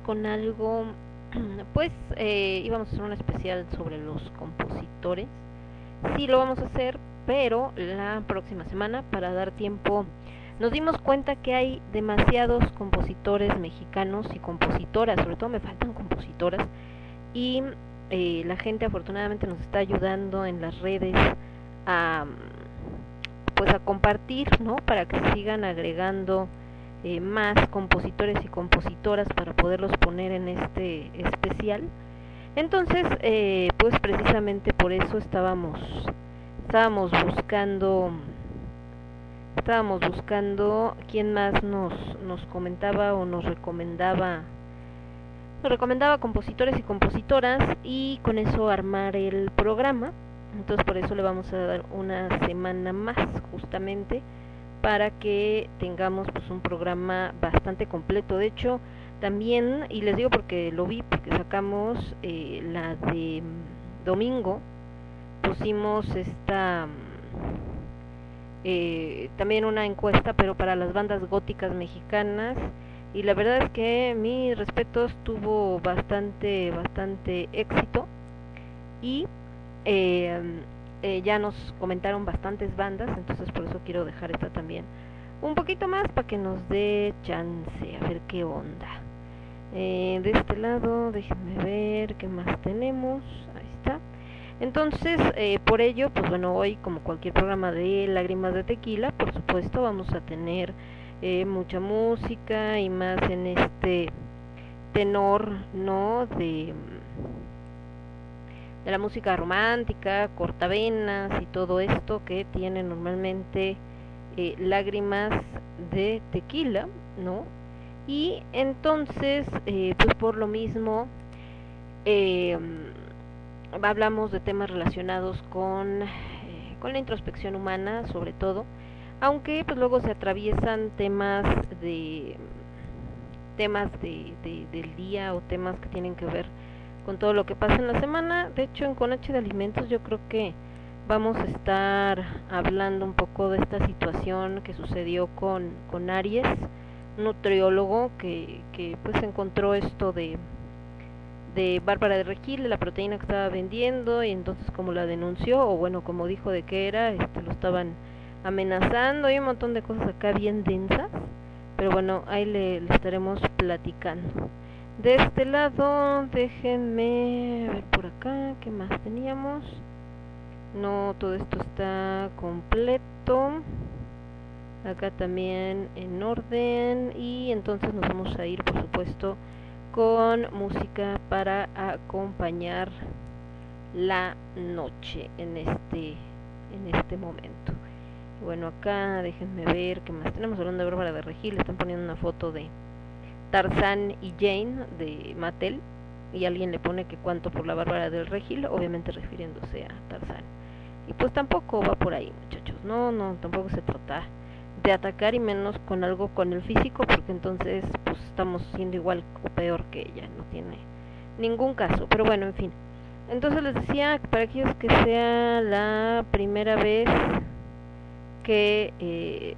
Con algo, pues eh, íbamos a hacer un especial sobre los compositores. Sí lo vamos a hacer, pero la próxima semana para dar tiempo. Nos dimos cuenta que hay demasiados compositores mexicanos y compositoras, sobre todo me faltan compositoras. Y eh, la gente afortunadamente nos está ayudando en las redes a pues a compartir, ¿no? Para que sigan agregando eh, más compositores y compositoras para poderlos poner en este especial. Entonces, eh, pues precisamente por eso estábamos estábamos buscando estábamos buscando quién más nos nos comentaba o nos recomendaba nos recomendaba compositores y compositoras y con eso armar el programa entonces por eso le vamos a dar una semana más justamente para que tengamos pues un programa bastante completo. De hecho, también, y les digo porque lo vi, porque sacamos eh, la de domingo, pusimos esta eh, también una encuesta, pero para las bandas góticas mexicanas, y la verdad es que mi respeto tuvo bastante, bastante éxito, y eh, eh, ya nos comentaron bastantes bandas, entonces por eso quiero dejar esta también un poquito más para que nos dé chance, a ver qué onda. Eh, de este lado, déjenme ver qué más tenemos. Ahí está. Entonces, eh, por ello, pues bueno, hoy como cualquier programa de Lágrimas de Tequila, por supuesto, vamos a tener mucha música y más en este tenor, ¿no? De de la música romántica, cortavenas y todo esto que tiene normalmente eh, lágrimas de tequila, ¿no? Y entonces, eh, pues por lo mismo, eh, hablamos de temas relacionados con, con la introspección humana, sobre todo, aunque pues luego se atraviesan temas de temas de, del día o temas que tienen que ver con todo lo que pasa en la semana. De hecho, en Conache de Alimentos yo creo que vamos a estar hablando un poco de esta situación que sucedió con, con Aries, nutriólogo que, que pues encontró esto de de Bárbara de Regil, la proteína que estaba vendiendo y entonces como la denunció o bueno como dijo de qué era, este lo estaban amenazando y un montón de cosas acá bien densas, pero bueno ahí le estaremos platicando. De este lado, déjenme ver por acá, ¿qué más teníamos? No, todo esto está completo. Acá también en orden. Y entonces nos vamos a ir, por supuesto, con música para acompañar la noche en este, en este momento. Bueno, acá déjenme ver qué más tenemos. Hablando de Bárbara de Regil, están poniendo una foto de Tarzán y Jane de Mattel y alguien le pone que cuánto por la Bárbara del Regil, obviamente refiriéndose a Tarzán. Y pues tampoco va por ahí, muchachos. No, no, tampoco se trata de atacar y menos con algo con el físico, porque entonces pues estamos siendo igual o peor que ella, no tiene ningún caso. Pero bueno, en fin. Entonces les decía para aquellos que sea la primera vez que eh,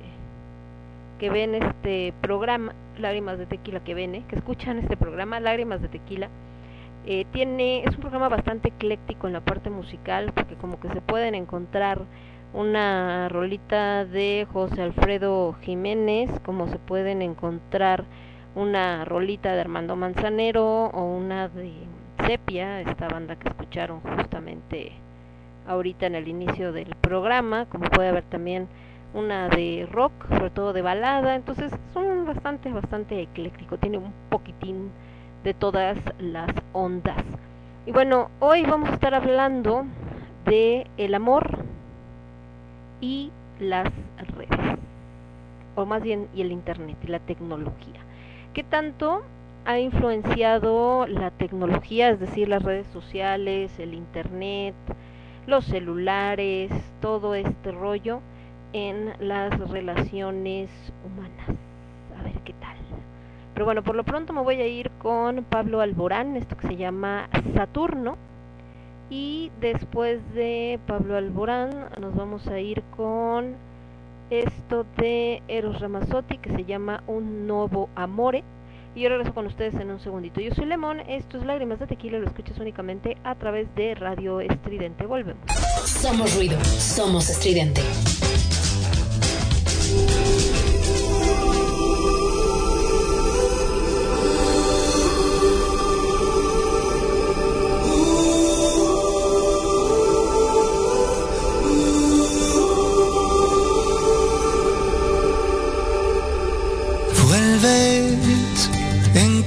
que ven este programa, Lágrimas de Tequila, que ven, ¿eh? que escuchan este programa, Lágrimas de Tequila, eh, tiene, es un programa bastante ecléctico en la parte musical, porque como que se pueden encontrar una rolita de José Alfredo Jiménez, como se pueden encontrar una rolita de Armando Manzanero o una de Sepia, esta banda que escucharon justamente ahorita en el inicio del programa, como puede haber también una de rock, sobre todo de balada, entonces son bastante, bastante ecléctico, tiene un poquitín de todas las ondas. Y bueno, hoy vamos a estar hablando de el amor y las redes, o más bien y el internet y la tecnología. ¿Qué tanto ha influenciado la tecnología, es decir, las redes sociales, el internet, los celulares, todo este rollo? En las relaciones humanas. A ver qué tal. Pero bueno, por lo pronto me voy a ir con Pablo Alborán, esto que se llama Saturno. Y después de Pablo Alborán nos vamos a ir con esto de Eros Ramazzotti que se llama Un Nuevo Amore. Y yo regreso con ustedes en un segundito. Yo soy Lemón, esto es Lágrimas de Tequila, lo escuchas únicamente a través de Radio Estridente. Volvemos. Somos ruido, somos estridente. Vuelve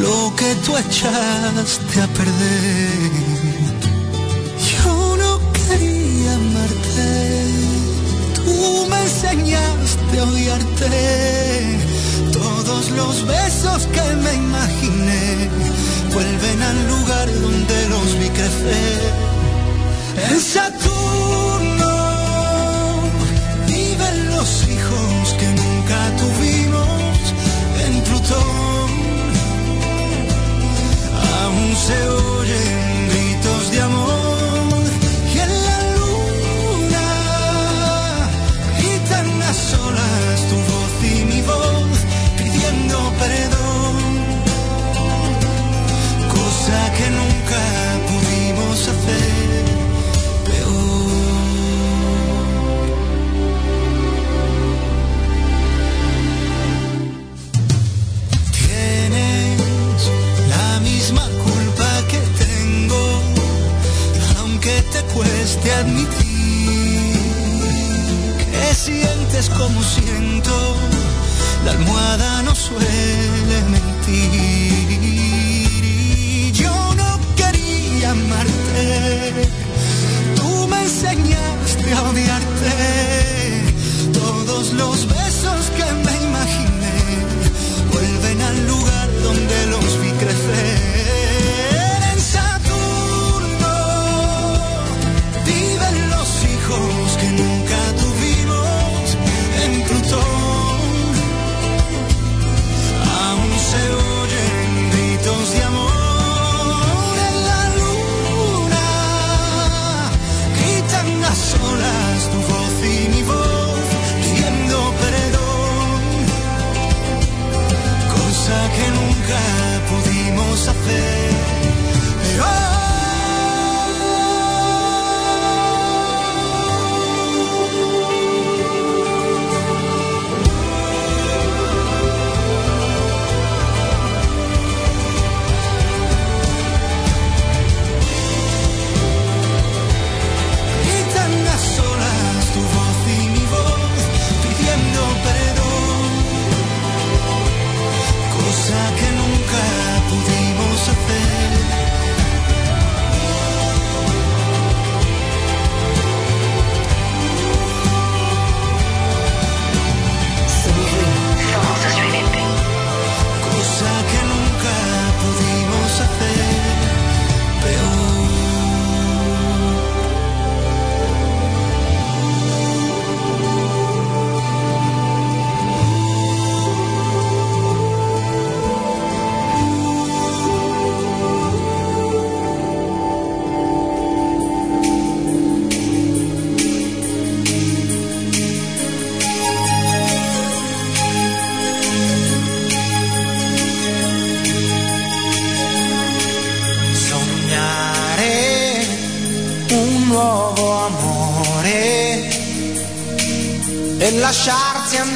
lo que tú echaste a perder. Yo no quería amarte, tú me enseñaste a odiarte. Todos los besos que me imaginé vuelven al lugar donde los vi crecer. En Saturno viven los hijos que nunca tuvimos en Plutón aún se cueste admitir que sientes como siento, la almohada no suele mentir. Y yo no quería amarte, tú me enseñaste a odiarte, todos los besos Em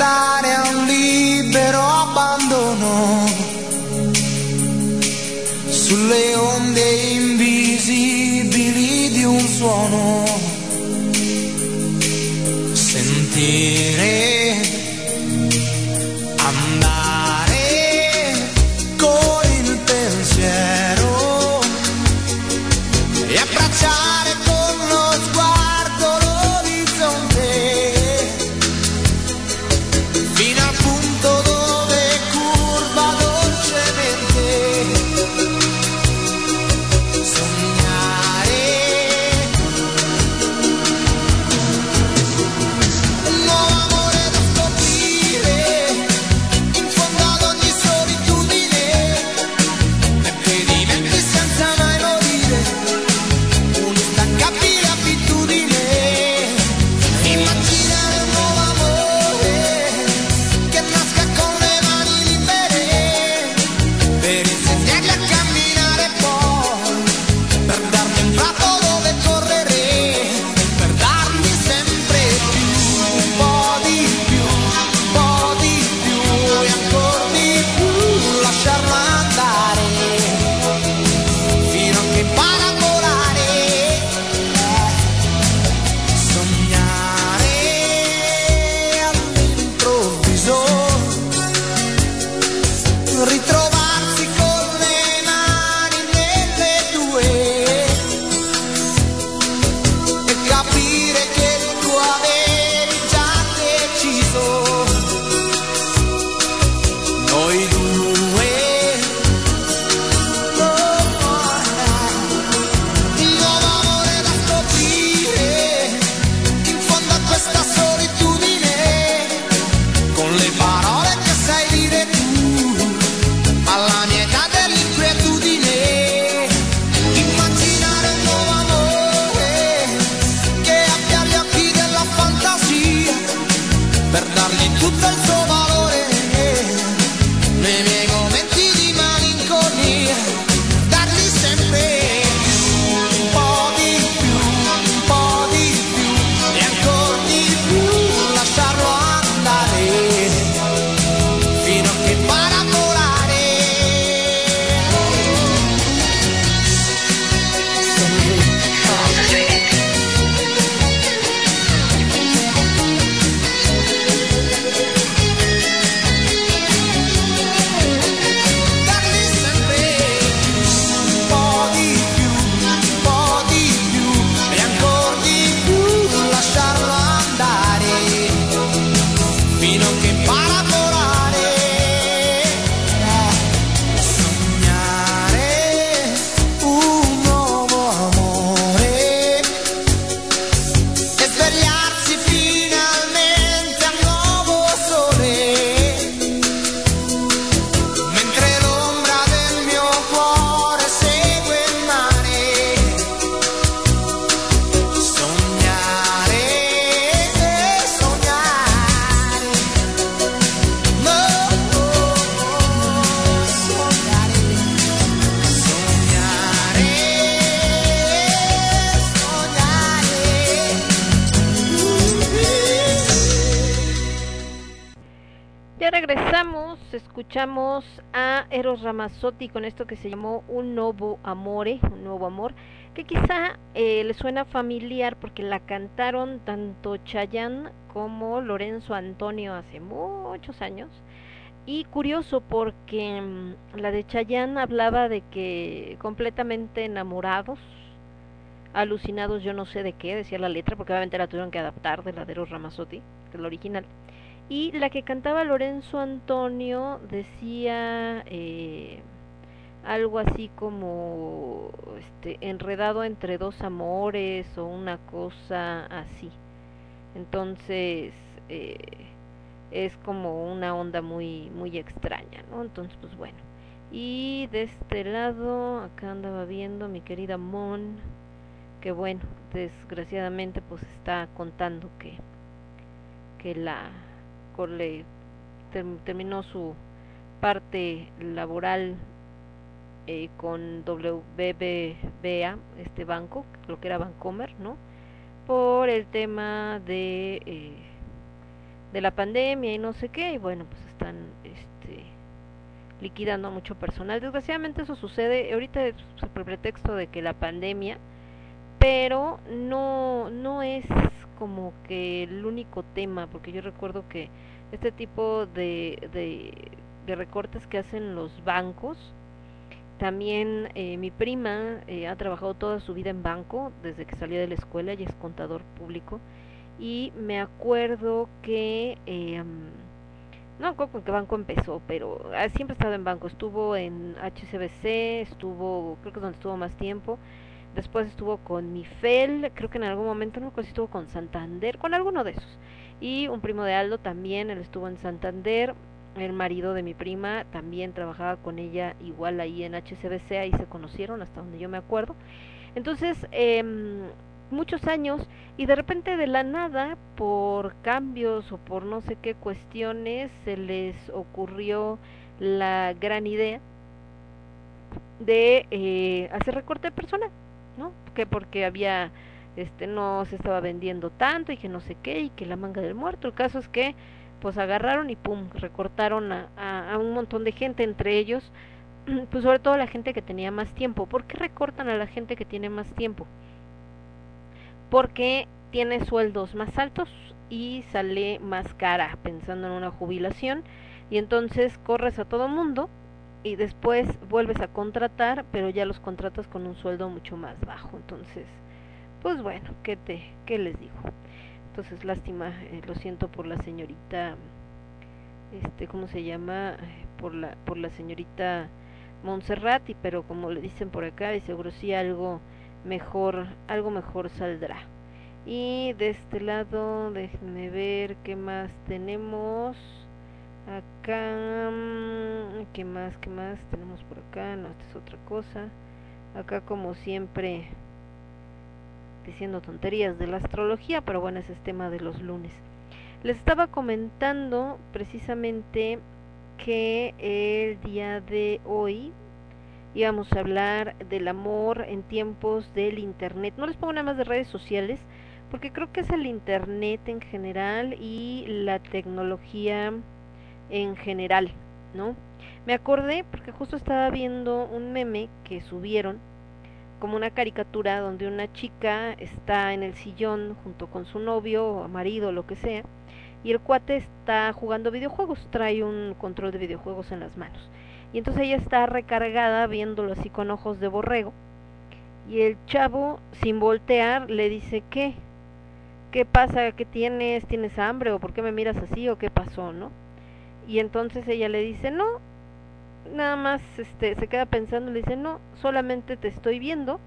Ramazzotti con esto que se llamó Un Nuevo Amore, un nuevo amor, que quizá eh, le suena familiar porque la cantaron tanto Chayanne como Lorenzo Antonio hace muchos años. Y curioso porque mm, la de Chayanne hablaba de que completamente enamorados, alucinados yo no sé de qué, decía la letra, porque obviamente la tuvieron que adaptar de la de Ramazzotti, la original y la que cantaba Lorenzo Antonio decía eh, algo así como este, enredado entre dos amores o una cosa así. Entonces eh, es como una onda muy muy extraña, ¿no? Entonces pues bueno. Y de este lado acá andaba viendo mi querida Mon que bueno, desgraciadamente pues está contando que que la le terminó su parte laboral eh, con WBBA, este banco, lo que era Bancomer, ¿no? Por el tema de eh, de la pandemia y no sé qué, y bueno, pues están este liquidando mucho personal. Desgraciadamente eso sucede ahorita es el pretexto de que la pandemia, pero no no es como que el único tema, porque yo recuerdo que este tipo de, de, recortes que hacen los bancos, también eh, mi prima eh, ha trabajado toda su vida en banco, desde que salió de la escuela, y es contador público, y me acuerdo que, eh, no recuerdo con qué banco empezó, pero ah, siempre ha estado en banco, estuvo en HCBC, estuvo, creo que es donde estuvo más tiempo, después estuvo con Mifel, creo que en algún momento no si estuvo con Santander, con alguno de esos. Y un primo de Aldo también, él estuvo en Santander, el marido de mi prima también trabajaba con ella igual ahí en HCBC, ahí se conocieron hasta donde yo me acuerdo. Entonces, eh, muchos años y de repente de la nada, por cambios o por no sé qué cuestiones, se les ocurrió la gran idea de eh, hacer recorte de personal. Que porque había, este, no se estaba vendiendo tanto y que no sé qué y que la manga del muerto. El caso es que, pues agarraron y pum, recortaron a, a, un montón de gente, entre ellos, pues sobre todo la gente que tenía más tiempo. ¿Por qué recortan a la gente que tiene más tiempo? Porque tiene sueldos más altos y sale más cara pensando en una jubilación y entonces corres a todo mundo y después vuelves a contratar, pero ya los contratas con un sueldo mucho más bajo. Entonces, pues bueno, ¿qué, te, qué les digo? Entonces, lástima, eh, lo siento por la señorita, este, ¿cómo se llama? Por la, por la señorita Montserrat, pero como le dicen por acá, y seguro sí algo mejor, algo mejor saldrá. Y de este lado, déjenme ver qué más tenemos. Acá, mm, ¿qué más? ¿Qué más tenemos por acá? No, esta es otra cosa. Acá como siempre diciendo tonterías de la astrología, pero bueno, ese es tema de los lunes. Les estaba comentando precisamente que el día de hoy íbamos a hablar del amor en tiempos del Internet. No les pongo nada más de redes sociales, porque creo que es el Internet en general y la tecnología en general, ¿no? Me acordé porque justo estaba viendo un meme que subieron como una caricatura donde una chica está en el sillón junto con su novio o marido, lo que sea, y el cuate está jugando videojuegos, trae un control de videojuegos en las manos. Y entonces ella está recargada viéndolo así con ojos de borrego. Y el chavo, sin voltear, le dice, ¿qué? ¿Qué pasa? ¿Qué tienes? ¿Tienes hambre? ¿O por qué me miras así? ¿O qué pasó? ¿No? Y entonces ella le dice, no, nada más este, se queda pensando, le dice, no, solamente te estoy viendo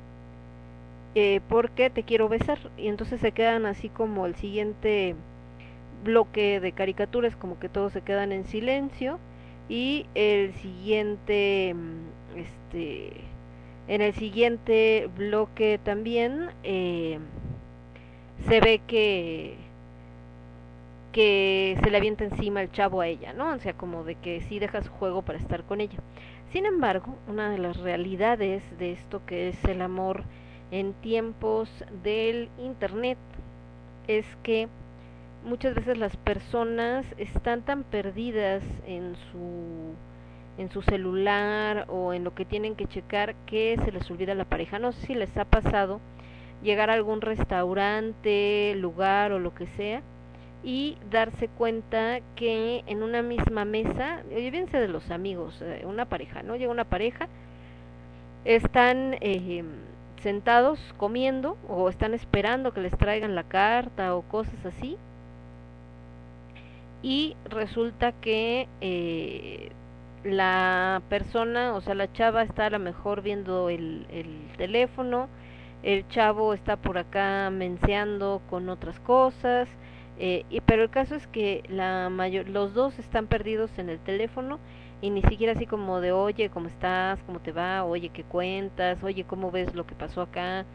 eh, porque te quiero besar. Y entonces se quedan así como el siguiente bloque de caricaturas, como que todos se quedan en silencio. Y el siguiente, mm, este, en el siguiente bloque también eh, se ve que que se le avienta encima el chavo a ella, ¿no? O sea, como de que sí deja su juego para estar con ella. Sin embargo, una de las realidades de esto que es el amor en tiempos del Internet es que muchas veces las personas están tan perdidas en su en su celular o en lo que tienen que checar que se les olvida la pareja. No sé si les ha pasado llegar a algún restaurante, lugar o lo que sea y darse cuenta que en una misma mesa, olvídense de los amigos, eh, una pareja, ¿no? Llega una pareja, están eh, sentados comiendo o están esperando que les traigan la carta o cosas así y resulta que eh, la persona, o sea, la chava está a lo mejor viendo el, el teléfono, el chavo está por acá menseando con otras cosas, eh, y, pero el caso es que la mayor, los dos están perdidos en el teléfono y ni siquiera así como de, oye, ¿cómo estás? ¿Cómo te va? Oye, ¿qué cuentas? Oye, ¿cómo ves lo que pasó acá?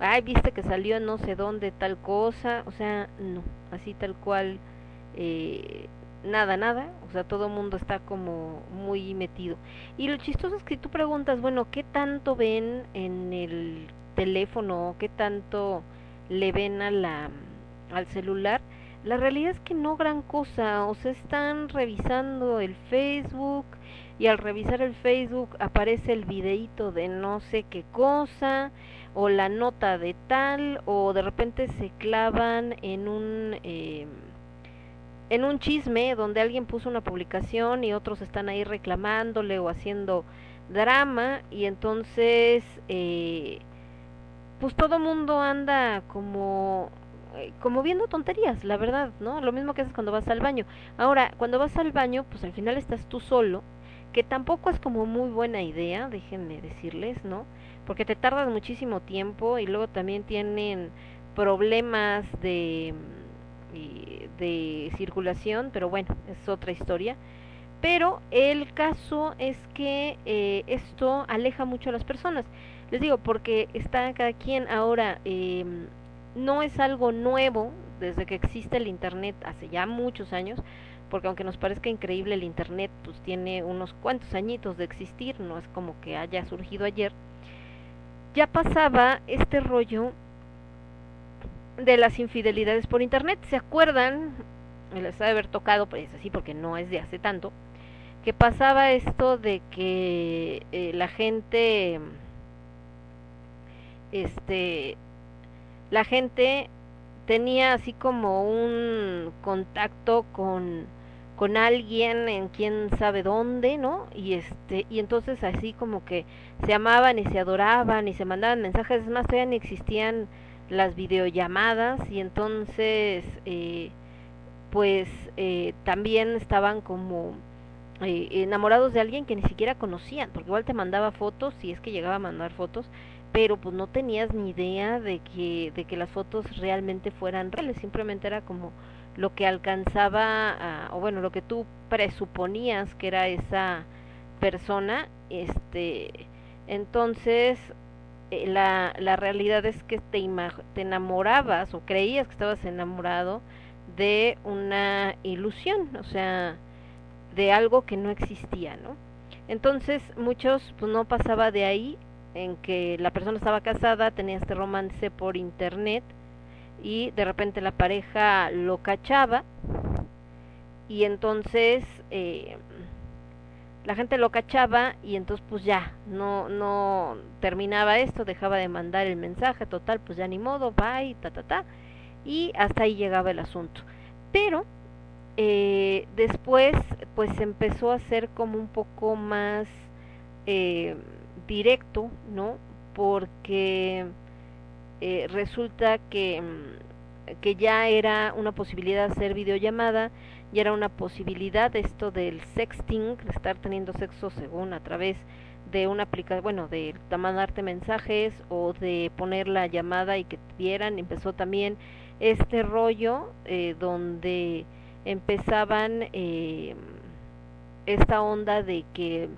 Ay, viste que salió no sé dónde tal cosa, o sea, no, así tal cual, eh, nada, nada, o sea, todo el mundo está como muy metido. Y lo chistoso es que tú preguntas, bueno, ¿qué tanto ven en el teléfono? ¿Qué tanto le ven a la, al celular? La realidad es que no gran cosa, o sea, están revisando el Facebook y al revisar el Facebook aparece el videíto de no sé qué cosa o la nota de tal o de repente se clavan en un eh, en un chisme donde alguien puso una publicación y otros están ahí reclamándole o haciendo drama y entonces eh, pues todo mundo anda como eh, como viendo tonterías, la verdad, ¿no? Lo mismo que haces cuando vas al baño. Ahora, cuando vas al baño, pues al final estás tú solo, que tampoco es como muy buena idea, déjenme decirles, ¿no? Porque te tardas muchísimo tiempo y luego también tienen problemas de de circulación, pero bueno, es otra historia. Pero el caso es que eh, esto aleja mucho a las personas. Les digo, porque está cada quien ahora, eh, no es algo nuevo desde que existe el Internet hace ya muchos años, porque aunque nos parezca increíble el Internet, pues tiene unos cuantos añitos de existir, no es como que haya surgido ayer. Ya pasaba este rollo de las infidelidades por internet. ¿Se acuerdan? Me les ha de haber tocado, pues así porque no es de hace tanto, que pasaba esto de que eh, la gente, este, la gente tenía así como un contacto con con alguien en quién sabe dónde, ¿no? Y este y entonces así como que se amaban y se adoraban y se mandaban mensajes, es más todavía ni existían las videollamadas y entonces eh, pues eh, también estaban como eh, enamorados de alguien que ni siquiera conocían, porque igual te mandaba fotos, si es que llegaba a mandar fotos, pero pues no tenías ni idea de que, de que las fotos realmente fueran reales, simplemente era como lo que alcanzaba, o bueno, lo que tú presuponías que era esa persona, este, entonces eh, la, la realidad es que te, te enamorabas o creías que estabas enamorado de una ilusión, o sea, de algo que no existía, ¿no? Entonces, muchos, pues no pasaba de ahí, en que la persona estaba casada, tenía este romance por internet, y de repente la pareja lo cachaba, y entonces eh, la gente lo cachaba y entonces pues ya, no, no terminaba esto, dejaba de mandar el mensaje, total, pues ya ni modo, bye, ta, ta, ta, y hasta ahí llegaba el asunto. Pero eh, después pues empezó a ser como un poco más eh, directo, ¿no? Porque eh, resulta que, que ya era una posibilidad hacer videollamada, y era una posibilidad esto del sexting, de estar teniendo sexo según a través de una aplicación, bueno, de mandarte mensajes o de poner la llamada y que te vieran, empezó también este rollo eh, donde empezaban eh, esta onda de que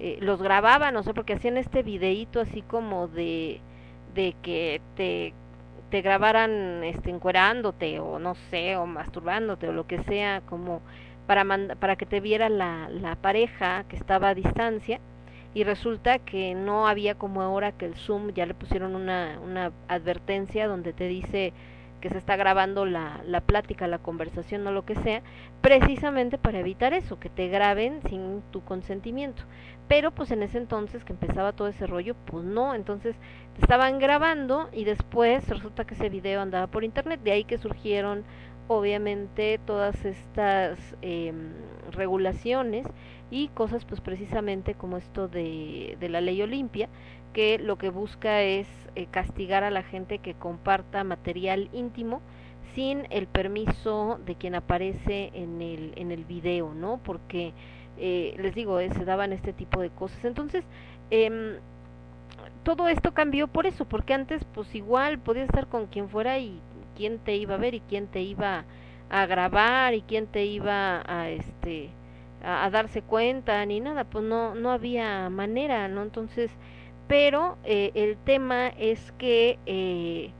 eh, los grababan, no sé, porque hacían este videíto así como de, de que te te grabaran este encuerándote o no sé o masturbándote o lo que sea como para para que te viera la, la pareja que estaba a distancia y resulta que no había como ahora que el Zoom ya le pusieron una, una advertencia donde te dice que se está grabando la, la plática, la conversación o lo que sea, precisamente para evitar eso, que te graben sin tu consentimiento. Pero pues en ese entonces que empezaba todo ese rollo, pues no, entonces estaban grabando y después resulta que ese video andaba por internet, de ahí que surgieron obviamente todas estas eh, regulaciones y cosas pues precisamente como esto de, de la ley Olimpia, que lo que busca es eh, castigar a la gente que comparta material íntimo sin el permiso de quien aparece en el, en el video, ¿no? Porque, eh, les digo, eh, se daban este tipo de cosas. Entonces, eh, todo esto cambió por eso, porque antes pues igual podías estar con quien fuera y quién te iba a ver y quién te iba a grabar y quién te iba a este a, a darse cuenta ni nada, pues no no había manera, ¿no? Entonces, pero eh, el tema es que eh,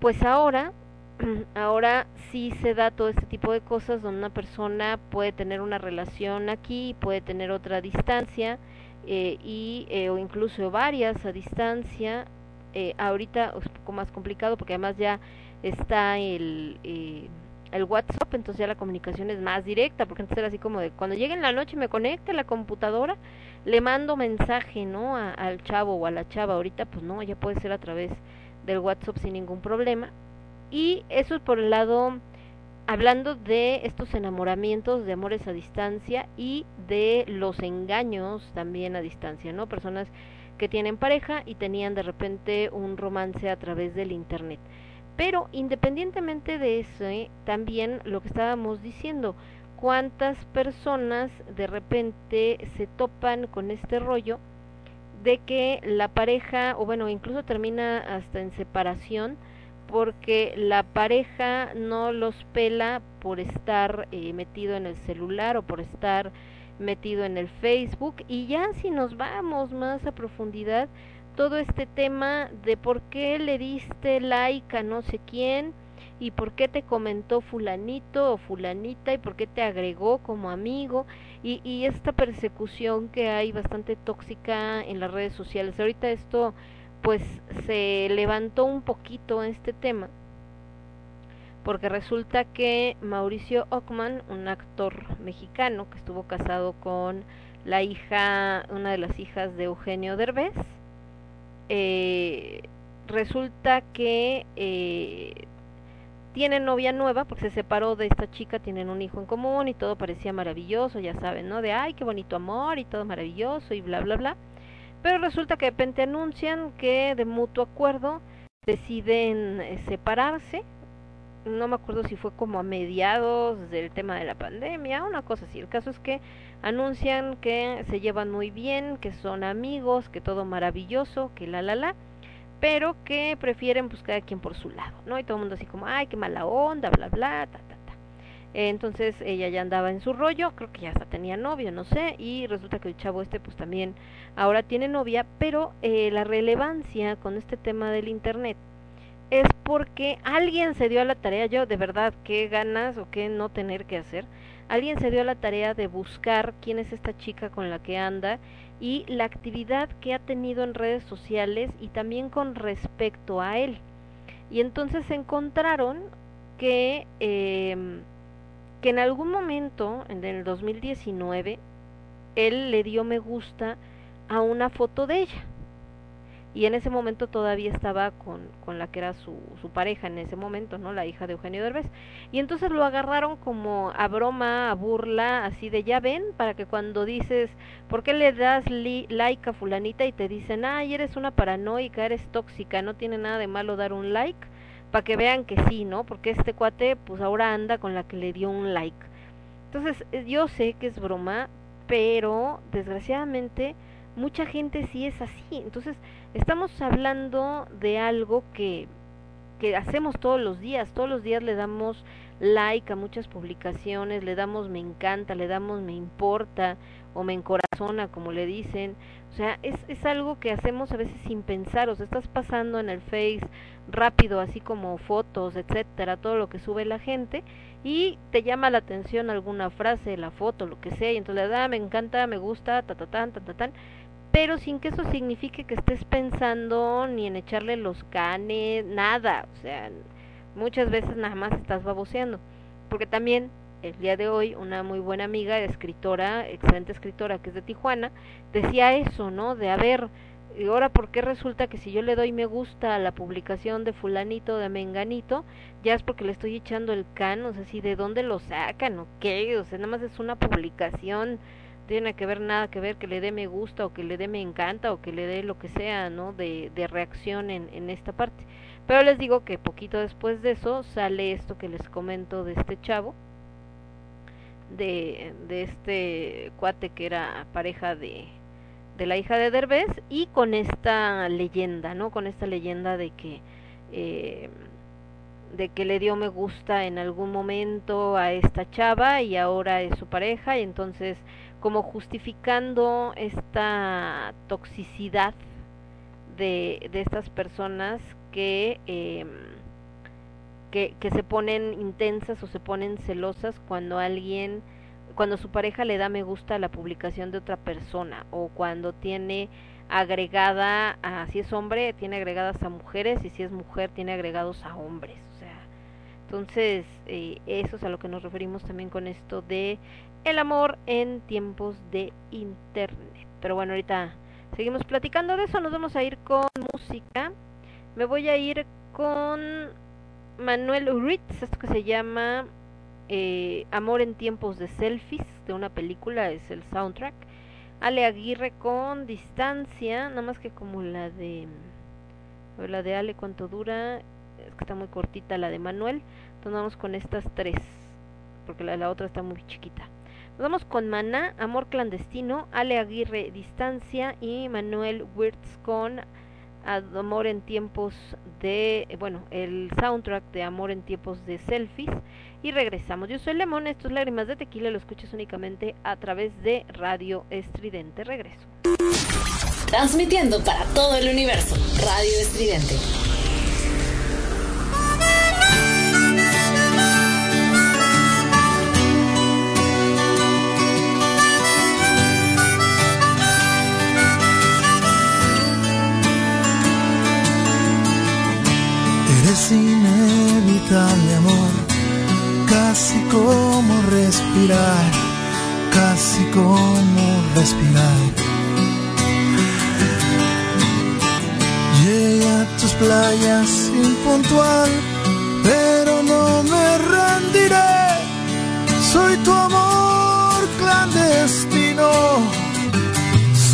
pues ahora ahora sí se da todo este tipo de cosas donde una persona puede tener una relación aquí, puede tener otra a distancia eh, y eh, o incluso varias a distancia. Eh, ahorita es un poco más complicado porque además ya está el eh, el WhatsApp, entonces ya la comunicación es más directa, porque antes era así como de cuando llegue en la noche me conecte a la computadora, le mando mensaje, ¿no? A, al chavo o a la chava. Ahorita pues no, ya puede ser a través del WhatsApp sin ningún problema. Y eso es por el lado, hablando de estos enamoramientos de amores a distancia y de los engaños también a distancia, ¿no? Personas que tienen pareja y tenían de repente un romance a través del Internet. Pero independientemente de eso, ¿eh? también lo que estábamos diciendo, cuántas personas de repente se topan con este rollo de que la pareja, o bueno, incluso termina hasta en separación, porque la pareja no los pela por estar eh, metido en el celular o por estar metido en el Facebook y ya si nos vamos más a profundidad todo este tema de por qué le diste like a no sé quién y por qué te comentó fulanito o fulanita y por qué te agregó como amigo y, y esta persecución que hay bastante tóxica en las redes sociales. Ahorita esto pues se levantó un poquito este tema porque resulta que Mauricio Ockman, un actor mexicano que estuvo casado con la hija, una de las hijas de Eugenio Derbez, eh, resulta que eh, tiene novia nueva porque se separó de esta chica, tienen un hijo en común y todo parecía maravilloso, ya saben, ¿no? De ay, qué bonito amor y todo maravilloso y bla, bla, bla. Pero resulta que de repente anuncian que de mutuo acuerdo deciden eh, separarse. No me acuerdo si fue como a mediados del tema de la pandemia, una cosa así. El caso es que anuncian que se llevan muy bien, que son amigos, que todo maravilloso, que la la la, pero que prefieren buscar a quien por su lado, ¿no? Y todo el mundo así como, ay, qué mala onda, bla bla, ta ta. Entonces ella ya andaba en su rollo, creo que ya hasta tenía novio, no sé, y resulta que el chavo este pues también ahora tiene novia, pero eh, la relevancia con este tema del internet es porque alguien se dio a la tarea, yo de verdad, qué ganas o qué no tener que hacer, alguien se dio a la tarea de buscar quién es esta chica con la que anda y la actividad que ha tenido en redes sociales y también con respecto a él. Y entonces encontraron que, eh, que en algún momento, en el 2019, él le dio me gusta a una foto de ella y en ese momento todavía estaba con, con la que era su, su pareja en ese momento, ¿no? La hija de Eugenio Derbez. Y entonces lo agarraron como a broma, a burla, así de ya ven, para que cuando dices, ¿por qué le das li like a fulanita? Y te dicen, ay, eres una paranoica, eres tóxica, no tiene nada de malo dar un like, para que vean que sí, ¿no? Porque este cuate, pues ahora anda con la que le dio un like. Entonces, yo sé que es broma, pero desgraciadamente mucha gente sí es así. Entonces, estamos hablando de algo que, que hacemos todos los días. Todos los días le damos like a muchas publicaciones, le damos me encanta, le damos me importa o me encorazona, como le dicen. O sea, es, es algo que hacemos a veces sin pensar. O sea, estás pasando en el Face rápido, así como fotos, etcétera, todo lo que sube la gente y te llama la atención alguna frase, la foto, lo que sea, y entonces le da, me encanta, me gusta, ta ta tan, ta ta tan, pero sin que eso signifique que estés pensando ni en echarle los canes, nada, o sea, Muchas veces nada más estás baboseando. Porque también el día de hoy una muy buena amiga, escritora, excelente escritora que es de Tijuana, decía eso, ¿no? De a ver, y ahora por qué resulta que si yo le doy me gusta a la publicación de fulanito de menganito, ya es porque le estoy echando el can, o sea, si de dónde lo sacan o qué, o sea, nada más es una publicación, tiene que ver nada que ver que le dé me gusta o que le dé me encanta o que le dé lo que sea, ¿no? De, de reacción en, en esta parte. Pero les digo que poquito después de eso sale esto que les comento de este chavo, de, de este cuate que era pareja de, de la hija de Derbez y con esta leyenda, ¿no? Con esta leyenda de que eh, de que le dio me gusta en algún momento a esta chava y ahora es su pareja y entonces como justificando esta toxicidad de, de estas personas que, eh, que se ponen intensas o se ponen celosas cuando alguien cuando su pareja le da me gusta a la publicación de otra persona o cuando tiene agregada a si es hombre tiene agregadas a mujeres y si es mujer tiene agregados a hombres o sea. Entonces eh, eso es a lo que nos referimos también con esto de el amor en tiempos de internet. Pero bueno ahorita seguimos platicando de eso. Nos vamos a ir con música. Me voy a ir con Manuel Ritz esto que se llama eh, Amor en tiempos de selfies de una película es el soundtrack. Ale Aguirre con Distancia nada más que como la de la de Ale cuánto dura es que está muy cortita la de Manuel. Entonces vamos con estas tres porque la, la otra está muy chiquita. Nos vamos con Maná Amor clandestino Ale Aguirre Distancia y Manuel Wirtz con Amor en tiempos de, bueno, el soundtrack de Amor en tiempos de selfies. Y regresamos. Yo soy Lemón, estos lágrimas de tequila lo escuchas únicamente a través de Radio Estridente. Regreso. Transmitiendo para todo el universo, Radio Estridente. Eres inevitable, amor, casi como respirar, casi como respirar. Llegué a tus playas impuntual, pero no me rendiré. Soy tu amor clandestino.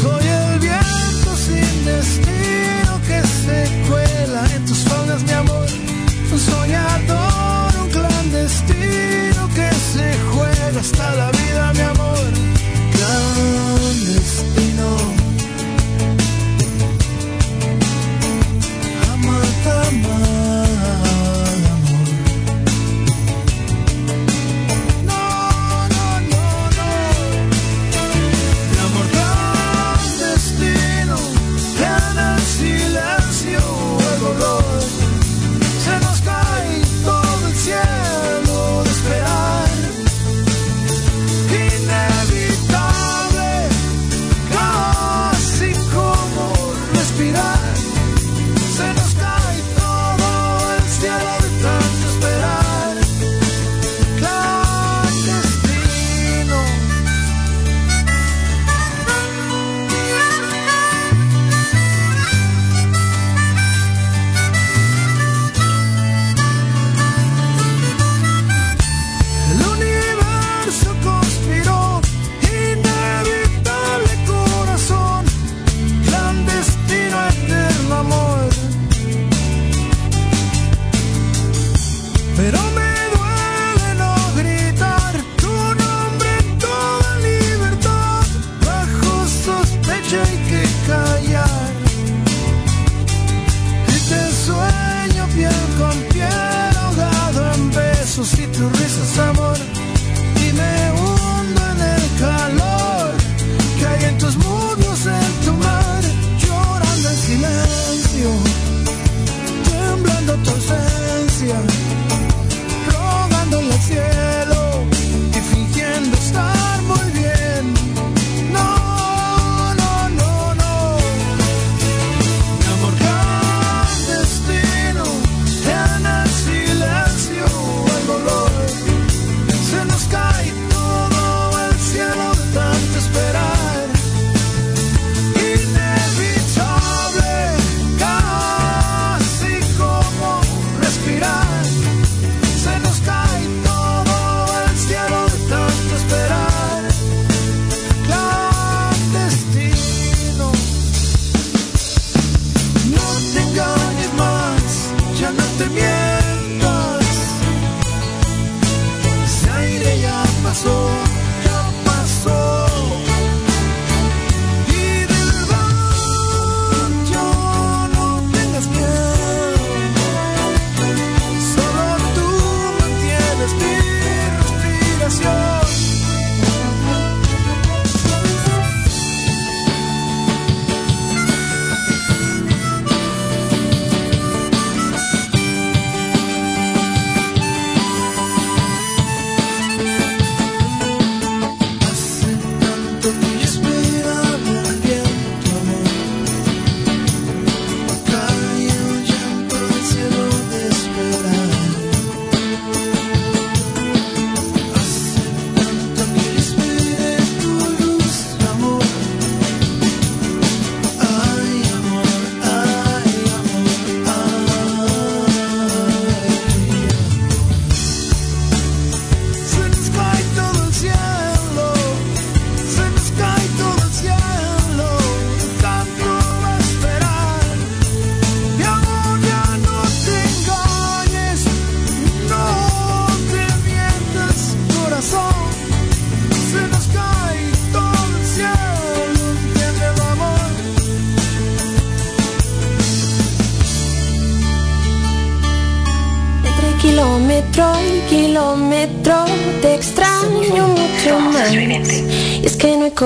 Soy el viento sin destino que se cuela en tus faldas, mi amor. Soñador, un clandestino que se juega hasta la vida, mi amor.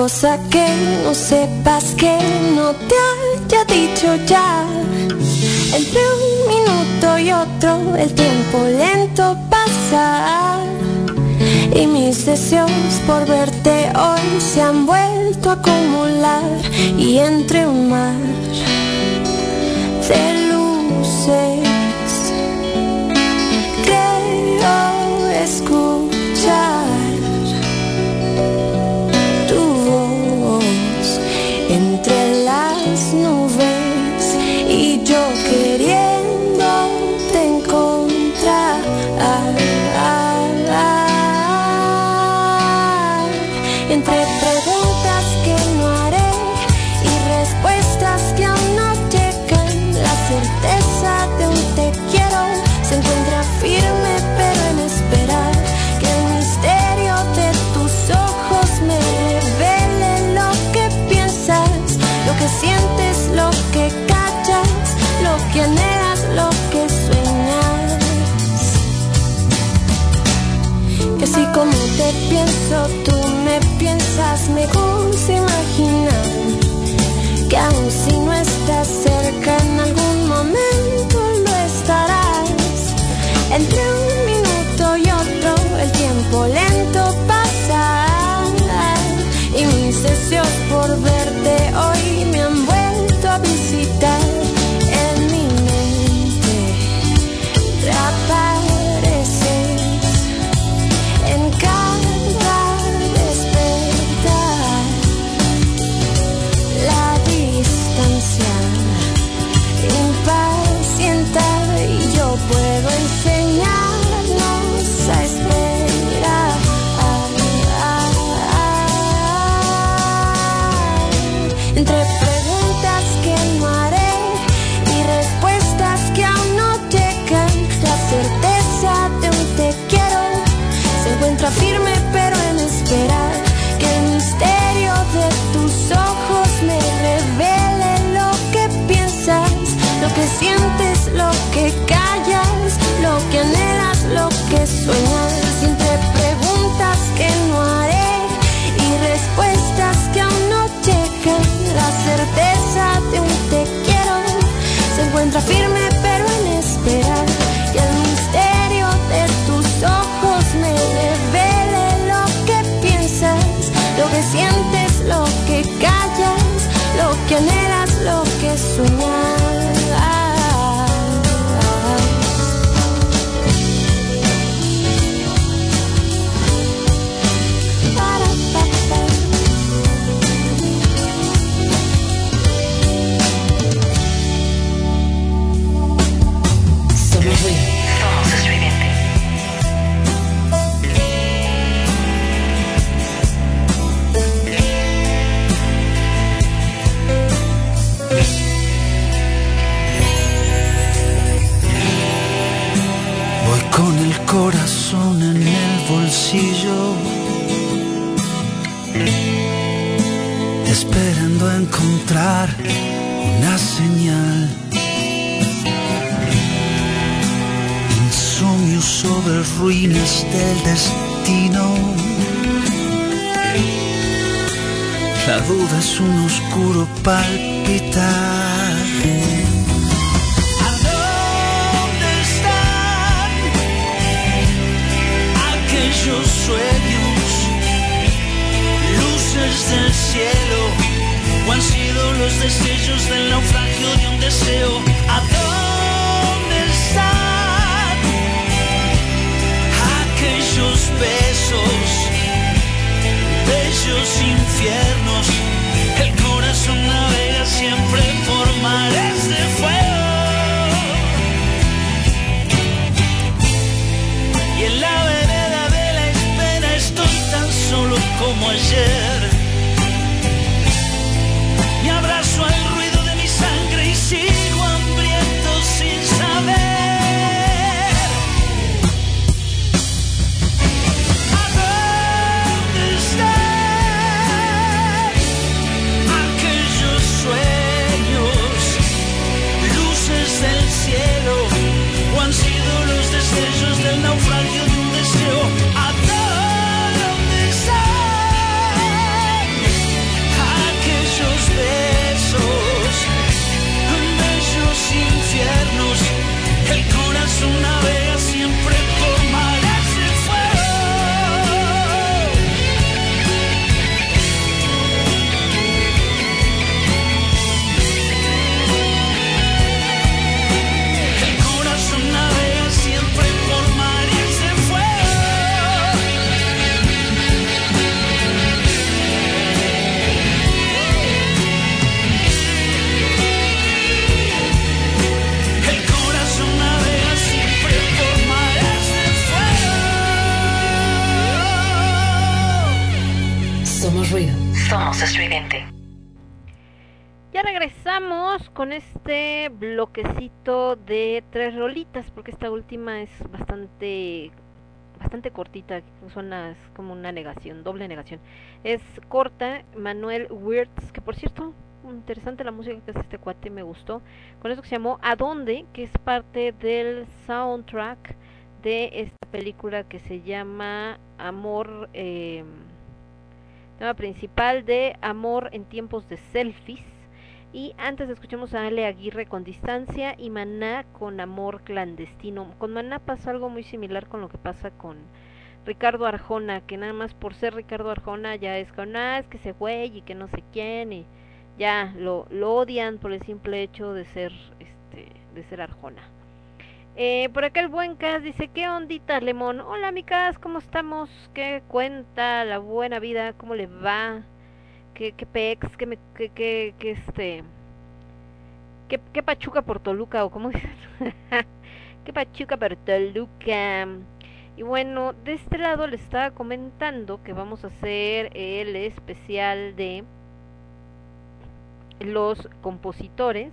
cosa que no sepas que no te haya dicho ya. Entre un minuto y otro el tiempo lento pasa. Y mis deseos por verte hoy se han vuelto a acumular. Y entre un mar de luces. me gusta imaginar que aun si no estás cerca en algún momento lo estarás. Entre un minuto y otro el tiempo le Firme ruinas del destino. La duda es un oscuro palpitar. ¿A dónde están aquellos sueños? Luces del cielo, o han sido los deseos del naufragio de un deseo besos, bellos infiernos. El corazón navega siempre por mares de fuego. Y en la vereda de la espera estoy tan solo como ayer. Con este bloquecito de tres rolitas, porque esta última es bastante bastante cortita, suena es como una negación, doble negación. Es corta, Manuel Wirtz, que por cierto, interesante la música que hace este cuate, me gustó. Con eso que se llamó ¿A dónde? que es parte del soundtrack de esta película que se llama Amor, eh, tema principal de Amor en tiempos de selfies. Y antes escuchamos a Ale Aguirre con Distancia y Maná con Amor Clandestino. Con Maná pasa algo muy similar con lo que pasa con Ricardo Arjona, que nada más por ser Ricardo Arjona ya es con, ah, es que ese güey y que no sé quién, ya lo, lo odian por el simple hecho de ser, este, de ser Arjona. Eh, por acá el buen Cas dice, ¿qué ondita, Lemón? Hola, mi Cas, ¿cómo estamos? ¿Qué cuenta la buena vida? ¿Cómo le va? ¿Qué, qué pex? ¿Qué, me, qué, qué este? ¿Qué, ¿Qué pachuca por Toluca? ¿O cómo dicen? ¿Qué pachuca por Toluca? Y bueno, de este lado les estaba comentando que vamos a hacer el especial de los compositores,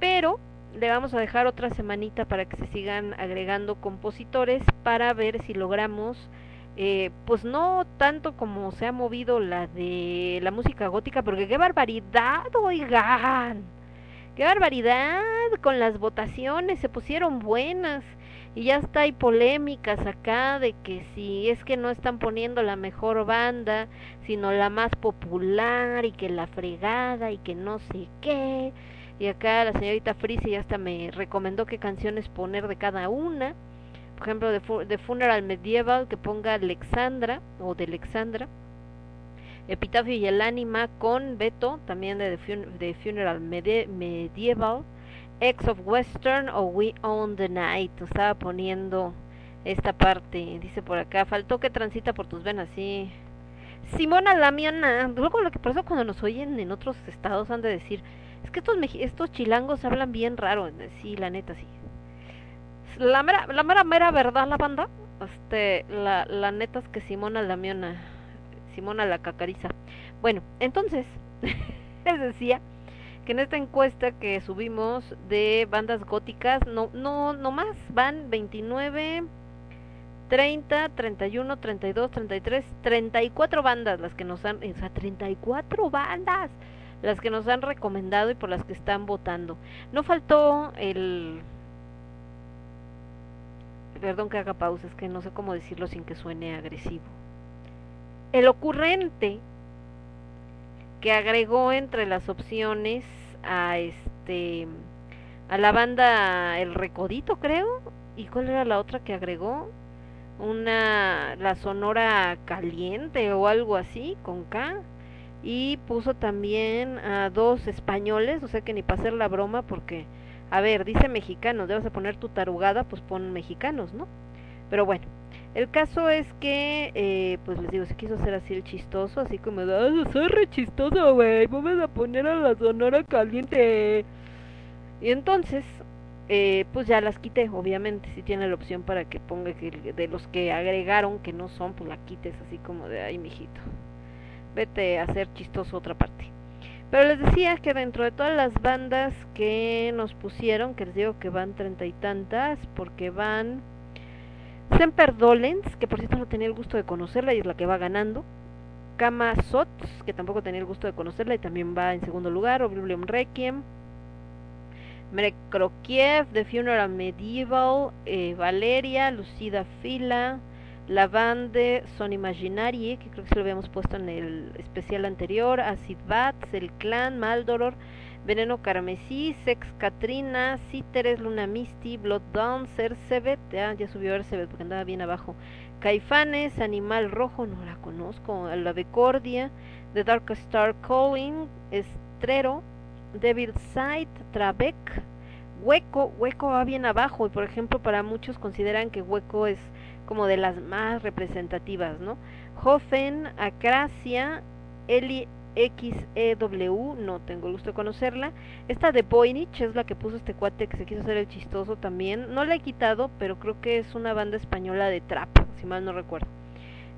pero le vamos a dejar otra semanita para que se sigan agregando compositores para ver si logramos eh, pues no tanto como se ha movido la de la música gótica porque qué barbaridad oigan. Qué barbaridad con las votaciones se pusieron buenas. Y ya está hay polémicas acá de que si es que no están poniendo la mejor banda sino la más popular y que la fregada y que no sé qué. Y acá la señorita Frise ya hasta me recomendó qué canciones poner de cada una. Por ejemplo, de, Fu de Funeral Medieval, que ponga Alexandra o de Alexandra. Epitafio y el ánima con Beto, también de, fun de Funeral Medieval. X of Western o We Own the Night. Estaba poniendo esta parte. Dice por acá, faltó que transita por tus venas, sí. Simona Lamiana, luego lo que pasa cuando nos oyen en otros estados han de decir, es que estos, estos chilangos hablan bien raro, sí, la neta, sí. La mera, la mera, mera verdad, la banda, este, la, la neta es que Simona Lamiana, Simona la cacariza. Bueno, entonces, les decía que en esta encuesta que subimos de bandas góticas, no, no, no más, van 29, 30, 31, 32, 33, 34 bandas las que nos han, o sea, 34 bandas las que nos han recomendado y por las que están votando. No faltó el... Perdón que haga pausas, que no sé cómo decirlo sin que suene agresivo. El ocurrente que agregó entre las opciones a este a la banda El Recodito, creo. ¿Y cuál era la otra que agregó? Una la Sonora Caliente o algo así con K y puso también a dos españoles, o sea que ni para hacer la broma porque, a ver, dice mexicanos, debes a poner tu tarugada, pues pon mexicanos, ¿no? Pero bueno, el caso es que, eh, pues les digo, se quiso hacer así el chistoso, así como, ah, soy re chistoso, güey, vamos a poner a la sonora caliente. Y entonces, eh, pues ya las quité, obviamente, si tiene la opción para que ponga que de los que agregaron que no son, pues la quites así como de, ay, mijito vete a hacer chistoso otra parte. Pero les decía que dentro de todas las bandas que nos pusieron, que les digo que van treinta y tantas, porque van Semper Dolens, que por cierto no tenía el gusto de conocerla y es la que va ganando. Kama Sots, que tampoco tenía el gusto de conocerla y también va en segundo lugar. Oblivion Requiem. Mrekrokiev, The Funeral Medieval. Eh, Valeria, Lucida Fila la banda Son Imaginarie, que creo que se lo habíamos puesto en el especial anterior, Acid Bats, El Clan, Maldoror, Veneno Carmesí, Sex Katrina, Cíteres, Luna Misty, Blood Dawn, Cercebet, ya, ya subió Cercebet porque andaba bien abajo, Caifanes, Animal Rojo, no la conozco, La Becordia, The Dark Star Calling, Estrero, Devil Sight, Trabec, Hueco, Hueco va bien abajo y por ejemplo para muchos consideran que Hueco es como de las más representativas, ¿no? Hoffen, Acracia, Eli XEW, no tengo el gusto de conocerla. Esta de Voynich es la que puso este cuate que se quiso hacer el chistoso también. No la he quitado, pero creo que es una banda española de trap, si mal no recuerdo.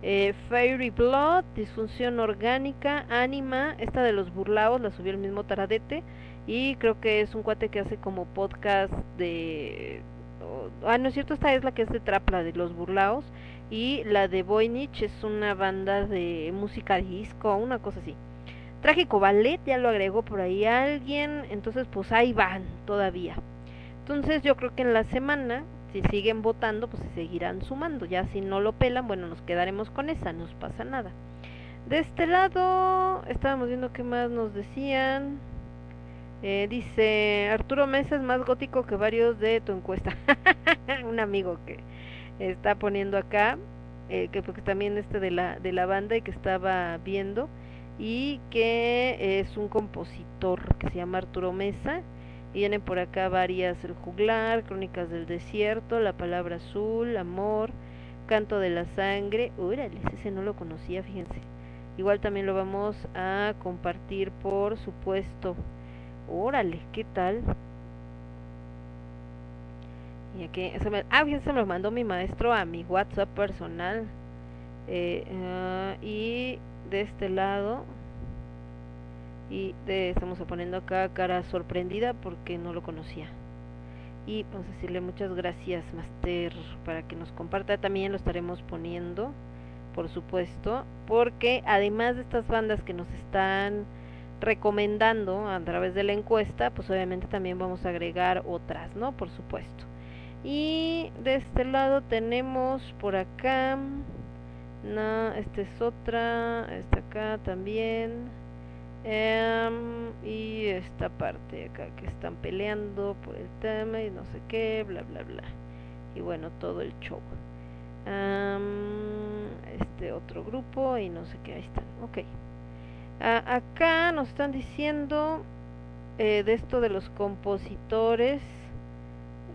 Eh, Fairy Blood, Disfunción Orgánica, Anima, esta de los burlaos la subió el mismo Taradete y creo que es un cuate que hace como podcast de... ah, no es cierto, esta es la que es de Trapla, de los burlaos y la de Voynich es una banda de música disco, una cosa así. Trágico Ballet, ya lo agregó por ahí alguien, entonces pues ahí van todavía. Entonces yo creo que en la semana, si siguen votando, pues se seguirán sumando. Ya si no lo pelan, bueno, nos quedaremos con esa, no nos pasa nada. De este lado, estábamos viendo qué más nos decían. Eh, dice Arturo Mesa es más gótico que varios de tu encuesta. Un amigo que está poniendo acá, eh, que porque también este de la, de la banda y que estaba viendo y que es un compositor que se llama Arturo Mesa. Y por acá varias, El Juglar, Crónicas del Desierto, La Palabra Azul, Amor, Canto de la Sangre. Órale, ese no lo conocía, fíjense. Igual también lo vamos a compartir, por supuesto. Órale, ¿qué tal? Y aquí, se me, ah, fíjense, me lo mandó mi maestro a mi WhatsApp personal. Eh, ah, y de este lado y estamos poniendo acá cara sorprendida porque no lo conocía y vamos a decirle muchas gracias Master para que nos comparta también lo estaremos poniendo por supuesto porque además de estas bandas que nos están recomendando a través de la encuesta pues obviamente también vamos a agregar otras no por supuesto y de este lado tenemos por acá no, esta es otra, esta acá también. Em, y esta parte acá que están peleando por el tema y no sé qué, bla bla bla. Y bueno, todo el show. este otro grupo y no sé qué, ahí están. Ok. Acá nos están diciendo eh, de esto de los compositores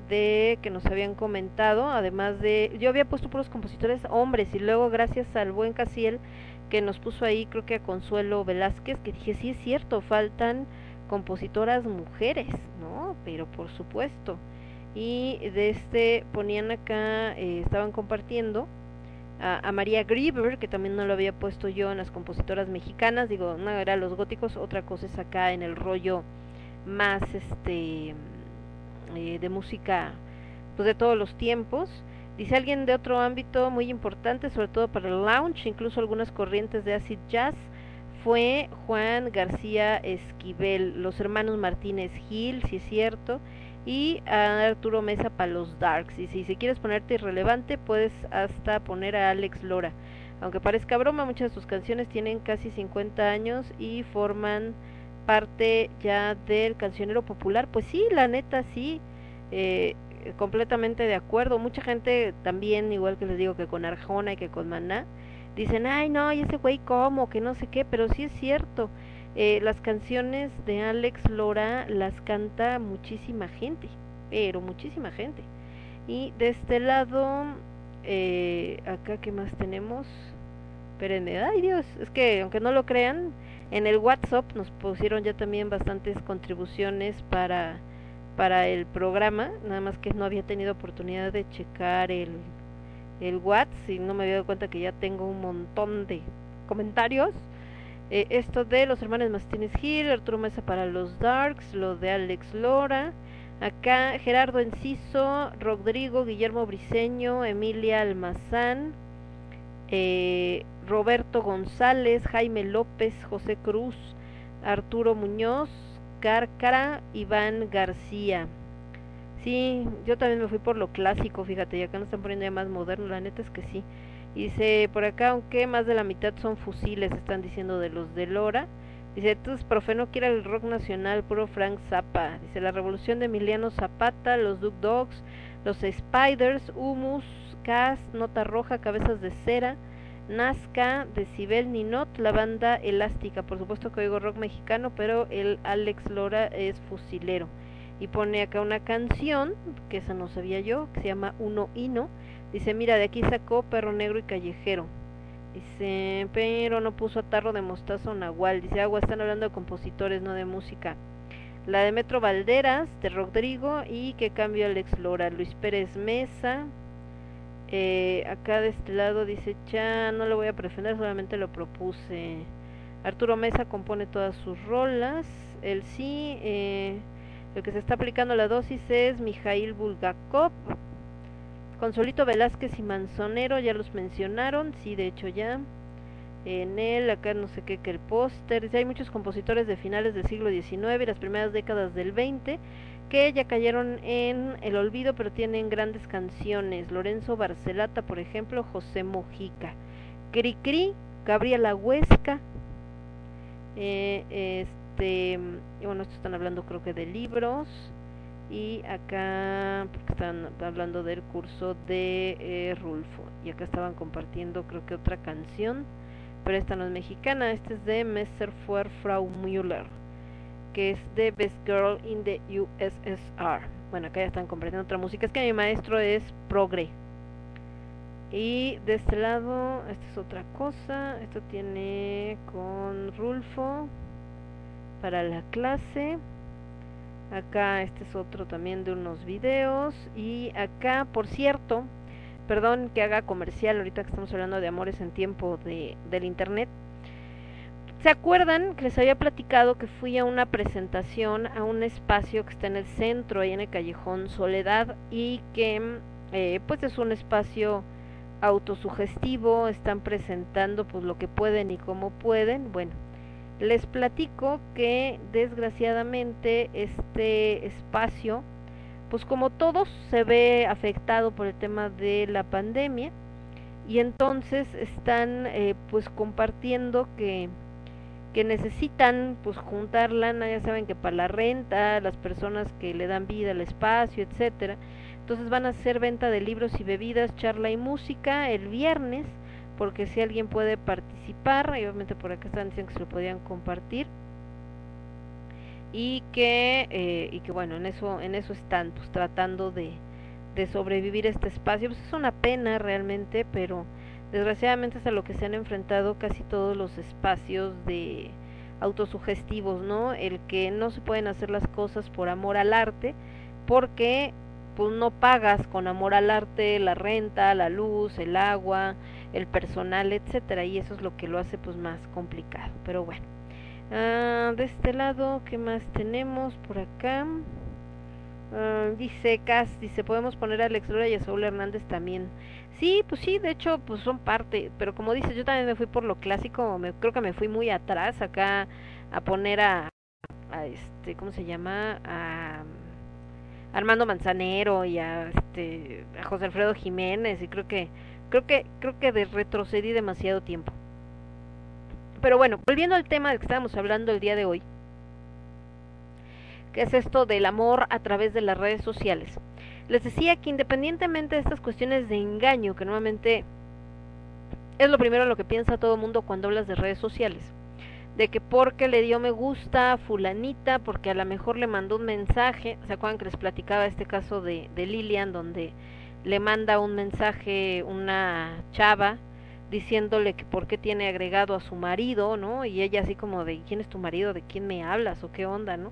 de que nos habían comentado, además de, yo había puesto puros compositores hombres y luego gracias al buen Casiel que nos puso ahí, creo que a Consuelo Velázquez, que dije, sí es cierto, faltan compositoras mujeres, ¿no? Pero por supuesto. Y de este ponían acá, eh, estaban compartiendo a, María Grieber, que también no lo había puesto yo en las compositoras mexicanas, digo, una era los góticos, otra cosa es acá en el rollo más este eh, de música pues, de todos los tiempos. Dice alguien de otro ámbito muy importante, sobre todo para el lounge, incluso algunas corrientes de acid jazz, fue Juan García Esquivel, los hermanos Martínez Gil, si es cierto, y a Arturo Mesa para los Darks. Y si, quieres ponerte irrelevante, puedes hasta poner a Alex Lora. Aunque parezca broma, muchas de sus canciones tienen casi 50 años y forman parte ya del cancionero popular, pues sí, la neta sí, eh, completamente de acuerdo. Mucha gente también, igual que les digo que con Arjona y que con Maná, dicen, ay no, y ese güey cómo, que no sé qué, pero sí es cierto. Eh, las canciones de Alex Lora las canta muchísima gente, pero muchísima gente. Y de este lado, eh, acá que más tenemos, espérenme, ay Dios, es que aunque no lo crean, en el WhatsApp nos pusieron ya también bastantes contribuciones para, para el programa, nada más que no había tenido oportunidad de checar el, el WhatsApp y no me había dado cuenta que ya tengo un montón de comentarios. Eh, esto de los hermanos Martínez Gil, Arturo Mesa para los Darks, lo de Alex Lora, acá Gerardo Enciso, Rodrigo, Guillermo Briseño, Emilia Almazán, eh, Roberto González, Jaime López, José Cruz, Arturo Muñoz, Cárcara, Iván García. Sí, yo también me fui por lo clásico, fíjate, ya acá nos están poniendo ya más moderno, la neta es que sí. Dice por acá, aunque más de la mitad son fusiles, están diciendo de los de Lora. Dice, entonces, profe, no quiere el rock nacional, puro Frank Zappa. Dice, la revolución de Emiliano Zapata, los Duke Dogs, los Spiders, Humus, Cas, Nota Roja, Cabezas de Cera, Nazca, Decibel Ninot, la banda elástica. Por supuesto que oigo rock mexicano, pero el Alex Lora es fusilero. Y pone acá una canción, que esa no sabía yo, que se llama Uno Hino. Dice, mira, de aquí sacó Perro Negro y Callejero. Dice, pero no puso a Tarro de Mostazo Nahual. Dice, agua, están hablando de compositores, no de música. La de Metro Valderas, de Rodrigo, y que cambio Alex Lora. Luis Pérez Mesa, Eh, acá de este lado dice, ya no lo voy a defender, solamente lo propuse. Arturo Mesa compone todas sus rolas. El sí, eh, el que se está aplicando la dosis es Mijail Bulgakov. Consolito Velázquez y Manzonero, ya los mencionaron, sí, de hecho ya. En él, acá no sé qué, que el póster. Hay muchos compositores de finales del siglo XIX y las primeras décadas del XX que ya cayeron en el olvido, pero tienen grandes canciones. Lorenzo Barcelata, por ejemplo, José Mojica. Cricri, Gabriela Huesca. Eh, este, bueno, estos están hablando creo que de libros. Y acá, porque están hablando del curso de eh, Rulfo. Y acá estaban compartiendo creo que otra canción. Pero esta no es mexicana, esta es de Messerfuer Frau Müller que es The Best Girl in the USSR. Bueno, acá ya están compartiendo otra música. Es que mi maestro es progre. Y de este lado, esta es otra cosa. Esto tiene con Rulfo para la clase. Acá este es otro también de unos videos. Y acá, por cierto, perdón que haga comercial ahorita que estamos hablando de amores en tiempo de, del internet. ¿Se acuerdan que les había platicado que fui a una presentación a un espacio que está en el centro, ahí en el callejón Soledad, y que eh, pues es un espacio autosugestivo, están presentando pues lo que pueden y cómo pueden. Bueno, les platico que desgraciadamente este espacio, pues como todos se ve afectado por el tema de la pandemia, y entonces están eh, pues compartiendo que que necesitan pues juntar lana, ya saben que para la renta, las personas que le dan vida al espacio, etcétera. Entonces van a hacer venta de libros y bebidas, charla y música el viernes, porque si alguien puede participar, y obviamente por acá están diciendo que se lo podían compartir y que eh, y que bueno en eso en eso están pues tratando de, de sobrevivir este espacio pues es una pena realmente pero Desgraciadamente es a lo que se han enfrentado casi todos los espacios de autosugestivos, ¿no? El que no se pueden hacer las cosas por amor al arte, porque pues no pagas con amor al arte la renta, la luz, el agua, el personal, etcétera, y eso es lo que lo hace pues más complicado. Pero bueno, ah, de este lado, ¿qué más tenemos por acá? Ah, dice Cas, dice podemos poner a Alex y a Saúl Hernández también. Sí, pues sí, de hecho, pues son parte, pero como dices, yo también me fui por lo clásico, me, creo que me fui muy atrás acá a poner a, a este, ¿cómo se llama? A Armando Manzanero y a este a José Alfredo Jiménez y creo que creo que creo que de retrocedí demasiado tiempo. Pero bueno, volviendo al tema del que estábamos hablando el día de hoy, que es esto del amor a través de las redes sociales. Les decía que independientemente de estas cuestiones de engaño, que normalmente es lo primero lo que piensa todo el mundo cuando hablas de redes sociales, de que porque le dio me gusta a fulanita, porque a lo mejor le mandó un mensaje, ¿se acuerdan que les platicaba este caso de, de Lilian, donde le manda un mensaje una chava diciéndole que por qué tiene agregado a su marido, ¿no? Y ella así como de ¿quién es tu marido? ¿De quién me hablas? o qué onda, ¿no?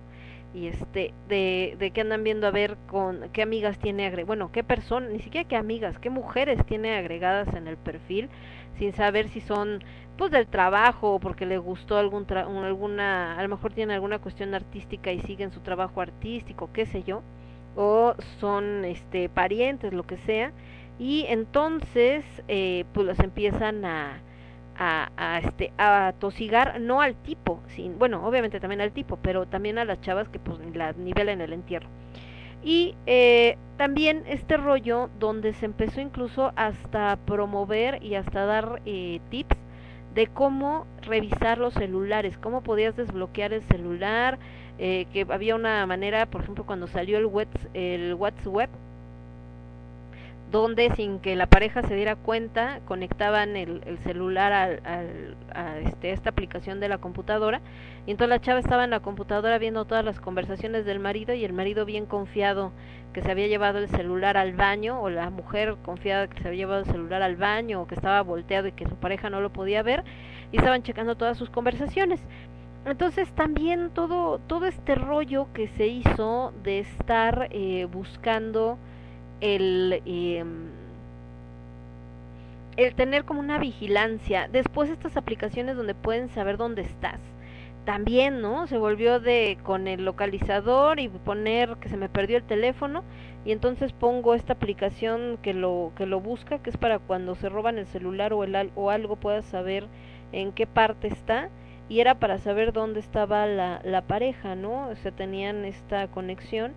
y este de, de que andan viendo a ver con qué amigas tiene agregadas, bueno qué personas ni siquiera qué amigas qué mujeres tiene agregadas en el perfil sin saber si son pues del trabajo o porque le gustó algún alguna a lo mejor tiene alguna cuestión artística y siguen su trabajo artístico qué sé yo o son este parientes lo que sea y entonces eh, pues los empiezan a a, este a tosigar no al tipo sin, bueno obviamente también al tipo pero también a las chavas que pues la nivelan el entierro. Y eh, también este rollo donde se empezó incluso hasta promover y hasta dar eh, tips de cómo revisar los celulares, cómo podías desbloquear el celular, eh, que había una manera, por ejemplo, cuando salió el, what's, el WhatsApp, donde sin que la pareja se diera cuenta conectaban el, el celular al, al, a este, esta aplicación de la computadora y entonces la chava estaba en la computadora viendo todas las conversaciones del marido y el marido bien confiado que se había llevado el celular al baño o la mujer confiada que se había llevado el celular al baño o que estaba volteado y que su pareja no lo podía ver y estaban checando todas sus conversaciones entonces también todo todo este rollo que se hizo de estar eh, buscando el, eh, el tener como una vigilancia. Después estas aplicaciones donde pueden saber dónde estás. También, ¿no? Se volvió de con el localizador y poner que se me perdió el teléfono y entonces pongo esta aplicación que lo que lo busca, que es para cuando se roban el celular o el o algo puedas saber en qué parte está y era para saber dónde estaba la, la pareja, ¿no? O sea, tenían esta conexión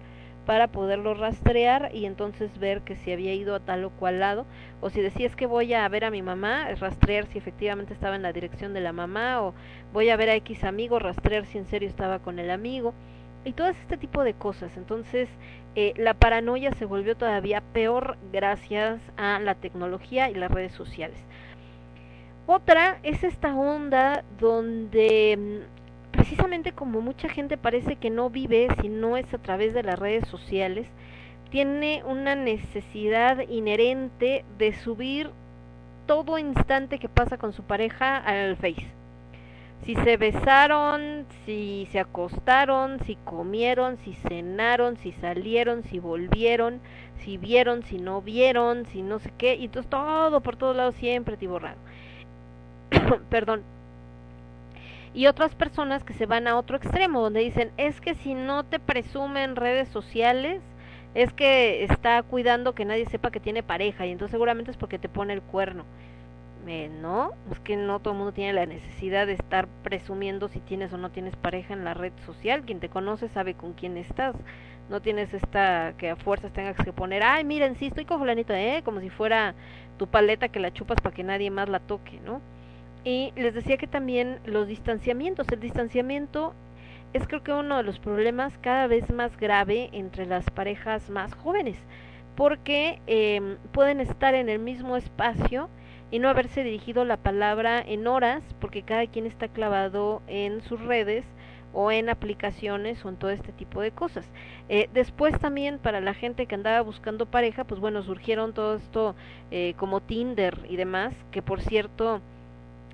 para poderlo rastrear y entonces ver que si había ido a tal o cual lado o si decías que voy a ver a mi mamá, rastrear si efectivamente estaba en la dirección de la mamá o voy a ver a X amigo, rastrear si en serio estaba con el amigo y todo este tipo de cosas. Entonces eh, la paranoia se volvió todavía peor gracias a la tecnología y las redes sociales. Otra es esta onda donde mm, precisamente como mucha gente parece que no vive si no es a través de las redes sociales, tiene una necesidad inherente de subir todo instante que pasa con su pareja al Face. Si se besaron, si se acostaron, si comieron, si cenaron, si salieron, si volvieron, si vieron, si no vieron, si no sé qué, y entonces todo por todos lados siempre tiborrado. Perdón. Y otras personas que se van a otro extremo, donde dicen, es que si no te presume en redes sociales, es que está cuidando que nadie sepa que tiene pareja, y entonces seguramente es porque te pone el cuerno. Eh, no, es que no todo el mundo tiene la necesidad de estar presumiendo si tienes o no tienes pareja en la red social. Quien te conoce sabe con quién estás. No tienes esta que a fuerzas tengas que poner, ay, miren, sí, estoy con ¿eh? Como si fuera tu paleta que la chupas para que nadie más la toque, ¿no? Y les decía que también los distanciamientos, el distanciamiento es creo que uno de los problemas cada vez más grave entre las parejas más jóvenes, porque eh, pueden estar en el mismo espacio y no haberse dirigido la palabra en horas, porque cada quien está clavado en sus redes o en aplicaciones o en todo este tipo de cosas. Eh, después también para la gente que andaba buscando pareja, pues bueno, surgieron todo esto eh, como Tinder y demás, que por cierto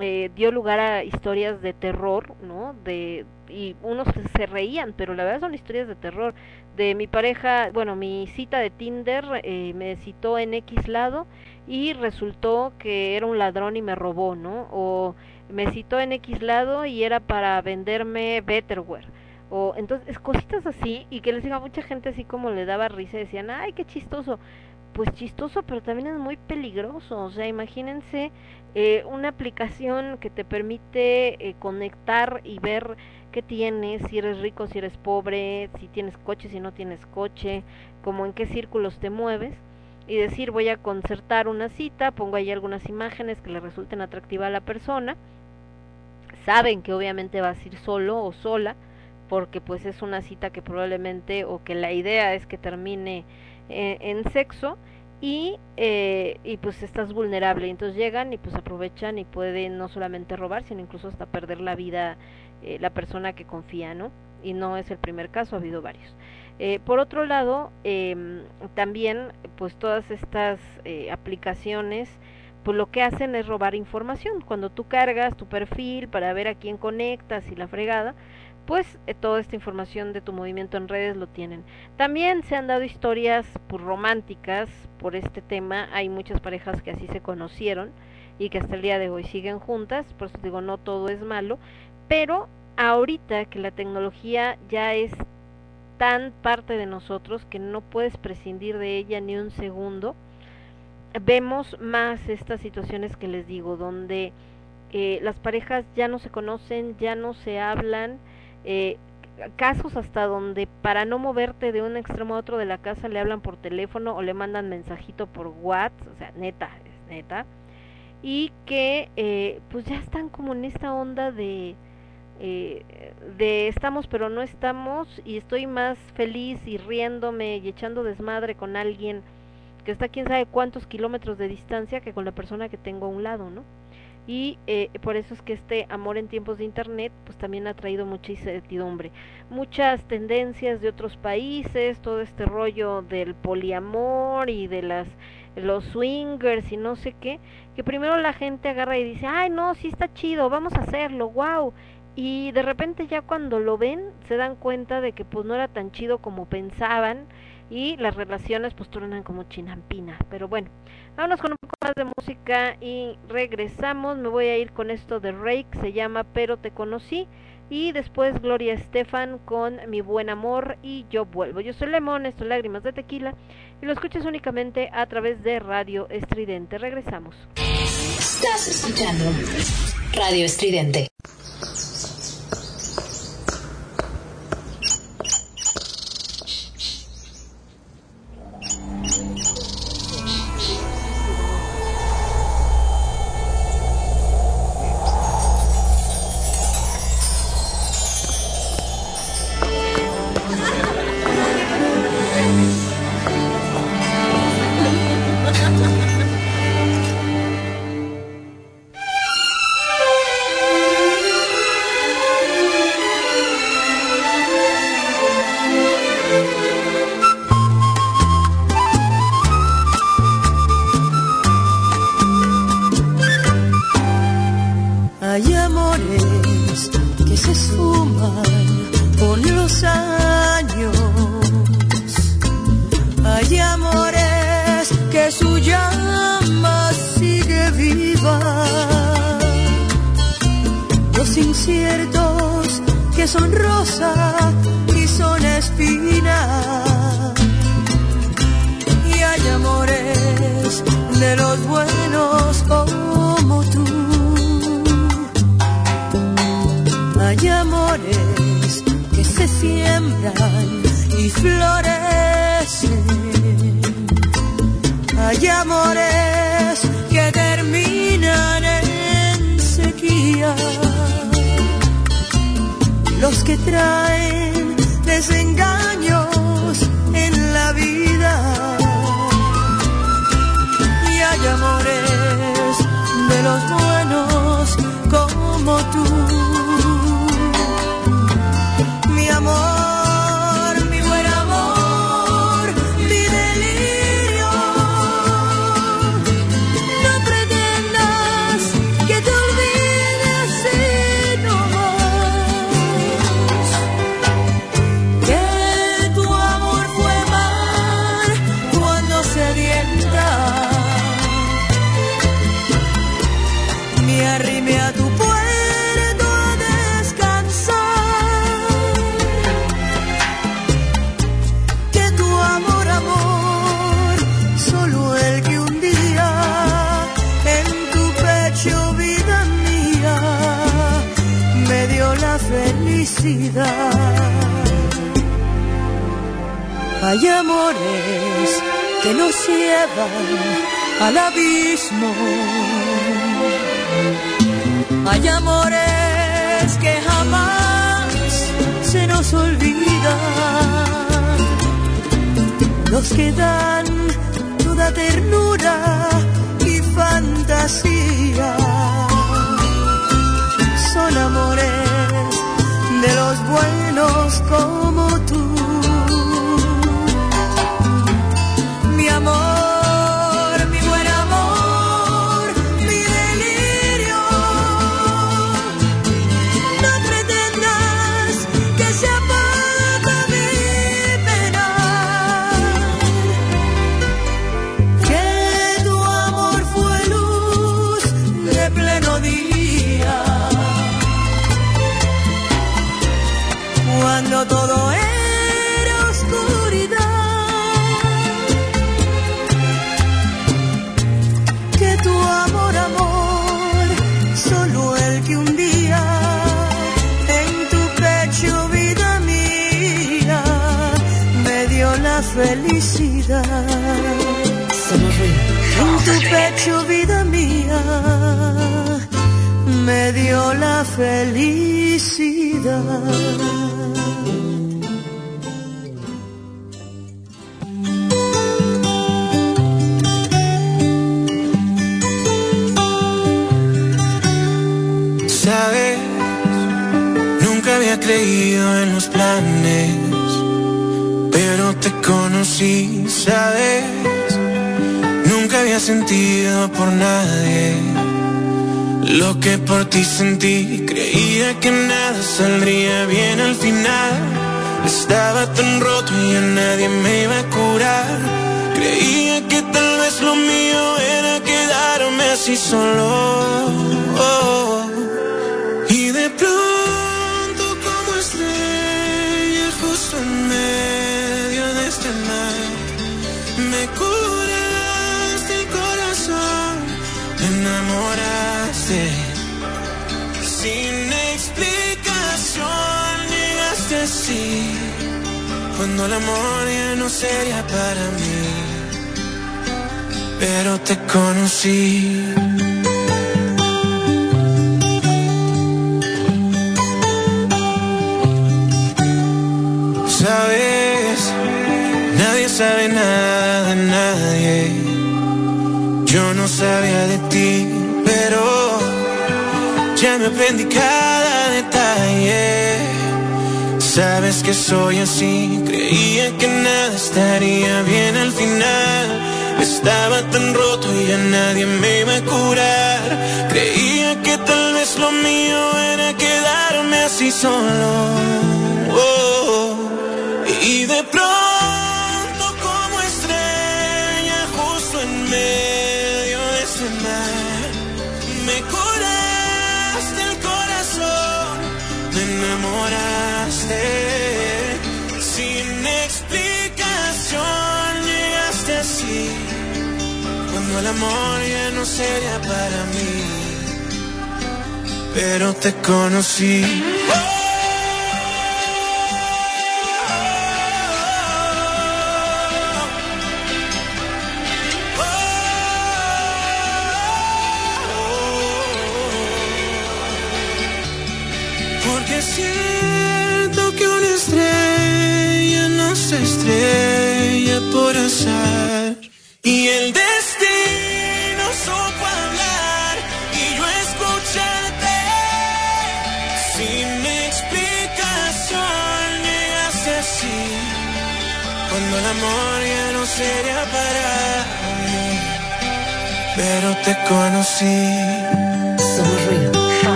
eh, dio lugar a historias de terror, ¿no? De y unos se reían, pero la verdad son historias de terror. De mi pareja, bueno, mi cita de Tinder eh, me citó en X lado y resultó que era un ladrón y me robó, ¿no? O me citó en X lado y era para venderme Betterware. O entonces, cositas así y que les diga a mucha gente así como le daba risa decían, ay, qué chistoso pues chistoso, pero también es muy peligroso. O sea, imagínense eh, una aplicación que te permite eh, conectar y ver qué tienes, si eres rico, si eres pobre, si tienes coche, si no tienes coche, como en qué círculos te mueves. Y decir, voy a concertar una cita, pongo ahí algunas imágenes que le resulten atractivas a la persona. Saben que obviamente vas a ir solo o sola, porque pues es una cita que probablemente o que la idea es que termine eh, en sexo y, eh, y pues estás vulnerable. Entonces llegan y pues aprovechan y pueden no solamente robar, sino incluso hasta perder la vida eh, la persona que confía, ¿no? Y no es el primer caso, ha habido varios. Eh, por otro lado, eh, también pues todas estas eh, aplicaciones pues lo que hacen es robar información. Cuando tú cargas tu perfil para ver a quién conectas y la fregada, pues eh, toda esta información de tu movimiento en redes lo tienen. También se han dado historias pues, románticas por este tema, hay muchas parejas que así se conocieron y que hasta el día de hoy siguen juntas, por eso digo, no todo es malo, pero ahorita que la tecnología ya es tan parte de nosotros que no puedes prescindir de ella ni un segundo, vemos más estas situaciones que les digo, donde eh, las parejas ya no se conocen, ya no se hablan, eh, casos hasta donde para no moverte de un extremo a otro de la casa le hablan por teléfono o le mandan mensajito por WhatsApp, o sea, neta, es neta, y que eh, pues ya están como en esta onda de eh, de estamos pero no estamos y estoy más feliz y riéndome y echando desmadre con alguien que está quién sabe cuántos kilómetros de distancia que con la persona que tengo a un lado, ¿no? Y eh, por eso es que este amor en tiempos de internet pues también ha traído mucha incertidumbre muchas tendencias de otros países todo este rollo del poliamor y de las los swingers y no sé qué que primero la gente agarra y dice ay no sí está chido vamos a hacerlo wow y de repente ya cuando lo ven se dan cuenta de que pues no era tan chido como pensaban y las relaciones pues truenan como chinampina. Pero bueno, vámonos con un poco más de música y regresamos. Me voy a ir con esto de Rake, se llama Pero te conocí. Y después Gloria Estefan con Mi Buen Amor y Yo Vuelvo. Yo soy Lemón, esto es Lágrimas de Tequila y lo escuchas únicamente a través de Radio Estridente. Regresamos. Estás escuchando Radio Estridente.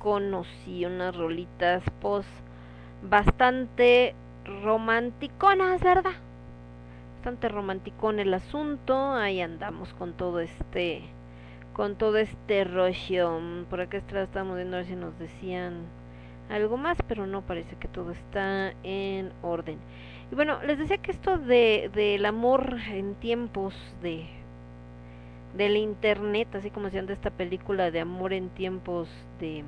Conocí, unas rolitas pues bastante romanticonas, ¿verdad? Bastante romanticón el asunto, ahí andamos con todo este con todo este rollo. Por acá estamos viendo a ver si nos decían algo más, pero no parece que todo está en orden. Y bueno, les decía que esto de del amor en tiempos de del internet, así como decían de esta película de amor en tiempos de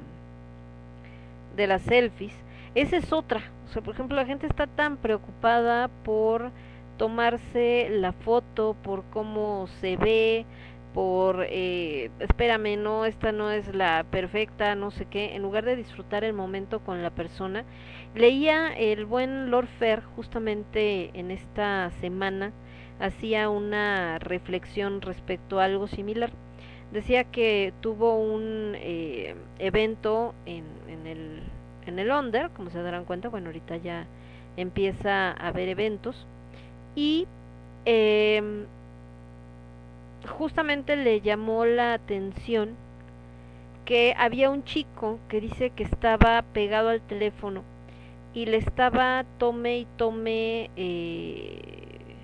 de las selfies, esa es otra. O sea, por ejemplo, la gente está tan preocupada por tomarse la foto, por cómo se ve, por eh, espérame, no, esta no es la perfecta, no sé qué, en lugar de disfrutar el momento con la persona. Leía el buen Lord Fair justamente en esta semana, hacía una reflexión respecto a algo similar. Decía que tuvo un eh, evento en, en, el, en el Under, como se darán cuenta, bueno, ahorita ya empieza a haber eventos, y eh, justamente le llamó la atención que había un chico que dice que estaba pegado al teléfono y le estaba tome y tome eh,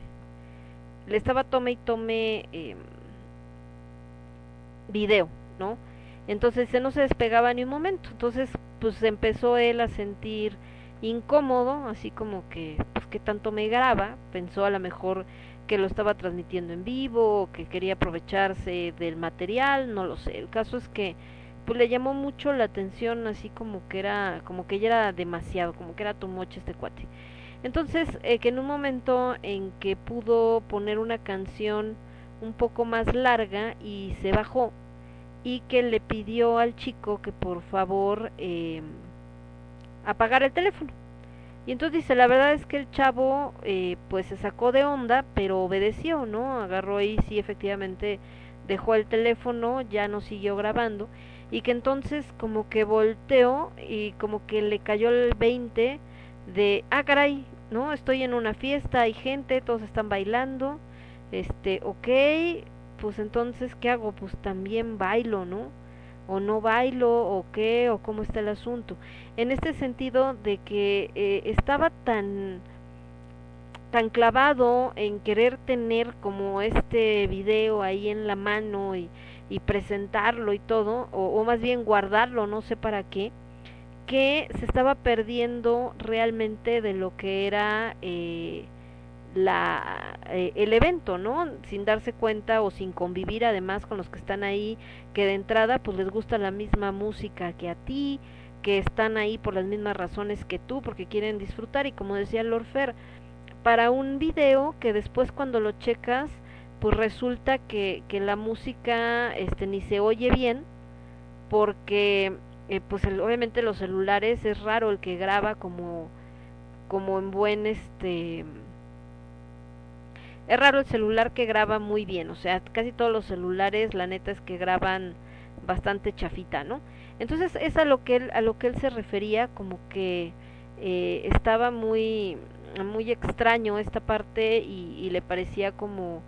le estaba tome y tome eh, video no entonces no se despegaba ni un momento entonces pues empezó él a sentir incómodo así como que pues que tanto me graba pensó a lo mejor que lo estaba transmitiendo en vivo o que quería aprovecharse del material, no lo sé. El caso es que pues le llamó mucho la atención así como que era como que ya era demasiado, como que era tomoche este cuate. Entonces, eh, que en un momento en que pudo poner una canción un poco más larga y se bajó y que le pidió al chico que por favor eh, apagara el teléfono. Y entonces dice, la verdad es que el chavo eh, pues se sacó de onda, pero obedeció, ¿no? Agarró ahí, sí, efectivamente dejó el teléfono, ya no siguió grabando, y que entonces como que volteó y como que le cayó el 20 de, ah, caray, ¿no? Estoy en una fiesta, hay gente, todos están bailando, este, ok, pues entonces, ¿qué hago? Pues también bailo, ¿no? O no bailo, o qué, o cómo está el asunto. En este sentido de que eh, estaba tan tan clavado en querer tener como este video ahí en la mano y, y presentarlo y todo, o, o, más bien guardarlo, no sé para qué, que se estaba perdiendo realmente de lo que era eh, la eh, el evento, ¿no? Sin darse cuenta o sin convivir además con los que están ahí, que de entrada pues les gusta la misma música que a ti, que están ahí por las mismas razones que tú, porque quieren disfrutar y como decía Lorfer, para un video que después cuando lo checas, pues resulta que, que la música este ni se oye bien porque eh, pues el, obviamente los celulares es raro el que graba como como en buen este es raro el celular que graba muy bien, o sea, casi todos los celulares la neta es que graban bastante chafita, ¿no? Entonces es a lo que él, a lo que él se refería como que eh, estaba muy muy extraño esta parte y, y le parecía como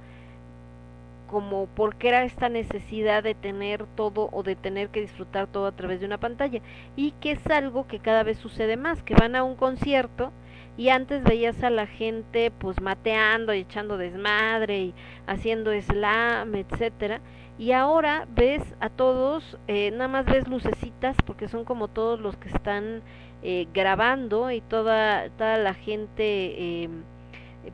como por qué era esta necesidad de tener todo o de tener que disfrutar todo a través de una pantalla y que es algo que cada vez sucede más, que van a un concierto y antes veías a la gente pues mateando y echando desmadre y haciendo slam, etcétera, y ahora ves a todos, eh, nada más ves lucecitas porque son como todos los que están eh, grabando y toda, toda la gente eh,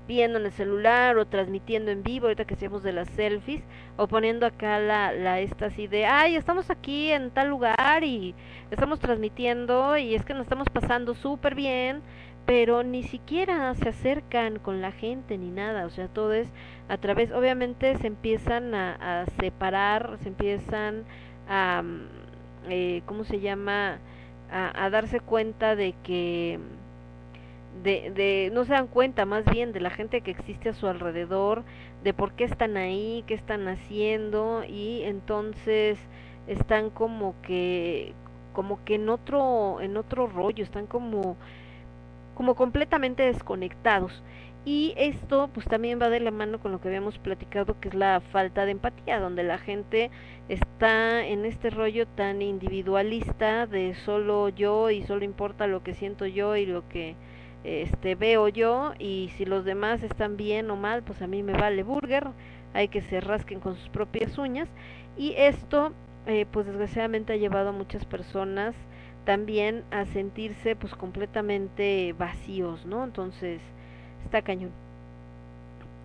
viendo en el celular o transmitiendo en vivo, ahorita que hacemos de las selfies, o poniendo acá la, la esta así de, ay, estamos aquí en tal lugar y estamos transmitiendo y es que nos estamos pasando súper bien, pero ni siquiera se acercan con la gente ni nada, o sea, todo es a través, obviamente se empiezan a, separar, se empiezan a, eh, ¿cómo se llama? A, darse cuenta de que de, no se dan cuenta más bien de la gente que existe a su alrededor, de por qué están ahí, qué están haciendo y entonces están como que como que en otro en otro rollo, están como como completamente desconectados. Y esto pues también va de la mano con lo que habíamos platicado que es la falta de empatía, donde la gente está en este rollo tan individualista de solo yo y solo importa lo que siento yo y lo que este veo yo y si los demás están bien o mal, pues a mí me vale burger, hay que se rasquen con sus propias uñas y esto eh, pues desgraciadamente ha llevado a muchas personas también a sentirse pues completamente vacíos, ¿no? Entonces, está cañón.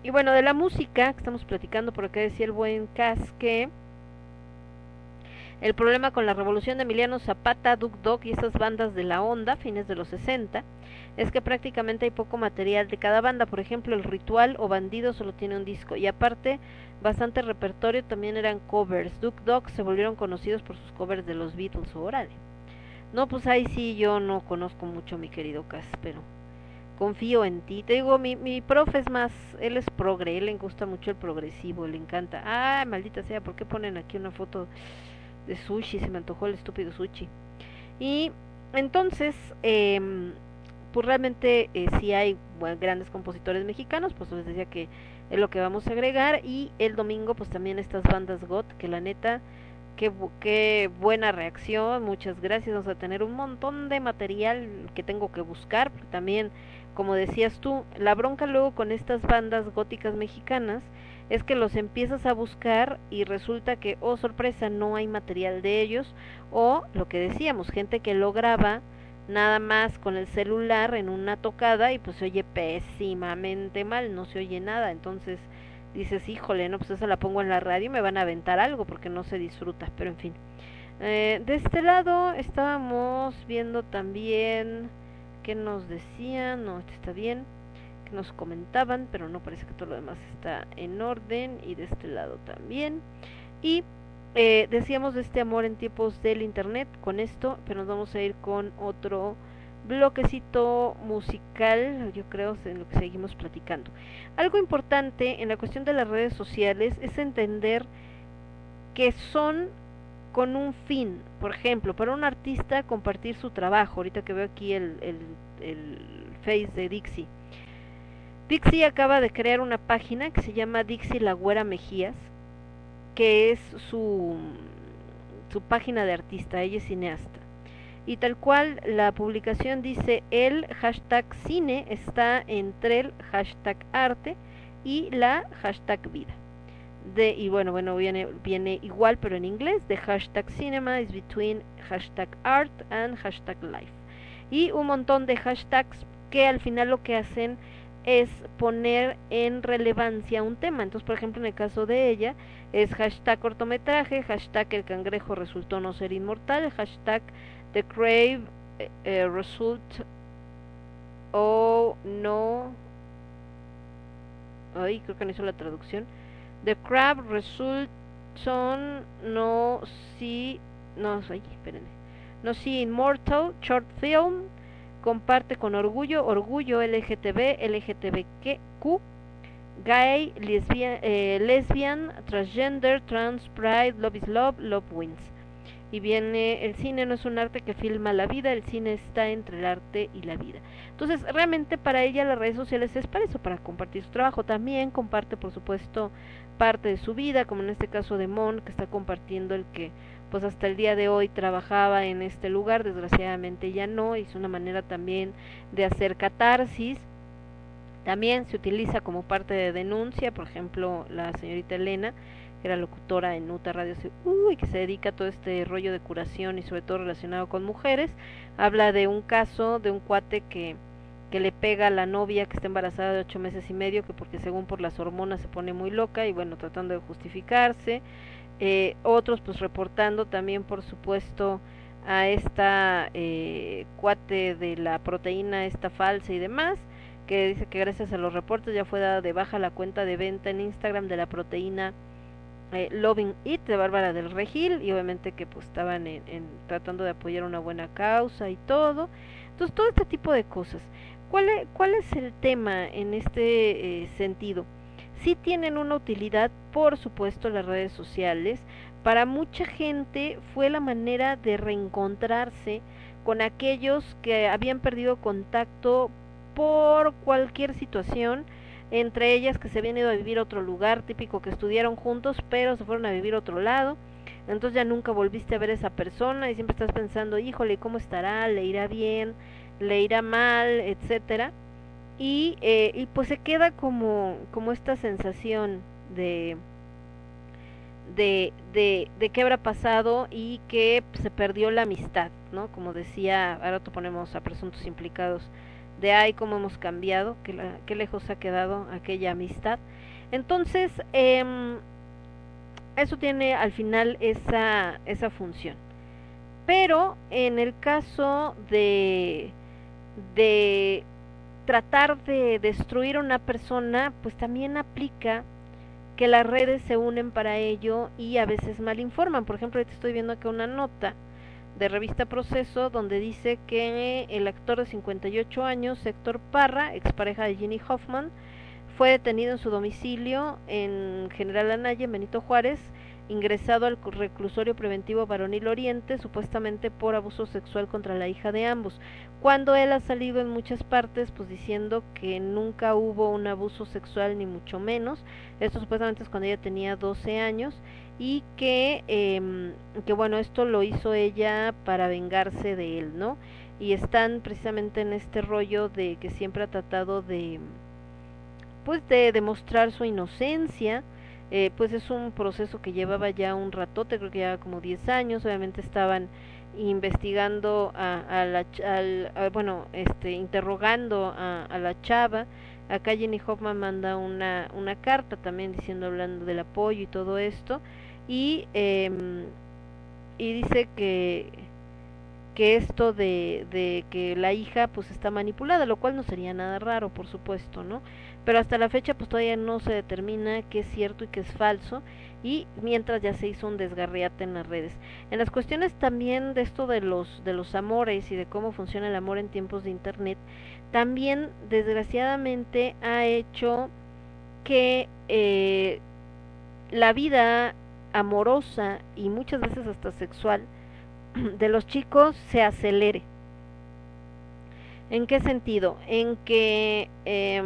Y bueno, de la música que estamos platicando, por acá decía el buen Casque, el problema con la revolución de Emiliano Zapata, Duke Dog y esas bandas de la onda, fines de los 60, es que prácticamente hay poco material de cada banda. Por ejemplo, el Ritual o Bandido solo tiene un disco. Y aparte, bastante repertorio también eran covers. Duke Dog se volvieron conocidos por sus covers de los Beatles. Órale. No, pues ahí sí yo no conozco mucho, mi querido Cas, pero confío en ti. Te digo, mi, mi profe es más, él es progre, él le gusta mucho el progresivo, le encanta. Ah, maldita sea, ¿por qué ponen aquí una foto de sushi? Se me antojó el estúpido sushi. Y entonces, eh, pues realmente eh, sí hay grandes compositores mexicanos, pues les decía que es lo que vamos a agregar. Y el domingo, pues también estas bandas GOT, que la neta Qué, buena reacción, muchas gracias. Vamos a tener un montón de material que tengo que buscar, también, como decías tú, la bronca luego con estas bandas góticas mexicanas es que los empiezas a buscar y resulta que, oh sorpresa, no hay material de ellos, o lo que decíamos, gente que lo graba nada más con el celular en una tocada y pues se oye pésimamente mal, no se oye nada, entonces dices, híjole, no, pues esa la pongo en la radio y me van a aventar algo porque no se disfruta, pero en fin. Eh, de este lado estábamos viendo también que nos decían, no, este está bien, que nos comentaban, pero no parece que todo lo demás está en orden y de este lado también. Y eh, decíamos de este amor en tiempos del internet con esto, pero nos vamos a ir con otro bloquecito musical, yo creo, en lo que seguimos platicando. Algo importante en la cuestión de las redes sociales es entender que son con un fin, por ejemplo, para un artista compartir su trabajo, ahorita que veo aquí el, el, el Face de Dixie. Dixie acaba de crear una página que se llama Dixie La Güera Mejías, que es su, su página de artista, ella es cineasta. Y tal cual la publicación dice, el hashtag cine está entre el hashtag arte y la hashtag vida. De, y bueno, bueno, viene, viene igual pero en inglés, de hashtag cinema is between hashtag art and hashtag life. Y un montón de hashtags que al final lo que hacen es poner en relevancia un tema. Entonces, por ejemplo, en el caso de ella, es hashtag cortometraje, hashtag el cangrejo resultó no ser inmortal, hashtag the crave eh, eh, result o no ay creo que no hizo la traducción. The crab result son no si no ay, espérenme. No si immortal short film comparte con orgullo orgullo LGTB LGTBQ gay lesbian, eh, lesbian transgender trans pride love is love love wins y viene el cine no es un arte que filma la vida, el cine está entre el arte y la vida. Entonces, realmente para ella las redes sociales es para eso, para compartir su trabajo. También comparte, por supuesto, parte de su vida, como en este caso de Mon, que está compartiendo el que pues hasta el día de hoy trabajaba en este lugar, desgraciadamente ya no, es una manera también de hacer catarsis. También se utiliza como parte de denuncia, por ejemplo, la señorita Elena, que era locutora en Uta Radio, uy, que se dedica a todo este rollo de curación y sobre todo relacionado con mujeres, habla de un caso de un cuate que, que le pega a la novia que está embarazada de ocho meses y medio, que porque según por las hormonas se pone muy loca y bueno, tratando de justificarse, eh, otros pues reportando también por supuesto a esta eh, cuate de la proteína esta falsa y demás, que dice que gracias a los reportes ya fue dada de baja la cuenta de venta en Instagram de la proteína eh, Loving It de Bárbara del Regil y obviamente que pues estaban en, tratando de apoyar una buena causa y todo. Entonces todo este tipo de cosas. ¿Cuál es, cuál es el tema en este eh, sentido? Sí tienen una utilidad, por supuesto, las redes sociales. Para mucha gente fue la manera de reencontrarse con aquellos que habían perdido contacto por cualquier situación, entre ellas que se habían ido a vivir a otro lugar, típico que estudiaron juntos, pero se fueron a vivir a otro lado, entonces ya nunca volviste a ver a esa persona y siempre estás pensando, híjole, ¿cómo estará? ¿Le irá bien? ¿Le irá mal? etcétera. Y, eh, y pues se queda como, como esta sensación de, de, de, de qué habrá pasado y que se perdió la amistad, ¿no? Como decía, ahora te ponemos a presuntos implicados de ay cómo hemos cambiado, la, qué lejos ha quedado aquella amistad. Entonces, eh, eso tiene al final esa, esa función. Pero en el caso de, de tratar de destruir a una persona, pues también aplica que las redes se unen para ello y a veces mal informan. Por ejemplo, estoy viendo acá una nota de revista Proceso, donde dice que el actor de 58 años, Héctor Parra, expareja de Ginny Hoffman, fue detenido en su domicilio en General Anaya, en Benito Juárez, ingresado al reclusorio preventivo Varonil Oriente, supuestamente por abuso sexual contra la hija de ambos, cuando él ha salido en muchas partes pues diciendo que nunca hubo un abuso sexual ni mucho menos, esto supuestamente es cuando ella tenía 12 años, y que, eh, que bueno, esto lo hizo ella para vengarse de él, ¿no? Y están precisamente en este rollo de que siempre ha tratado de, pues de demostrar su inocencia, eh, pues es un proceso que llevaba ya un ratote, creo que llevaba como 10 años, obviamente estaban investigando a, a la, al, bueno, este, interrogando a, a la chava, acá Jenny Hoffman manda una, una carta también diciendo, hablando del apoyo y todo esto, y, eh, y dice que que esto de, de que la hija pues está manipulada, lo cual no sería nada raro, por supuesto, ¿no? Pero hasta la fecha pues todavía no se determina qué es cierto y qué es falso y mientras ya se hizo un desgarriate en las redes. En las cuestiones también de esto de los de los amores y de cómo funciona el amor en tiempos de internet, también desgraciadamente ha hecho que eh, la vida amorosa y muchas veces hasta sexual de los chicos se acelere. ¿En qué sentido? En que eh,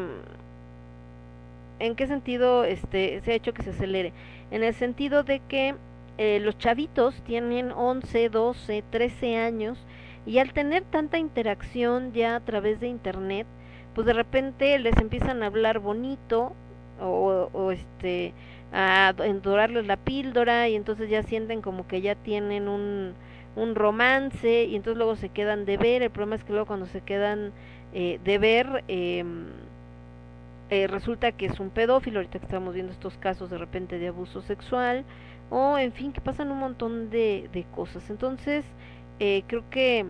¿En qué sentido este se ha hecho que se acelere? En el sentido de que eh, los chavitos tienen 11, 12, 13 años y al tener tanta interacción ya a través de internet, pues de repente les empiezan a hablar bonito o este a endorarles la píldora y entonces ya sienten como que ya tienen un, un romance y entonces luego se quedan de ver. El problema es que luego cuando se quedan eh, de ver eh, eh, resulta que es un pedófilo, ahorita que estamos viendo estos casos de repente de abuso sexual o en fin que pasan un montón de, de cosas. Entonces eh, creo que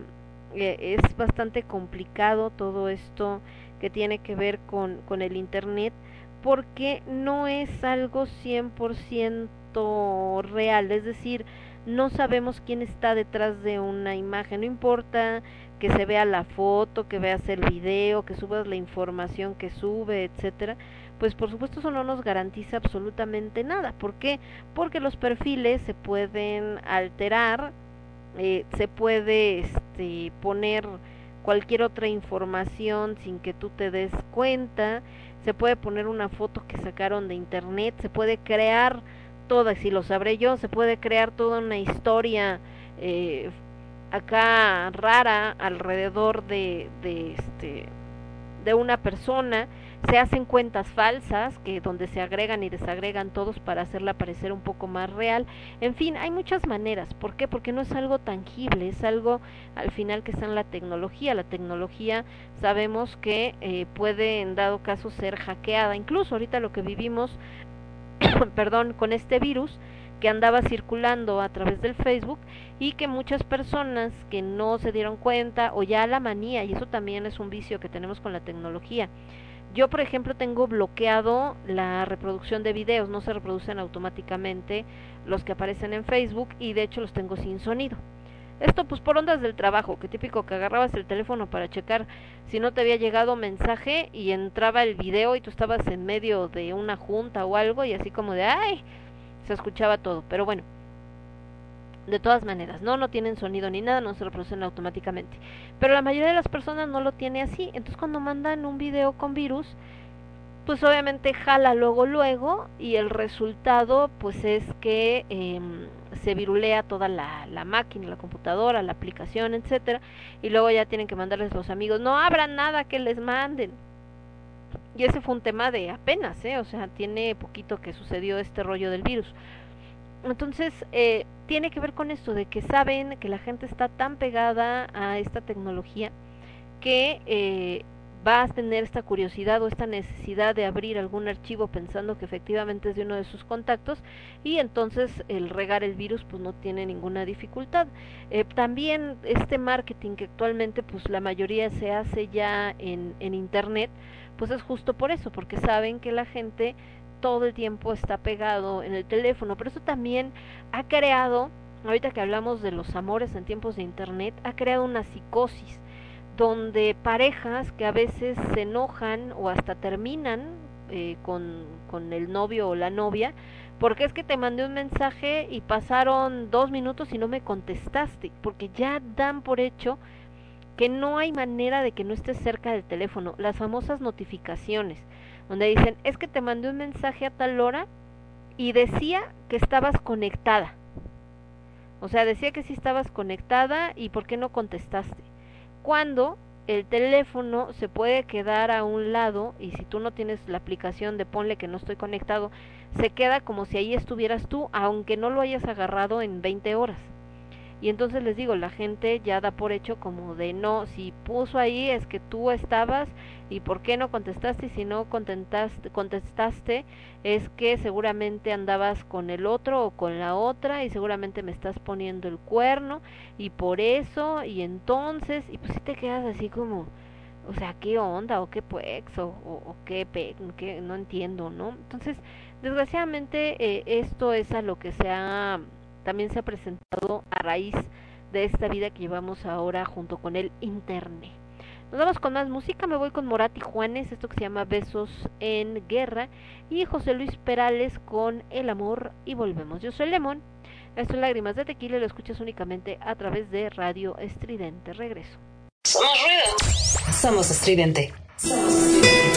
eh, es bastante complicado todo esto que tiene que ver con, con el Internet porque no es algo 100% real, es decir, no sabemos quién está detrás de una imagen, no importa que se vea la foto, que veas el video, que subas la información que sube, etcétera, pues por supuesto eso no nos garantiza absolutamente nada. ¿Por qué? Porque los perfiles se pueden alterar, eh, se puede este, poner cualquier otra información sin que tú te des cuenta, se puede poner una foto que sacaron de internet, se puede crear toda, si lo sabré yo, se puede crear toda una historia eh, acá rara alrededor de, de este de una persona se hacen cuentas falsas que donde se agregan y desagregan todos para hacerla parecer un poco más real en fin hay muchas maneras ¿por qué? porque no es algo tangible es algo al final que está en la tecnología la tecnología sabemos que eh, puede en dado caso ser hackeada incluso ahorita lo que vivimos perdón con este virus que andaba circulando a través del Facebook y que muchas personas que no se dieron cuenta o ya la manía, y eso también es un vicio que tenemos con la tecnología. Yo, por ejemplo, tengo bloqueado la reproducción de videos, no se reproducen automáticamente los que aparecen en Facebook y de hecho los tengo sin sonido. Esto pues por ondas del trabajo, que típico que agarrabas el teléfono para checar si no te había llegado mensaje y entraba el video y tú estabas en medio de una junta o algo y así como de, ay, se escuchaba todo, pero bueno, de todas maneras, no, no tienen sonido ni nada, no se reproducen automáticamente. Pero la mayoría de las personas no lo tiene así, entonces cuando mandan un video con virus, pues obviamente jala luego luego y el resultado pues es que eh, se virulea toda la, la máquina, la computadora, la aplicación, etcétera, y luego ya tienen que mandarles los amigos, no abran nada que les manden. Y ese fue un tema de apenas, ¿eh? o sea, tiene poquito que sucedió este rollo del virus. Entonces, eh, tiene que ver con esto de que saben que la gente está tan pegada a esta tecnología que eh, va a tener esta curiosidad o esta necesidad de abrir algún archivo pensando que efectivamente es de uno de sus contactos y entonces el regar el virus pues no tiene ninguna dificultad. Eh, también este marketing que actualmente pues la mayoría se hace ya en, en internet pues es justo por eso, porque saben que la gente todo el tiempo está pegado en el teléfono, pero eso también ha creado, ahorita que hablamos de los amores en tiempos de internet, ha creado una psicosis donde parejas que a veces se enojan o hasta terminan eh, con, con el novio o la novia, porque es que te mandé un mensaje y pasaron dos minutos y no me contestaste, porque ya dan por hecho que no hay manera de que no estés cerca del teléfono, las famosas notificaciones, donde dicen, es que te mandé un mensaje a tal hora y decía que estabas conectada. O sea, decía que sí estabas conectada y por qué no contestaste. Cuando el teléfono se puede quedar a un lado y si tú no tienes la aplicación de ponle que no estoy conectado, se queda como si ahí estuvieras tú, aunque no lo hayas agarrado en 20 horas. Y entonces les digo, la gente ya da por hecho como de no, si puso ahí es que tú estabas y por qué no contestaste y si no contestaste, contestaste es que seguramente andabas con el otro o con la otra y seguramente me estás poniendo el cuerno y por eso y entonces y pues si te quedas así como o sea qué onda o qué pues o, o, qué, pe, qué no entiendo no entonces desgraciadamente eh, esto es a lo que se ha también se ha presentado a raíz de esta vida que llevamos ahora junto con el internet. Nos vamos con más música, me voy con Morat y Juanes, esto que se llama Besos en Guerra, y José Luis Perales con El Amor, y volvemos. Yo soy Lemón, esto es Lágrimas de Tequila lo escuchas únicamente a través de Radio Estridente. Regreso. Somos ruido. Somos estridente. El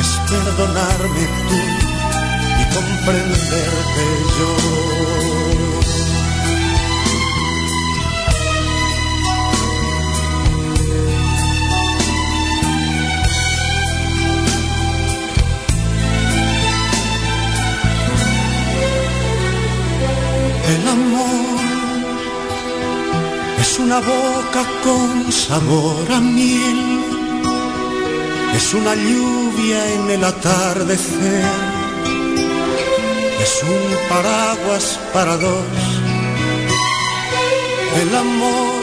Es perdonarme tú y comprenderte yo. El amor es una boca con sabor a miel, es una lluvia en el atardecer, es un paraguas para dos. El amor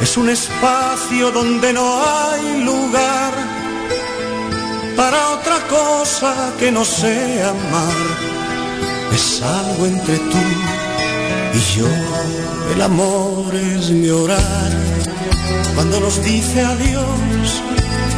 es un espacio donde no hay lugar para otra cosa que no sea amar es algo entre tú y yo. El amor es llorar cuando nos dice adiós.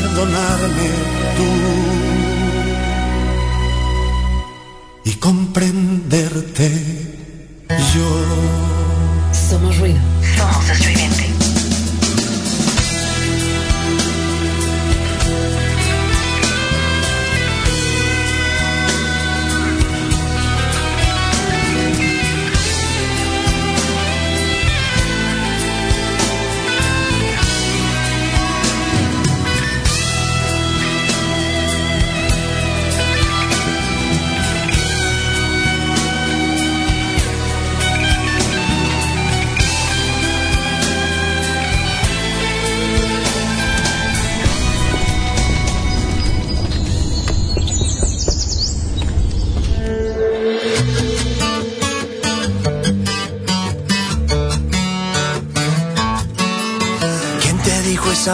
perdonarme tú y comprenderte yo. Somos ruido. Somos estridente.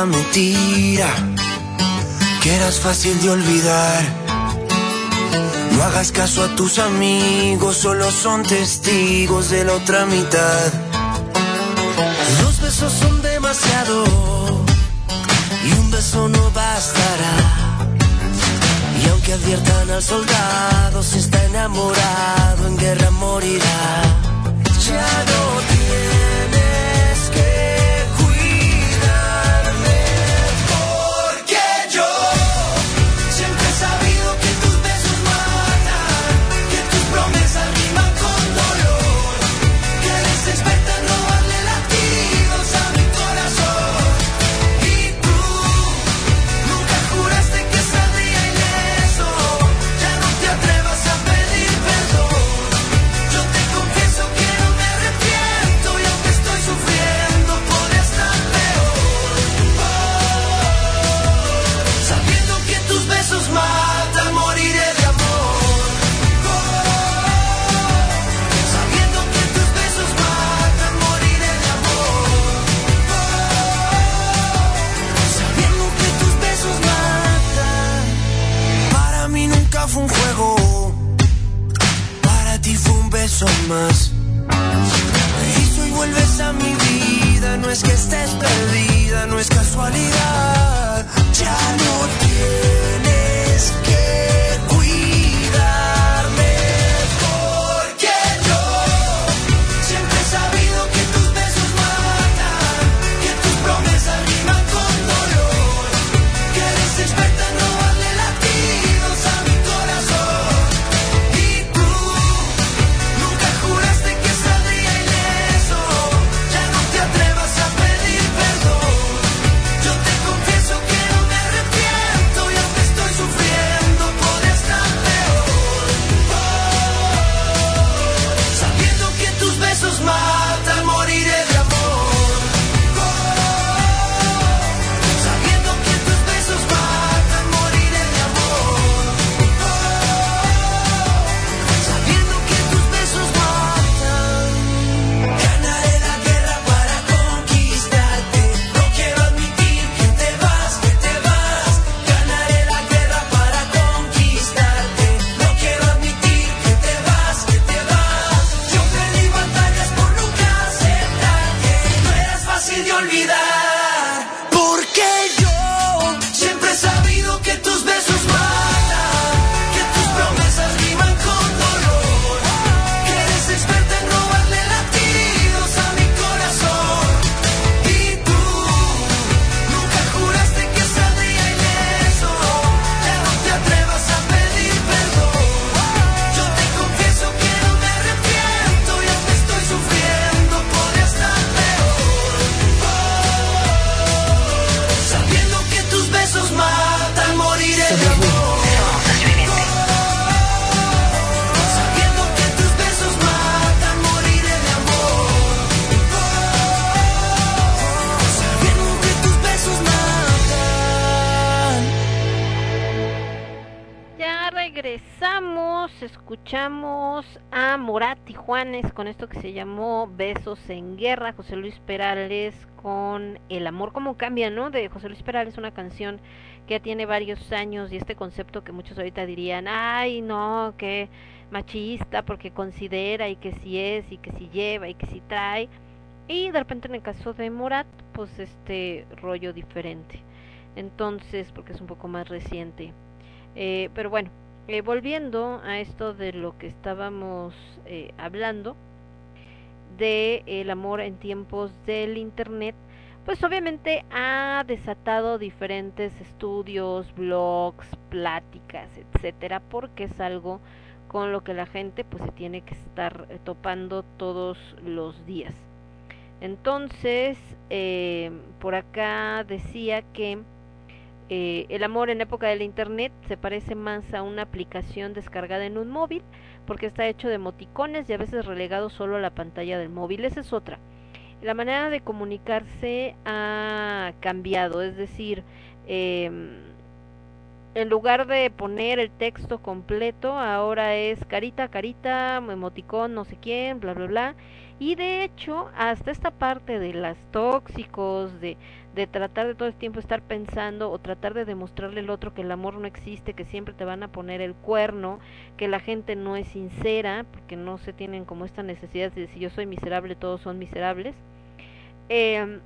Mentira? Que eras fácil de olvidar. No hagas caso a tus amigos, solo son testigos de la otra mitad. Juanes con esto que se llamó Besos en Guerra, José Luis Perales con El amor como cambia, ¿no? De José Luis Perales, una canción que ya tiene varios años y este concepto que muchos ahorita dirían, ay, no, que machista porque considera y que si es y que si lleva y que si trae. Y de repente en el caso de Morat, pues este rollo diferente. Entonces, porque es un poco más reciente. Eh, pero bueno, eh, volviendo a esto de lo que estábamos eh, hablando, de el amor en tiempos del internet, pues obviamente ha desatado diferentes estudios, blogs, pláticas, etcétera, porque es algo con lo que la gente pues se tiene que estar eh, topando todos los días. Entonces, por acá decía que eh, el amor en época del internet se parece más a una aplicación descargada en un móvil porque está hecho de emoticones y a veces relegado solo a la pantalla del móvil. Esa es otra. La manera de comunicarse ha cambiado, es decir, eh, en lugar de poner el texto completo, ahora es carita, carita, emoticón, no sé quién, bla, bla, bla. Y de hecho, hasta esta parte de las tóxicos, de, de tratar de todo el tiempo estar pensando o tratar de demostrarle al otro que el amor no existe, que siempre te van a poner el cuerno, que la gente no es sincera, porque no se tienen como esta necesidad de decir yo soy miserable, todos son miserables. Eh,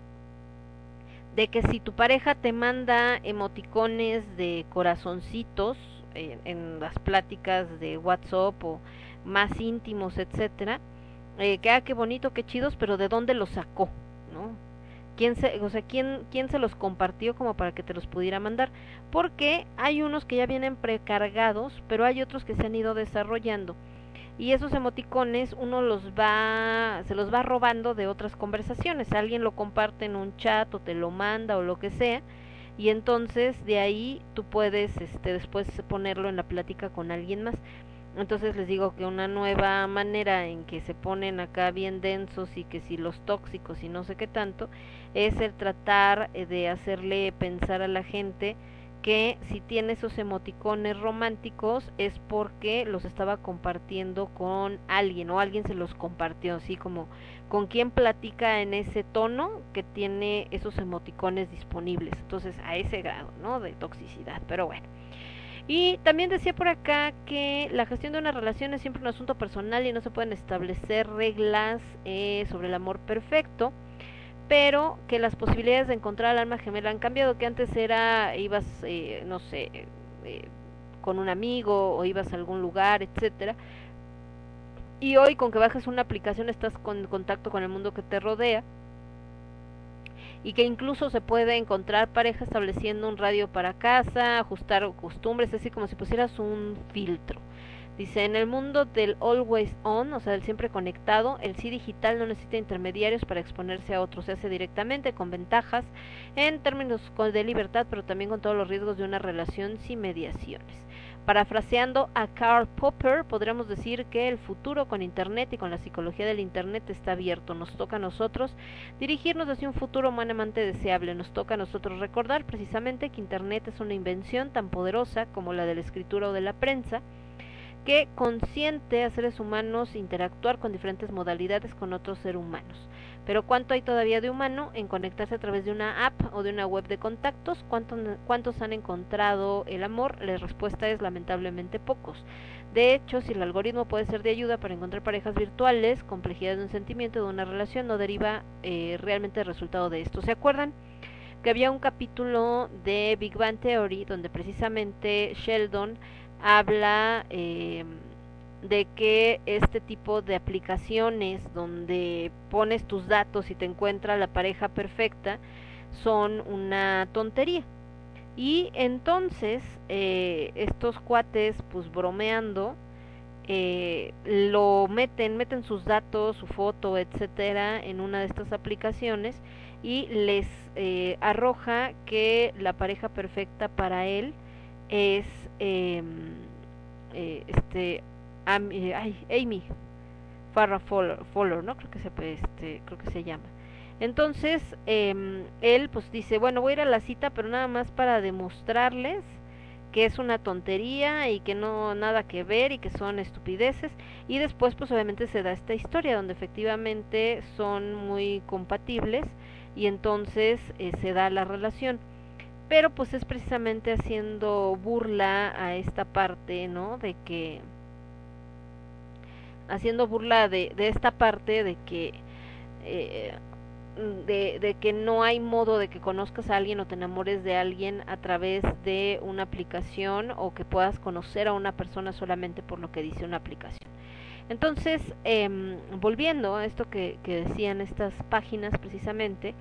de que si tu pareja te manda emoticones de corazoncitos eh, en las pláticas de WhatsApp o más íntimos, etcétera, eh, que ah, qué bonito, qué chidos, pero ¿de dónde los sacó? ¿No? ¿Quién se, o sea, ¿quién, quién se los compartió como para que te los pudiera mandar? Porque hay unos que ya vienen precargados, pero hay otros que se han ido desarrollando. Y esos emoticones uno los va, se los va robando de otras conversaciones. Alguien lo comparte en un chat o te lo manda o lo que sea. Y entonces de ahí tú puedes este, después ponerlo en la plática con alguien más. Entonces les digo que una nueva manera en que se ponen acá bien densos y que si los tóxicos y no sé qué tanto, es el tratar eh, de hacerle pensar a la gente que si tiene esos emoticones románticos es porque los estaba compartiendo con alguien o alguien se los compartió, así como con quien platica en ese tono que tiene esos emoticones disponibles. Entonces, a ese grado, ¿no? De toxicidad. Pero bueno. Y también decía por acá que la gestión de una relación es siempre un asunto personal y no se pueden establecer reglas eh, sobre el amor perfecto, pero que las posibilidades de encontrar al alma gemela han cambiado, que antes era, ibas, eh, no sé, eh, con un amigo o ibas a algún lugar, etcétera. Y hoy con que bajes una aplicación estás con contacto con el mundo que te rodea y que incluso se puede encontrar pareja estableciendo un radio para casa, ajustar costumbres, así como si pusieras un filtro. Dice, en el mundo del always on, o sea, del siempre conectado, el sí digital no necesita intermediarios para exponerse a otros, se hace directamente con ventajas en términos de libertad, pero también con todos los riesgos de una relación sin mediaciones. Parafraseando a Karl Popper, podríamos decir que el futuro con Internet y con la psicología del Internet está abierto. Nos toca a nosotros dirigirnos hacia un futuro humanamente deseable. Nos toca a nosotros recordar precisamente que Internet es una invención tan poderosa como la de la escritura o de la prensa, que consiente a seres humanos interactuar con diferentes modalidades con otros seres humanos. Pero ¿cuánto hay todavía de humano en conectarse a través de una app o de una web de contactos? ¿Cuántos, cuántos han encontrado el amor? La respuesta es lamentablemente pocos. De hecho, si el algoritmo puede ser de ayuda para encontrar parejas virtuales, complejidad de un sentimiento, de una relación, no deriva eh, realmente el resultado de esto. ¿Se acuerdan? que había un capítulo de Big Bang Theory donde precisamente Sheldon habla eh, de que este tipo de aplicaciones donde pones tus datos y te encuentra la pareja perfecta son una tontería. Y entonces eh, estos cuates, pues bromeando, eh, lo meten, meten sus datos, su foto, etcétera, en una de estas aplicaciones y les eh, arroja que la pareja perfecta para él es em, este eh, ay, Amy Farrah Fowler, ¿no? Creo que se, este, creo que se llama. Entonces, eh, él pues dice, bueno, voy a ir a la cita, pero nada más para demostrarles que es una tontería y que no nada que ver y que son estupideces y después pues obviamente se da esta historia donde efectivamente son muy compatibles y entonces eh, se da la relación pero pues es precisamente haciendo burla a esta parte no de que haciendo burla de, de esta parte de que eh, de, de, que no hay modo de que conozcas a alguien o te enamores de alguien a través de una aplicación o que puedas conocer a una persona solamente por lo que dice una aplicación. Entonces, eh, volviendo a esto que, decían estas páginas precisamente,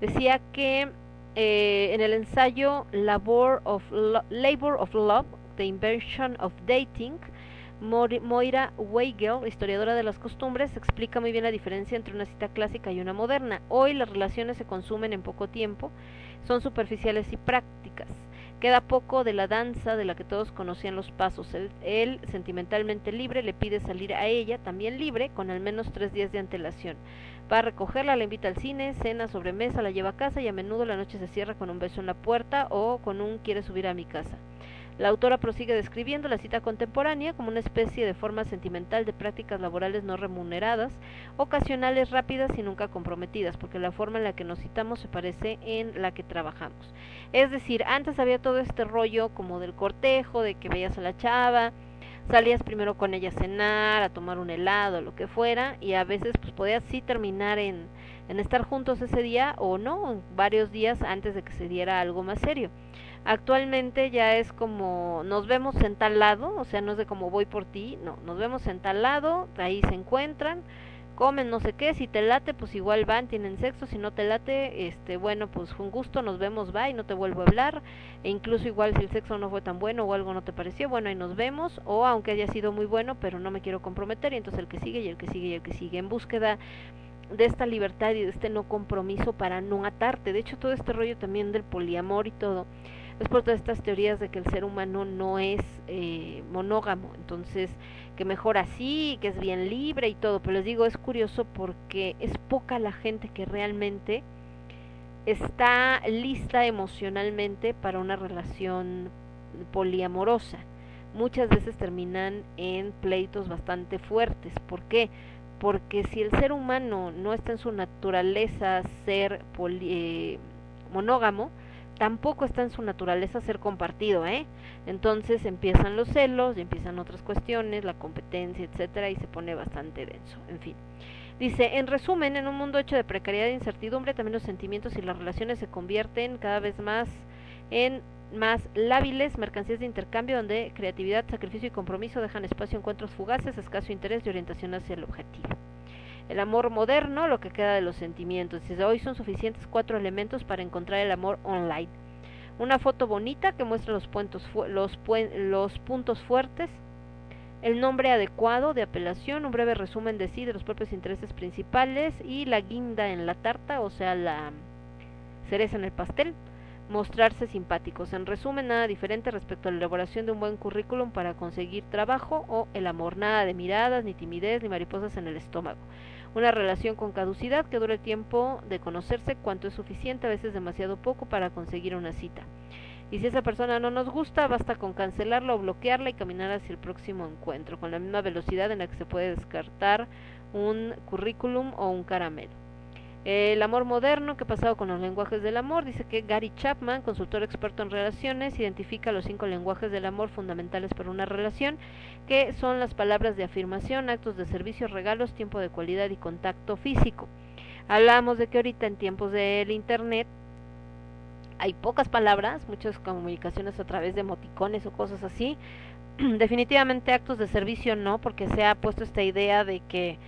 decía que eh, en el ensayo Labor of, Labor of Love, The Invention of Dating, Moira Weigel, historiadora de las costumbres, explica muy bien la diferencia entre una cita clásica y una moderna. Hoy las relaciones se consumen en poco tiempo, son superficiales y prácticas. Queda poco de la danza de la que todos conocían los pasos. Él, él, sentimentalmente libre, le pide salir a ella, también libre, con al menos tres días de antelación. Va a recogerla, la invita al cine, cena, sobremesa, la lleva a casa y a menudo la noche se cierra con un beso en la puerta o con un quiere subir a mi casa. La autora prosigue describiendo la cita contemporánea como una especie de forma sentimental de prácticas laborales no remuneradas, ocasionales, rápidas y nunca comprometidas, porque la forma en la que nos citamos se parece en la que trabajamos. Es decir, antes había todo este rollo como del cortejo, de que veías a la chava, salías primero con ella a cenar, a tomar un helado, lo que fuera, y a veces pues podías sí terminar en, en estar juntos ese día o no, varios días antes de que se diera algo más serio. Actualmente ya es como nos vemos en tal lado, o sea, no es de como voy por ti, no, nos vemos en tal lado, ahí se encuentran, comen no sé qué, si te late, pues igual van, tienen sexo, si no te late, este, bueno, pues con gusto nos vemos, va y no te vuelvo a hablar, e incluso igual si el sexo no fue tan bueno o algo no te pareció, bueno, ahí nos vemos, o aunque haya sido muy bueno, pero no me quiero comprometer, y entonces el que sigue y el que sigue y el que sigue, en búsqueda de esta libertad y de este no compromiso para no atarte, de hecho todo este rollo también del poliamor y todo, es por todas estas teorías de que el ser humano no es eh, monógamo, entonces que mejor así, que es bien libre y todo, pero les digo, es curioso porque es poca la gente que realmente está lista emocionalmente para una relación poliamorosa. Muchas veces terminan en pleitos bastante fuertes. ¿Por qué? Porque si el ser humano no está en su naturaleza ser poli, eh, monógamo, tampoco está en su naturaleza ser compartido, ¿eh? Entonces empiezan los celos y empiezan otras cuestiones, la competencia, etcétera, y se pone bastante denso. En fin. Dice, en resumen, en un mundo hecho de precariedad e incertidumbre, también los sentimientos y las relaciones se convierten cada vez más en más lábiles, mercancías de intercambio donde creatividad, sacrificio y compromiso dejan espacio a encuentros fugaces, escaso interés y orientación hacia el objetivo. El amor moderno, lo que queda de los sentimientos. Dice, hoy son suficientes cuatro elementos para encontrar el amor online. Una foto bonita que muestra los, puntos los, los puntos fuertes, el nombre adecuado de apelación, un breve resumen de sí de los propios intereses principales y la guinda en la tarta, o sea, la cereza en el pastel, mostrarse simpáticos. En resumen, nada diferente respecto a la elaboración de un buen currículum para conseguir trabajo o el amor, nada de miradas, ni timidez, ni mariposas en el estómago. Una relación con caducidad que dure el tiempo de conocerse cuanto es suficiente, a veces demasiado poco para conseguir una cita. Y si esa persona no nos gusta, basta con cancelarla o bloquearla y caminar hacia el próximo encuentro, con la misma velocidad en la que se puede descartar un currículum o un caramelo. El amor moderno, ¿qué ha pasado con los lenguajes del amor? Dice que Gary Chapman, consultor experto en relaciones, identifica los cinco lenguajes del amor fundamentales para una relación, que son las palabras de afirmación, actos de servicio, regalos, tiempo de cualidad y contacto físico. Hablamos de que ahorita en tiempos del Internet hay pocas palabras, muchas comunicaciones a través de emoticones o cosas así. Definitivamente actos de servicio no, porque se ha puesto esta idea de que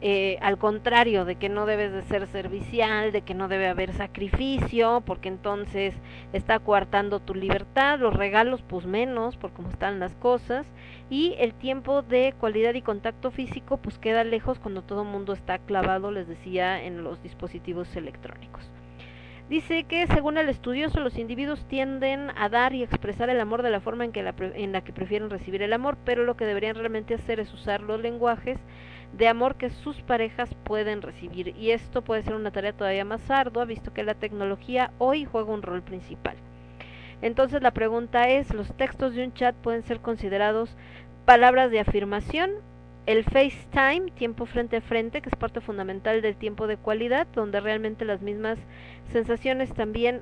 eh, al contrario, de que no debes de ser servicial, de que no debe haber sacrificio, porque entonces está coartando tu libertad, los regalos pues menos, por cómo están las cosas, y el tiempo de cualidad y contacto físico pues queda lejos cuando todo el mundo está clavado, les decía, en los dispositivos electrónicos. Dice que según el estudioso los individuos tienden a dar y expresar el amor de la forma en, que la, en la que prefieren recibir el amor, pero lo que deberían realmente hacer es usar los lenguajes de amor que sus parejas pueden recibir. Y esto puede ser una tarea todavía más ardua, visto que la tecnología hoy juega un rol principal. Entonces la pregunta es, ¿los textos de un chat pueden ser considerados palabras de afirmación? El FaceTime, tiempo frente a frente, que es parte fundamental del tiempo de cualidad, donde realmente las mismas sensaciones también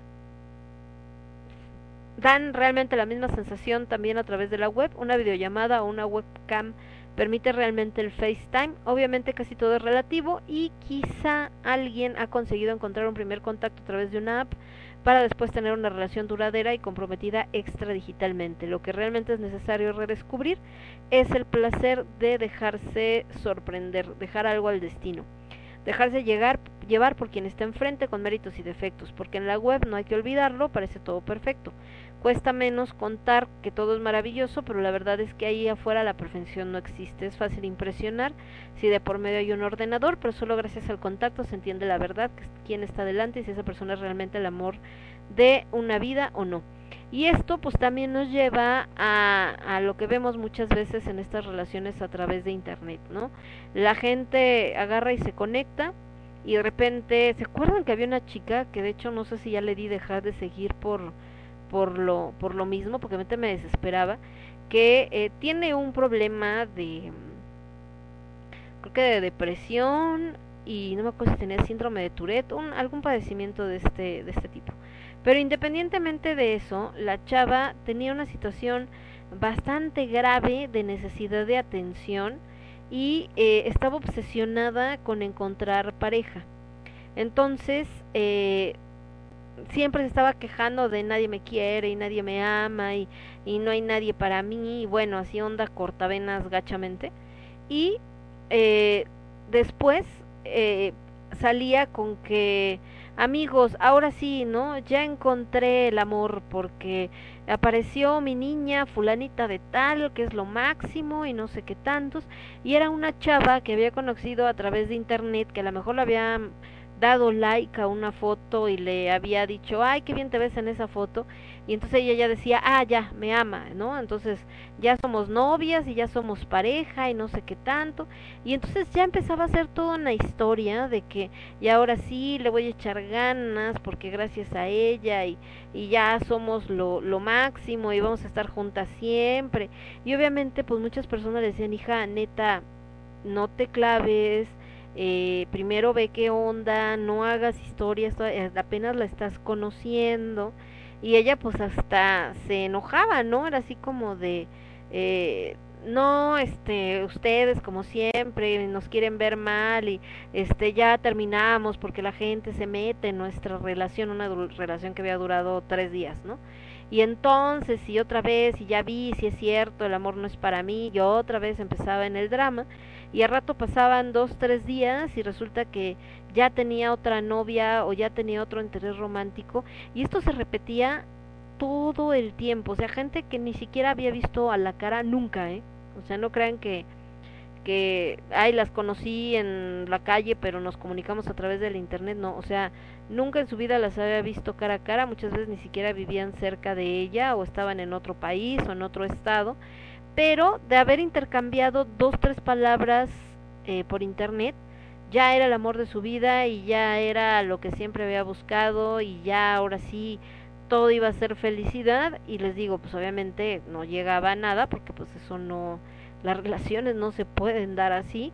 dan realmente la misma sensación también a través de la web, una videollamada o una webcam permite realmente el FaceTime. Obviamente casi todo es relativo y quizá alguien ha conseguido encontrar un primer contacto a través de una app para después tener una relación duradera y comprometida extradigitalmente. Lo que realmente es necesario redescubrir es el placer de dejarse sorprender, dejar algo al destino. Dejarse llegar, llevar por quien está enfrente con méritos y defectos, porque en la web no hay que olvidarlo, parece todo perfecto. Cuesta menos contar que todo es maravilloso, pero la verdad es que ahí afuera la perfección no existe. Es fácil impresionar si de por medio hay un ordenador, pero solo gracias al contacto se entiende la verdad, quién está delante y si esa persona es realmente el amor de una vida o no. Y esto pues también nos lleva a, a, lo que vemos muchas veces en estas relaciones a través de internet, ¿no? La gente agarra y se conecta y de repente, ¿se acuerdan que había una chica que de hecho no sé si ya le di dejar de seguir por por lo, por lo mismo, porque a me desesperaba, que eh, tiene un problema de, creo que de depresión y no me acuerdo si tenía síndrome de Tourette, un, algún padecimiento de este, de este tipo. Pero independientemente de eso, la chava tenía una situación bastante grave de necesidad de atención y eh, estaba obsesionada con encontrar pareja. Entonces, eh, siempre se estaba quejando de nadie me quiere y nadie me ama y, y no hay nadie para mí y bueno, así onda cortavenas gachamente. Y eh, después eh, salía con que amigos, ahora sí, ¿no? Ya encontré el amor porque apareció mi niña fulanita de tal, que es lo máximo y no sé qué tantos, y era una chava que había conocido a través de internet, que a lo mejor la había dado like a una foto y le había dicho, ay, qué bien te ves en esa foto, y entonces ella ya decía, ah, ya, me ama, ¿no? Entonces ya somos novias y ya somos pareja y no sé qué tanto, y entonces ya empezaba a ser toda una historia de que, y ahora sí, le voy a echar ganas porque gracias a ella y, y ya somos lo, lo máximo y vamos a estar juntas siempre, y obviamente pues muchas personas le decían, hija, neta, no te claves, eh, primero ve qué onda, no hagas historias, eh, apenas la estás conociendo. y ella pues hasta se enojaba, ¿no? Era así como de, eh, no, este, ustedes como siempre nos quieren ver mal y este ya terminamos porque la gente se mete en nuestra relación, una relación que había durado tres días, ¿no? Y entonces, y otra vez, y ya vi si es cierto, el amor no es para mí, yo otra vez empezaba en el drama, y al rato pasaban dos, tres días, y resulta que ya tenía otra novia o ya tenía otro interés romántico, y esto se repetía todo el tiempo, o sea, gente que ni siquiera había visto a la cara nunca, ¿eh? O sea, no crean que que ay las conocí en la calle pero nos comunicamos a través del internet no o sea nunca en su vida las había visto cara a cara muchas veces ni siquiera vivían cerca de ella o estaban en otro país o en otro estado pero de haber intercambiado dos tres palabras eh, por internet ya era el amor de su vida y ya era lo que siempre había buscado y ya ahora sí todo iba a ser felicidad. Y les digo pues obviamente no llegaba a nada porque pues eso no las relaciones no se pueden dar así.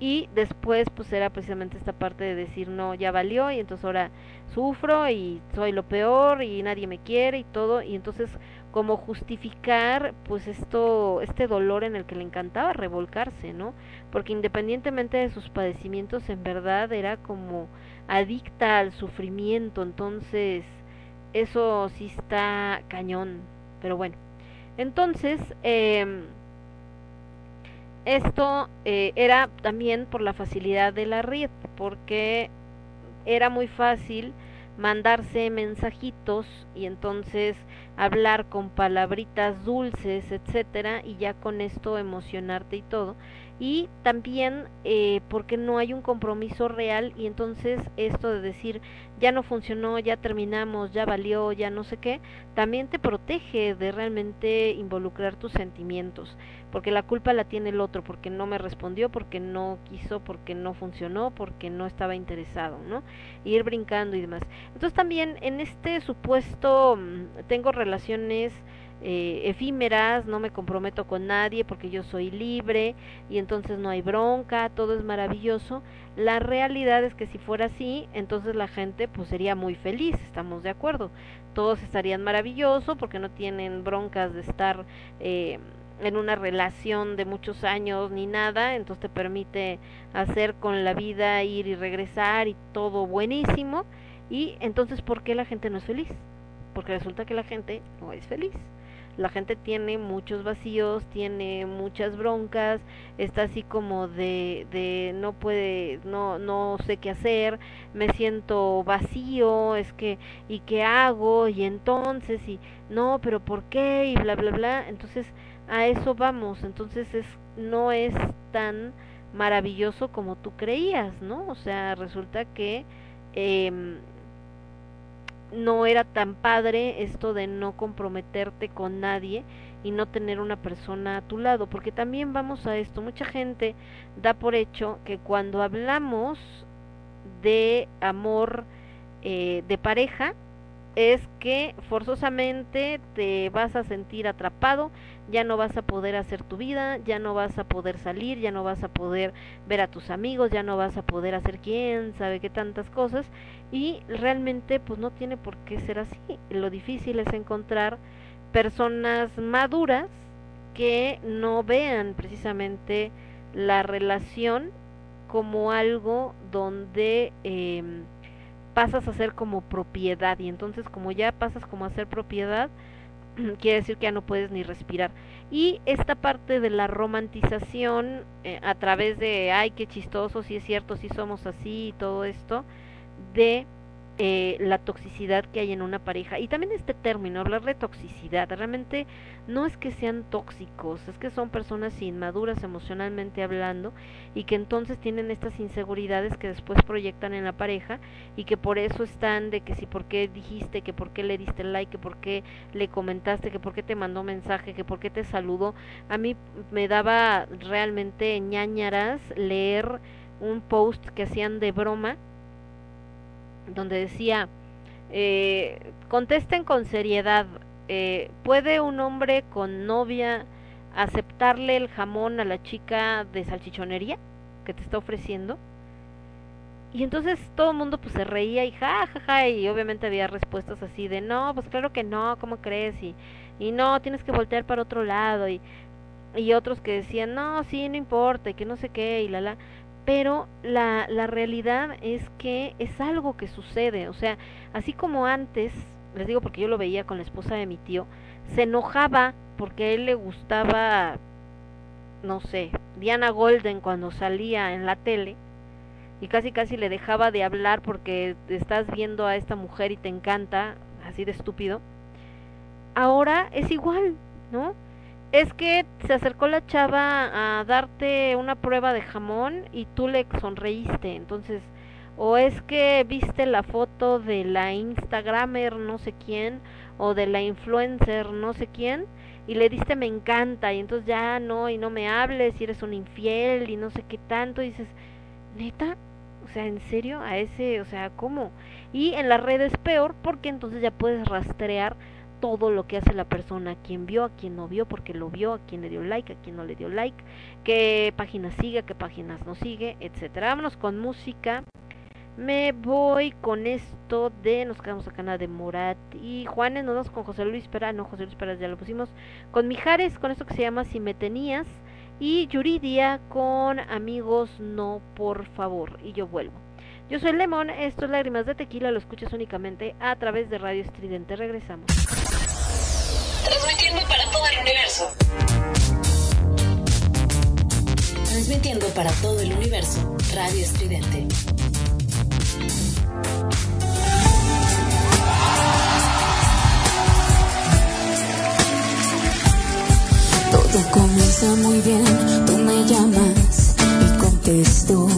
Y después pues era precisamente esta parte de decir no ya valió y entonces ahora sufro y soy lo peor y nadie me quiere y todo y entonces como justificar pues esto este dolor en el que le encantaba revolcarse no porque independientemente de sus padecimientos en verdad era como adicta al sufrimiento entonces eso sí está cañón pero bueno. Entonces eh, esto eh, era también por la facilidad de la red, porque era muy fácil mandarse mensajitos y entonces hablar con palabritas dulces, etcétera, y ya con esto emocionarte y todo y también eh, porque no hay un compromiso real y entonces esto de decir ya no funcionó, ya terminamos, ya valió, ya no sé qué, también te protege de realmente involucrar tus sentimientos, porque la culpa la tiene el otro, porque no me respondió, porque no quiso, porque no funcionó, porque no estaba interesado, ¿no? ir brincando y demás. Entonces también en este supuesto mm, tengo relaciones eh, efímeras, no me comprometo con nadie porque yo soy libre y entonces no hay bronca, todo es maravilloso. La realidad es que si fuera así, entonces la gente pues sería muy feliz, estamos de acuerdo. Todos estarían maravilloso porque no tienen broncas de estar eh, en una relación de muchos años ni nada, entonces te permite hacer con la vida ir y regresar y todo buenísimo. Y entonces, ¿por qué la gente no es feliz? Porque resulta que la gente no es feliz la gente tiene muchos vacíos, tiene muchas broncas, está así como de, de no puede, no, no sé qué hacer, me siento vacío, es que, ¿y qué hago? Y entonces, y no, pero ¿por qué? Y bla, bla, bla. Entonces, a eso vamos, entonces es, no es tan maravilloso como tú creías, ¿no? O sea, resulta que eh, no era tan padre esto de no comprometerte con nadie y no tener una persona a tu lado, porque también vamos a esto, mucha gente da por hecho que cuando hablamos de amor eh, de pareja, es que forzosamente te vas a sentir atrapado, ya no vas a poder hacer tu vida, ya no vas a poder salir, ya no vas a poder ver a tus amigos, ya no vas a poder hacer quién sabe qué tantas cosas y realmente pues no tiene por qué ser así. Lo difícil es encontrar personas maduras que no vean precisamente la relación como algo donde eh, pasas a ser como propiedad y entonces como ya pasas como a ser propiedad quiere decir que ya no puedes ni respirar. Y esta parte de la romantización eh, a través de ay qué chistoso si es cierto si somos así y todo esto de eh, la toxicidad que hay en una pareja. Y también este término, hablar de toxicidad, realmente no es que sean tóxicos, es que son personas inmaduras emocionalmente hablando y que entonces tienen estas inseguridades que después proyectan en la pareja y que por eso están de que si por qué dijiste, que por qué le diste like, que por qué le comentaste, que por qué te mandó mensaje, que por qué te saludó. A mí me daba realmente ñañaras leer un post que hacían de broma donde decía, eh, contesten con seriedad, eh, ¿puede un hombre con novia aceptarle el jamón a la chica de salchichonería que te está ofreciendo? y entonces todo el mundo pues se reía y ja, ja, ja, y obviamente había respuestas así de, no, pues claro que no, ¿cómo crees? Y, y no, tienes que voltear para otro lado, y, y otros que decían, no, sí, no importa, y que no sé qué, y la, la. Pero la, la realidad es que es algo que sucede, o sea, así como antes, les digo porque yo lo veía con la esposa de mi tío, se enojaba porque a él le gustaba, no sé, Diana Golden cuando salía en la tele, y casi casi le dejaba de hablar porque estás viendo a esta mujer y te encanta, así de estúpido. Ahora es igual, ¿no? Es que se acercó la chava a darte una prueba de jamón y tú le sonreíste, entonces, o es que viste la foto de la Instagramer no sé quién, o de la influencer no sé quién, y le diste me encanta, y entonces ya no, y no me hables, y eres un infiel, y no sé qué tanto, y dices, neta, o sea, ¿en serio? A ese, o sea, ¿cómo? Y en las redes peor porque entonces ya puedes rastrear todo lo que hace la persona, a quien vio, a quien no vio, porque lo vio, a quien le dio like, a quien no le dio like, qué páginas sigue, qué páginas no sigue, etcétera. Vámonos con música. Me voy con esto de, nos quedamos acá nada de Morat y Juanes, nos vamos con José Luis Pérez, no José Luis Pérez ya lo pusimos, con Mijares, con esto que se llama Si me tenías, y Yuridia con Amigos No Por Favor. Y yo vuelvo. Yo soy Lemon, esto es Lágrimas de Tequila, lo escuchas únicamente a través de Radio Estridente. Regresamos. Transmitiendo para todo el universo. Transmitiendo para todo el universo. Radio Estridente. Todo comienza muy bien, tú me llamas y contesto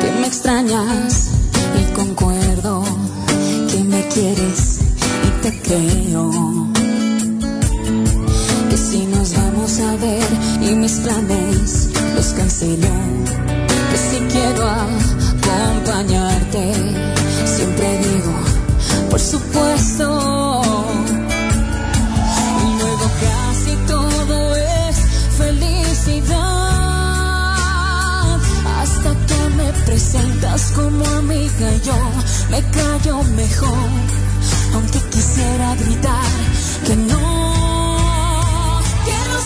que me extrañas y concuerdo que me quieres y te creo. Si nos vamos a ver y mis planes los cancelo, que si quiero acompañarte, siempre digo, por supuesto. Y luego casi todo es felicidad. Hasta que me presentas como amiga, yo me callo mejor. Aunque quisiera gritar que no,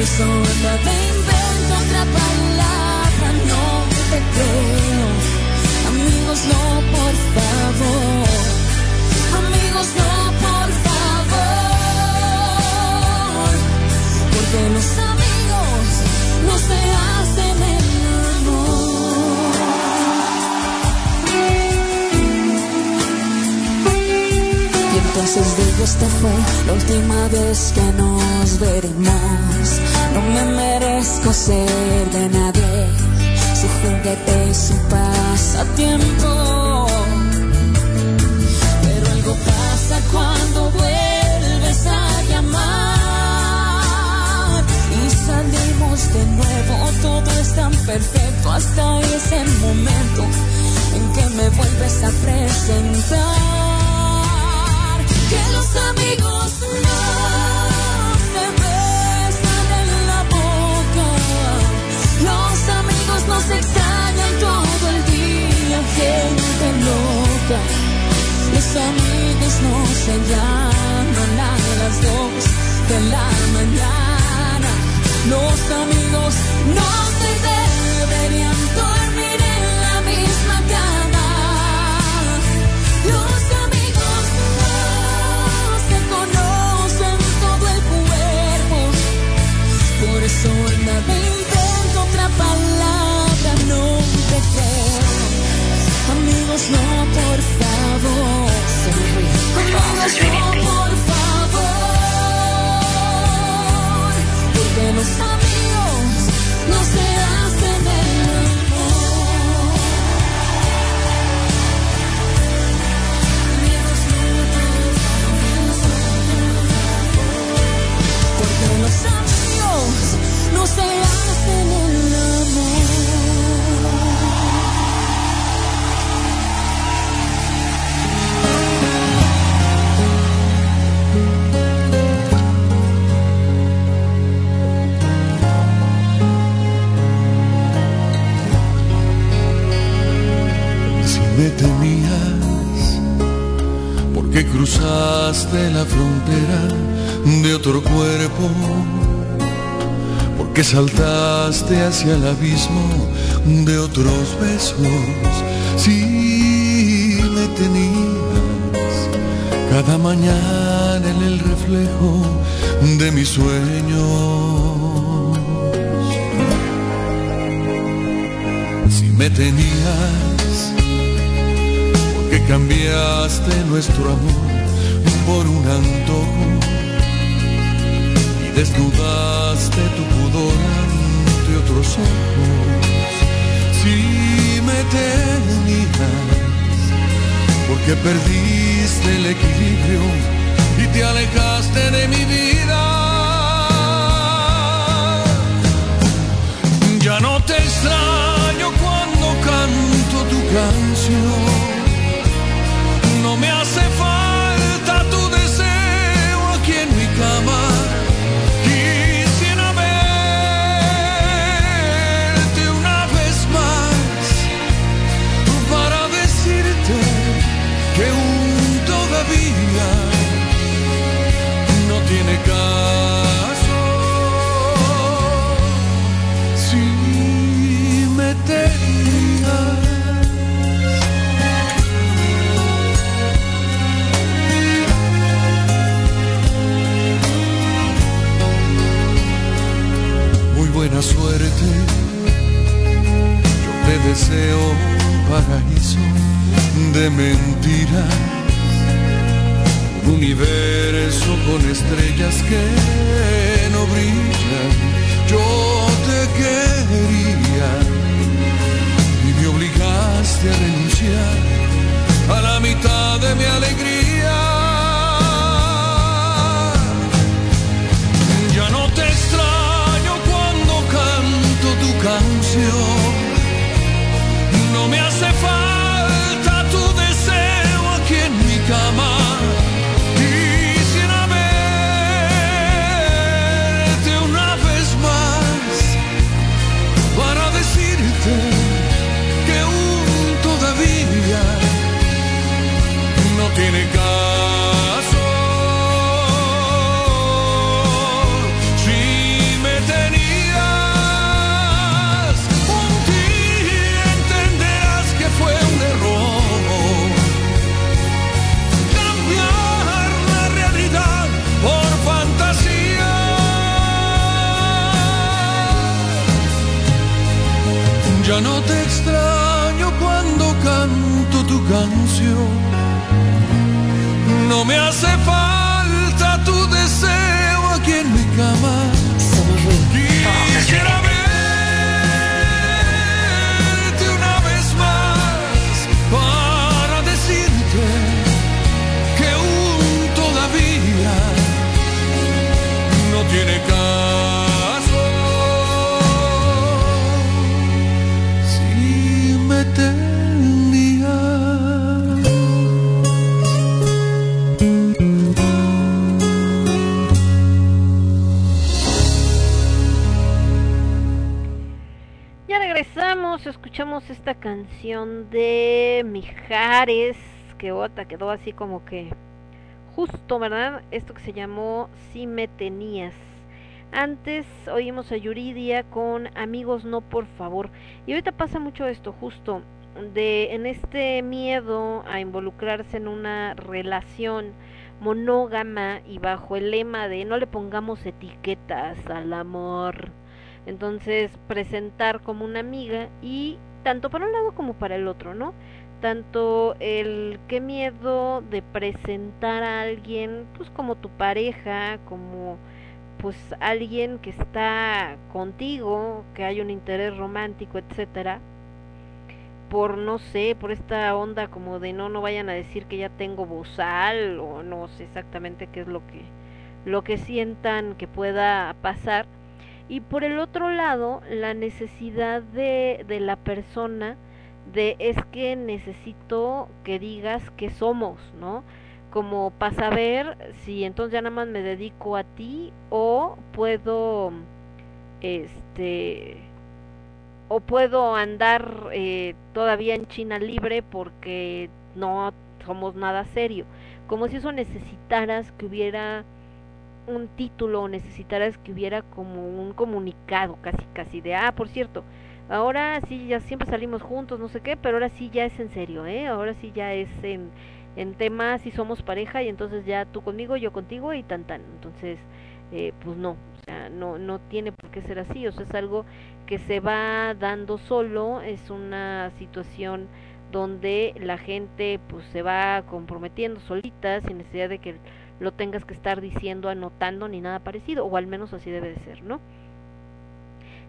Por eso nada invento otra palabra, no te creo. Amigos, no, por favor. Amigos, no, por favor. Porque los amigos no se hacen Entonces digo, esta fue la última vez que nos veremos. No me merezco ser de nadie, su juguete y su pasatiempo. Pero algo pasa cuando vuelves a llamar y salimos de nuevo. Todo es tan perfecto hasta ese momento en que me vuelves a presentar. Que los amigos no se besan digas no, por favor. No digas no, por favor. Porque los amigos no se hacen el amor. Porque los amigos no se hacen me tenías, porque cruzaste la frontera de otro cuerpo, porque saltaste hacia el abismo de otros besos. Si me tenías cada mañana en el reflejo de mis sueños. Si me tenías, cambiaste nuestro amor por un antojo y desnudaste tu pudor ante otros ojos. Si me tenías, porque perdiste el equilibrio y te alejaste de mi vida. Ya no te extraño cuando canto tu canción. Deseo un paraíso de mentiras un universo con estrellas que no brillan. Yo te quería y me obligaste a renunciar a la mitad de mi alegría. Ya no te extraño cuando canto tu canción. Tiene caso. Si me tenías, un día entenderás que fue un error cambiar la realidad por fantasía. Ya no te extraño cuando canto tu canción. Me hace falta esta canción de Mijares, que otra quedó así como que justo, ¿verdad? Esto que se llamó Si me tenías. Antes oímos a Yuridia con Amigos no por favor. Y ahorita pasa mucho esto, justo de en este miedo a involucrarse en una relación monógama y bajo el lema de no le pongamos etiquetas al amor. Entonces, presentar como una amiga y tanto para un lado como para el otro, ¿no? Tanto el qué miedo de presentar a alguien, pues como tu pareja, como pues alguien que está contigo, que hay un interés romántico, etcétera, por no sé, por esta onda como de no no vayan a decir que ya tengo bozal o no sé exactamente qué es lo que lo que sientan que pueda pasar y por el otro lado la necesidad de, de la persona de es que necesito que digas que somos, ¿no? Como para saber si entonces ya nada más me dedico a ti o puedo este o puedo andar eh, todavía en China libre porque no somos nada serio. Como si eso necesitaras que hubiera un título o necesitaras que hubiera como un comunicado casi casi de, ah, por cierto, ahora sí ya siempre salimos juntos, no sé qué, pero ahora sí ya es en serio, ¿eh? Ahora sí ya es en, en temas si somos pareja y entonces ya tú conmigo, yo contigo y tan tan. Entonces, eh, pues no, o sea, no, no tiene por qué ser así, o sea, es algo que se va dando solo, es una situación donde la gente pues se va comprometiendo solita sin necesidad de que lo tengas que estar diciendo, anotando ni nada parecido, o al menos así debe de ser, ¿no?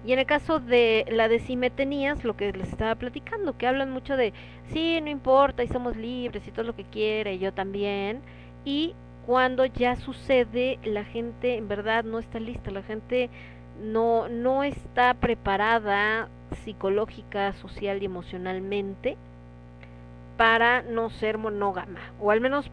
Y en el caso de la de simetenías, lo que les estaba platicando, que hablan mucho de, sí, no importa, y somos libres y todo lo que quiere, y yo también, y cuando ya sucede, la gente en verdad no está lista, la gente no, no está preparada psicológica, social y emocionalmente para no ser monógama, o al menos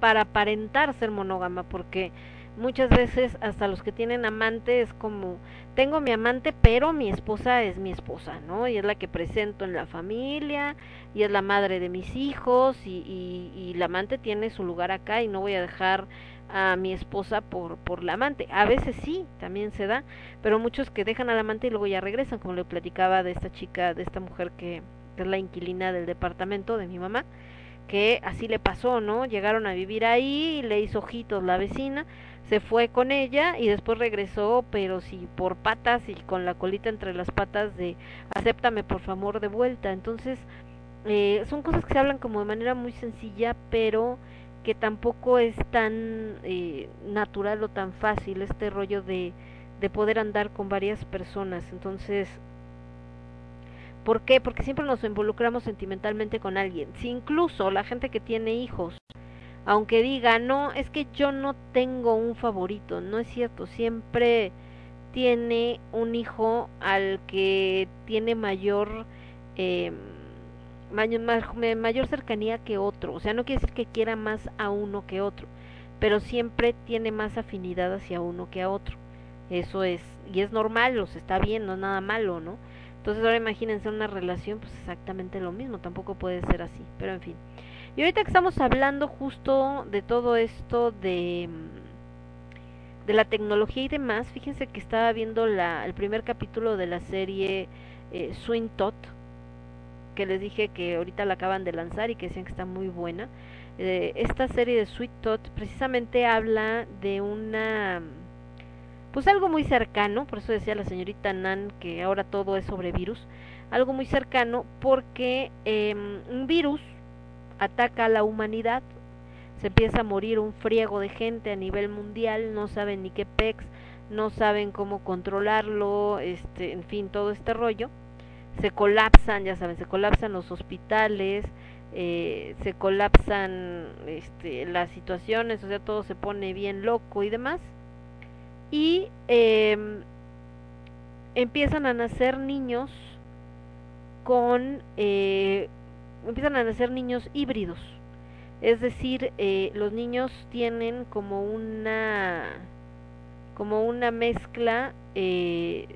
para aparentar ser monógama, porque muchas veces hasta los que tienen amante es como, tengo mi amante, pero mi esposa es mi esposa, ¿no? Y es la que presento en la familia, y es la madre de mis hijos, y, y, y la amante tiene su lugar acá y no voy a dejar a mi esposa por, por la amante. A veces sí, también se da, pero muchos que dejan al amante y luego ya regresan, como le platicaba de esta chica, de esta mujer que, que es la inquilina del departamento de mi mamá, que así le pasó, ¿no? Llegaron a vivir ahí le hizo ojitos la vecina, se fue con ella y después regresó, pero sí por patas y con la colita entre las patas de acéptame por favor de vuelta. Entonces, eh, son cosas que se hablan como de manera muy sencilla, pero que tampoco es tan eh, natural o tan fácil este rollo de, de poder andar con varias personas. Entonces, ¿por qué? Porque siempre nos involucramos sentimentalmente con alguien. Si incluso la gente que tiene hijos, aunque diga, no, es que yo no tengo un favorito, no es cierto, siempre tiene un hijo al que tiene mayor... Eh, mayor, mayor cercanía que otro. O sea, no quiere decir que quiera más a uno que otro, pero siempre tiene más afinidad hacia uno que a otro. Eso es, y es normal, los está bien, no es nada malo, ¿no? Entonces ahora imagínense una relación, pues exactamente lo mismo, tampoco puede ser así, pero en fin. Y ahorita que estamos hablando justo de todo esto de de la tecnología y demás, fíjense que estaba viendo la, el primer capítulo de la serie eh, Swing Tot, que les dije que ahorita la acaban de lanzar y que decían que está muy buena. Eh, esta serie de Sweet Tot precisamente habla de una pues algo muy cercano, por eso decía la señorita Nan que ahora todo es sobre virus, algo muy cercano porque eh, un virus ataca a la humanidad, se empieza a morir un friego de gente a nivel mundial, no saben ni qué pex, no saben cómo controlarlo, este, en fin, todo este rollo se colapsan, ya saben, se colapsan los hospitales, eh, se colapsan este, las situaciones, o sea, todo se pone bien loco y demás. Y eh, empiezan a nacer niños con, eh, empiezan a nacer niños híbridos. Es decir, eh, los niños tienen como una, como una mezcla eh,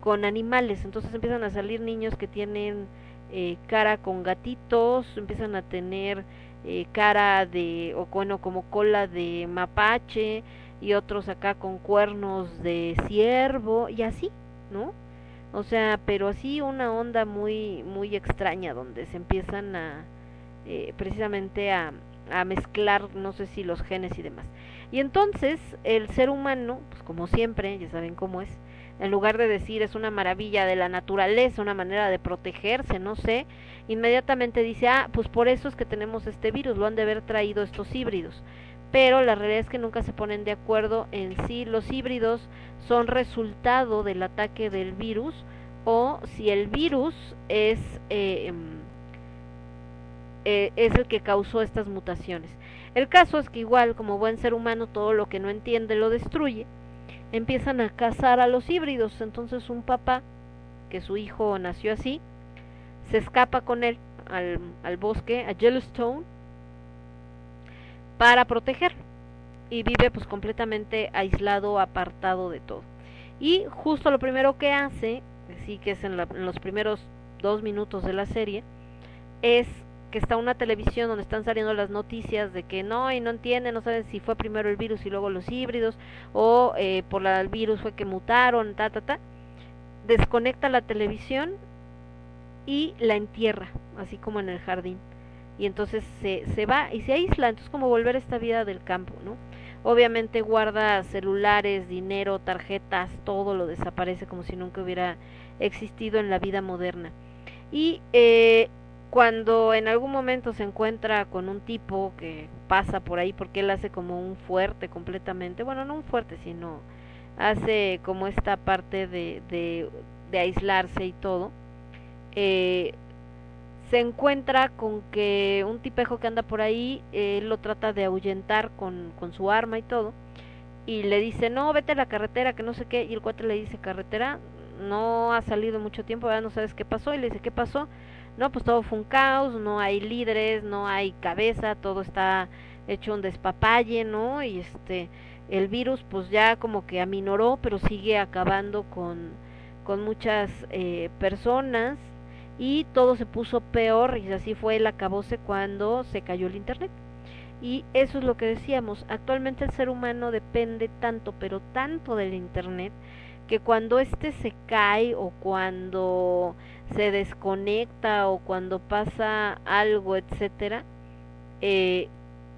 con animales, entonces empiezan a salir niños que tienen eh, cara con gatitos, empiezan a tener eh, cara de, o bueno, como cola de mapache, y otros acá con cuernos de ciervo, y así, ¿no? O sea, pero así una onda muy, muy extraña, donde se empiezan a, eh, precisamente a, a mezclar, no sé si los genes y demás. Y entonces el ser humano, pues como siempre, ya saben cómo es, en lugar de decir es una maravilla de la naturaleza, una manera de protegerse, no sé, inmediatamente dice, ah, pues por eso es que tenemos este virus, lo han de haber traído estos híbridos. Pero la realidad es que nunca se ponen de acuerdo en si los híbridos son resultado del ataque del virus o si el virus es, eh, eh, es el que causó estas mutaciones. El caso es que igual como buen ser humano todo lo que no entiende lo destruye empiezan a cazar a los híbridos. Entonces un papá, que su hijo nació así, se escapa con él al, al bosque, a Yellowstone, para protegerlo. Y vive pues completamente aislado, apartado de todo. Y justo lo primero que hace sí que es en, la- en los primeros dos minutos de la serie, es que está una televisión donde están saliendo las noticias de que no y no entienden, no saben si fue primero el virus y luego los híbridos o eh, por la, el virus fue que mutaron, ta, ta, ta. Desconecta la televisión y la entierra, así como en el jardín. Y entonces se, se va y se aísla, entonces como volver a esta vida del campo, ¿no? Obviamente guarda celulares, dinero, tarjetas, todo lo desaparece como si nunca hubiera existido en la vida moderna. Y eh, cuando en algún momento se encuentra con un tipo que pasa por ahí porque él hace como un fuerte completamente, bueno, no un fuerte, sino hace como esta parte de, de, aislarse y todo, eh, se encuentra con que un tipejo que anda por ahí, eh, lo trata de ahuyentar con, con su arma y todo, y le dice, no, vete a la carretera, que no sé qué, y el cuate le dice, carretera, no ha salido mucho tiempo, ya no sabes qué pasó, y le dice, ¿qué pasó? No, pues todo fue un caos, no hay líderes, no hay cabeza, todo está hecho un despapalle, ¿no? Y este, el virus pues ya como que aminoró, pero sigue acabando con, con muchas eh, personas y todo se puso peor y así fue el acabose cuando se cayó el internet. Y eso es lo que decíamos, actualmente el ser humano depende tanto, pero tanto del internet, que cuando este se cae o cuando se desconecta o cuando pasa algo, etcétera, eh,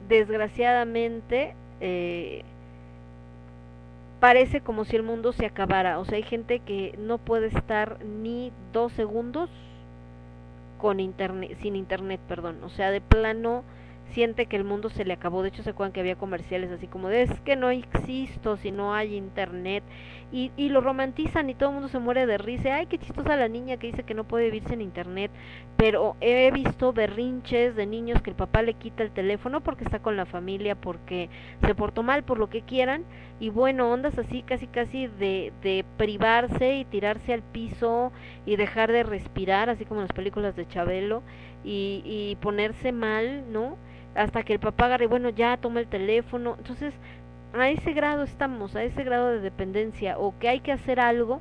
desgraciadamente eh, parece como si el mundo se acabara. O sea, hay gente que no puede estar ni dos segundos con internet, sin internet, perdón. O sea, de plano siente que el mundo se le acabó. De hecho, se acuerdan que había comerciales así como de es que no existo si no hay internet. Y, y lo romantizan y todo el mundo se muere de risa. Ay, qué chistosa la niña que dice que no puede vivirse en internet. Pero he visto berrinches de niños que el papá le quita el teléfono porque está con la familia, porque se portó mal, por lo que quieran. Y bueno, ondas así casi casi de, de privarse y tirarse al piso y dejar de respirar, así como en las películas de Chabelo, y, y ponerse mal, ¿no? hasta que el papá agarre, bueno, ya toma el teléfono. Entonces, a ese grado estamos, a ese grado de dependencia, o que hay que hacer algo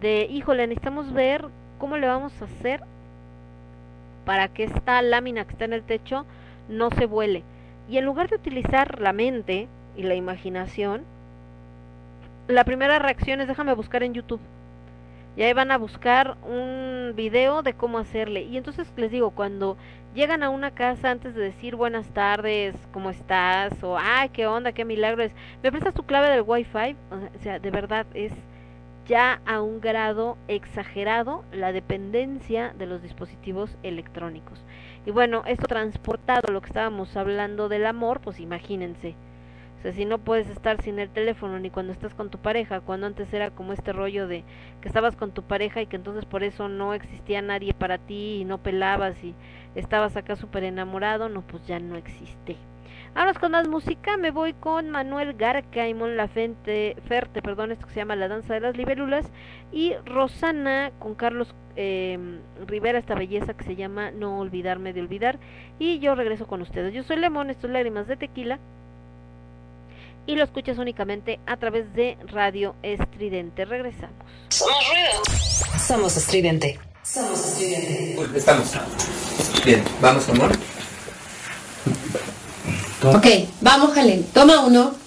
de, híjole, necesitamos ver cómo le vamos a hacer para que esta lámina que está en el techo no se vuele. Y en lugar de utilizar la mente y la imaginación, la primera reacción es déjame buscar en YouTube. Y ahí van a buscar un video de cómo hacerle. Y entonces les digo, cuando llegan a una casa antes de decir buenas tardes, ¿cómo estás? O, ay, qué onda, qué milagro es. ¿Me prestas tu clave del Wi-Fi? O sea, de verdad es ya a un grado exagerado la dependencia de los dispositivos electrónicos. Y bueno, esto transportado lo que estábamos hablando del amor, pues imagínense. Si no puedes estar sin el teléfono ni cuando estás con tu pareja, cuando antes era como este rollo de que estabas con tu pareja y que entonces por eso no existía nadie para ti y no pelabas y estabas acá súper enamorado, no, pues ya no existe. Vámonos con más música, me voy con Manuel Garca y Mon Lafente, Ferte, perdón, esto que se llama La Danza de las Libélulas, y Rosana con Carlos eh, Rivera, esta belleza que se llama No Olvidarme de Olvidar, y yo regreso con ustedes. Yo soy Lemón, esto es Lágrimas de Tequila, y lo escuchas únicamente a través de Radio Estridente. Regresamos. Somos ruido. Somos estridente. Somos estridente. Uy, estamos. Bien, vamos, amor. Ok, vamos, Jalen. Toma uno.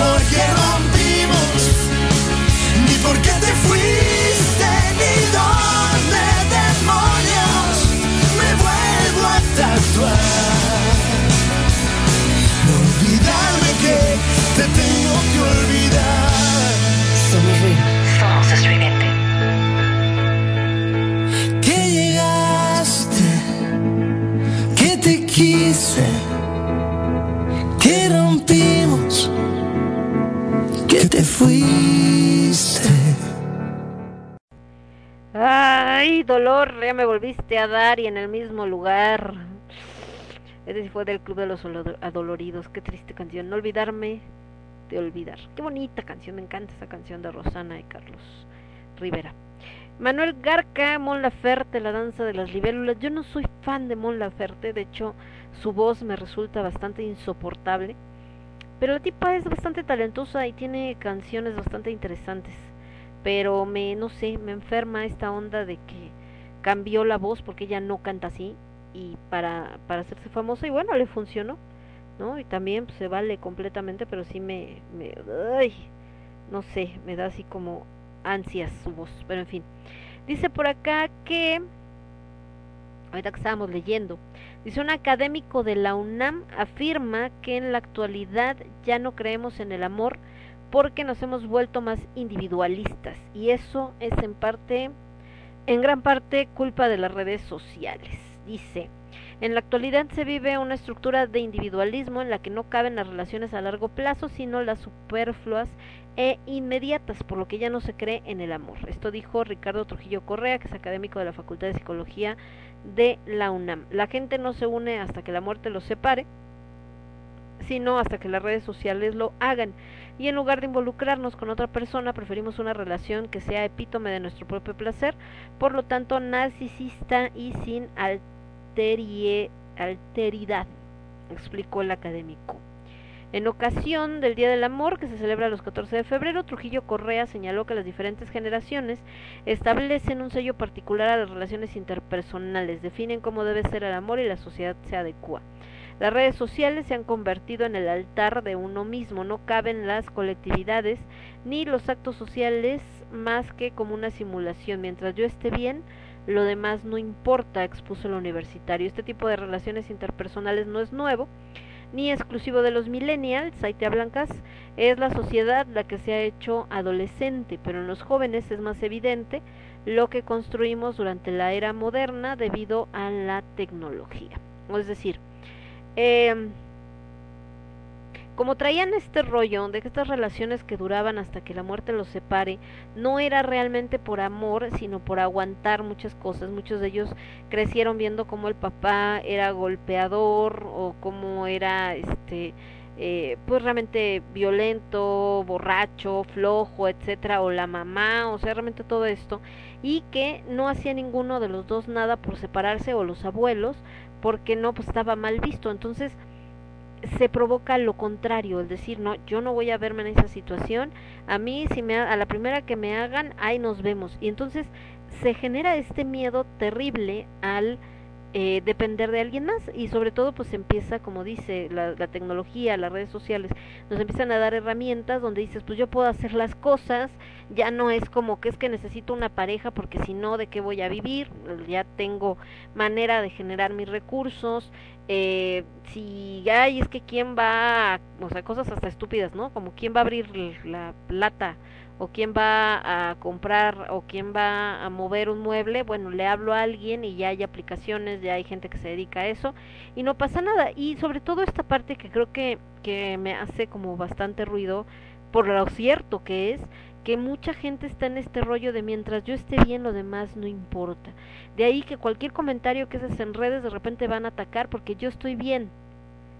Ni Dolor, ya me volviste a dar y en el mismo lugar. Ese fue del Club de los Olo- Adoloridos. Qué triste canción. No olvidarme de olvidar. Qué bonita canción. Me encanta esa canción de Rosana y Carlos Rivera. Manuel Garca, Mon Laferte, La Danza de las Libélulas. Yo no soy fan de Mon Laferte. De hecho, su voz me resulta bastante insoportable. Pero la tipa es bastante talentosa y tiene canciones bastante interesantes pero me no sé, me enferma esta onda de que cambió la voz porque ella no canta así y para para hacerse famosa y bueno, le funcionó, ¿no? Y también pues, se vale completamente, pero sí me me no sé, me da así como ansias su voz, pero en fin. Dice por acá que ahorita que estábamos leyendo, dice un académico de la UNAM afirma que en la actualidad ya no creemos en el amor porque nos hemos vuelto más individualistas y eso es en parte, en gran parte, culpa de las redes sociales. Dice, en la actualidad se vive una estructura de individualismo en la que no caben las relaciones a largo plazo, sino las superfluas e inmediatas, por lo que ya no se cree en el amor. Esto dijo Ricardo Trujillo Correa, que es académico de la Facultad de Psicología de la UNAM. La gente no se une hasta que la muerte los separe, sino hasta que las redes sociales lo hagan. Y en lugar de involucrarnos con otra persona, preferimos una relación que sea epítome de nuestro propio placer, por lo tanto narcisista y sin alteridad, explicó el académico. En ocasión del Día del Amor, que se celebra los 14 de febrero, Trujillo Correa señaló que las diferentes generaciones establecen un sello particular a las relaciones interpersonales, definen cómo debe ser el amor y la sociedad se adecua. Las redes sociales se han convertido en el altar de uno mismo, no caben las colectividades ni los actos sociales más que como una simulación. Mientras yo esté bien, lo demás no importa, expuso el universitario. Este tipo de relaciones interpersonales no es nuevo ni exclusivo de los millennials, Saitea Blancas, es la sociedad la que se ha hecho adolescente, pero en los jóvenes es más evidente lo que construimos durante la era moderna debido a la tecnología. Es decir, eh, como traían este rollo de que estas relaciones que duraban hasta que la muerte los separe no era realmente por amor, sino por aguantar muchas cosas. Muchos de ellos crecieron viendo cómo el papá era golpeador o cómo era este eh, pues realmente violento, borracho, flojo, etcétera, o la mamá, o sea, realmente todo esto, y que no hacía ninguno de los dos nada por separarse o los abuelos, porque no pues estaba mal visto. Entonces, se provoca lo contrario, el decir, no, yo no voy a verme en esa situación, a mí si me a la primera que me hagan, ahí nos vemos. Y entonces se genera este miedo terrible al eh, depender de alguien más. Y sobre todo pues empieza como dice la, la, tecnología las redes sociales nos empiezan a dar herramientas donde dices pues yo puedo hacer las cosas. Ya no es como que es que necesito una pareja porque si no de qué voy a vivir ya tengo manera de generar mis recursos. Eh, si hay es que quién va a, o sea cosas hasta estúpidas no como quién va a abrir la plata o quién va a comprar o quién va a mover un mueble, bueno, le hablo a alguien y ya hay aplicaciones, ya hay gente que se dedica a eso y no pasa nada. Y sobre todo esta parte que creo que, que me hace como bastante ruido por lo cierto que es que mucha gente está en este rollo de mientras yo esté bien lo demás no importa. De ahí que cualquier comentario que haces en redes de repente van a atacar porque yo estoy bien.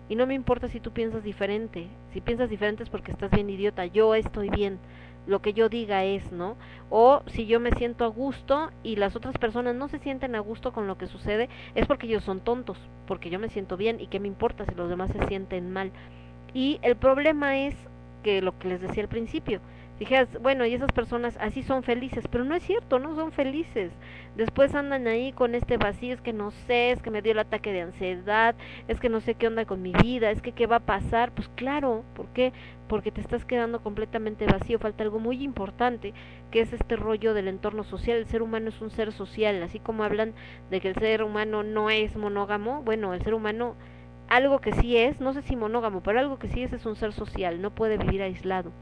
Y no me importa si tú piensas diferente. Si piensas diferente es porque estás bien idiota. Yo estoy bien lo que yo diga es, ¿no? O si yo me siento a gusto y las otras personas no se sienten a gusto con lo que sucede, es porque ellos son tontos, porque yo me siento bien y qué me importa si los demás se sienten mal. Y el problema es que lo que les decía al principio, Dijeras, bueno, y esas personas así son felices, pero no es cierto, no son felices. Después andan ahí con este vacío, es que no sé, es que me dio el ataque de ansiedad, es que no sé qué onda con mi vida, es que qué va a pasar. Pues claro, ¿por qué? Porque te estás quedando completamente vacío. Falta algo muy importante, que es este rollo del entorno social. El ser humano es un ser social, así como hablan de que el ser humano no es monógamo. Bueno, el ser humano algo que sí es, no sé si monógamo, pero algo que sí es es un ser social, no puede vivir aislado.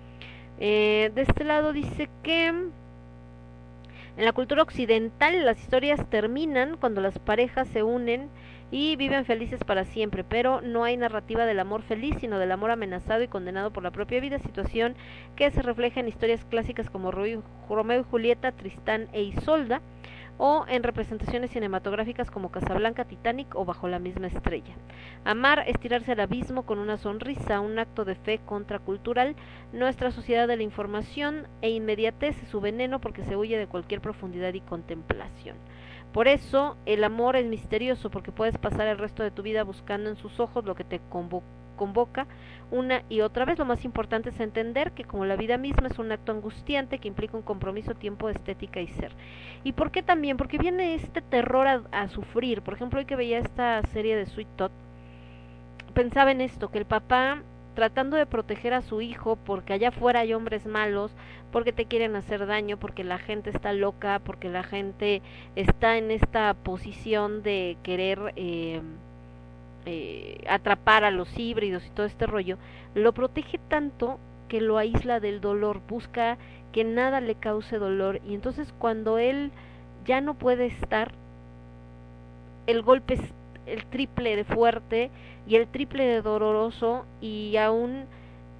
Eh, de este lado dice que en la cultura occidental las historias terminan cuando las parejas se unen y viven felices para siempre, pero no hay narrativa del amor feliz, sino del amor amenazado y condenado por la propia vida, situación que se refleja en historias clásicas como Romeo y Julieta, Tristán e Isolda, o en representaciones cinematográficas como Casablanca, Titanic o Bajo la misma estrella. Amar es tirarse al abismo con una sonrisa, un acto de fe contracultural. Nuestra sociedad de la información e inmediatez es su veneno porque se huye de cualquier profundidad y contemplación. Por eso el amor es misterioso porque puedes pasar el resto de tu vida buscando en sus ojos lo que te convoca una y otra vez. Lo más importante es entender que como la vida misma es un acto angustiante que implica un compromiso, tiempo, estética y ser. ¿Y por qué también? Porque viene este terror a, sufrir. Por ejemplo, hoy que veía esta serie de Sweet Tot, pensaba en esto, que el papá tratando de proteger a su hijo porque allá afuera hay hombres malos, porque te quieren hacer daño, porque la gente está loca, porque la gente está en esta posición de querer eh, eh, atrapar a los híbridos y todo este rollo, lo protege tanto que lo aísla del dolor, busca que nada le cause dolor. Y entonces cuando él ya no puede estar, el golpe es el triple de fuerte y el triple de doloroso y aún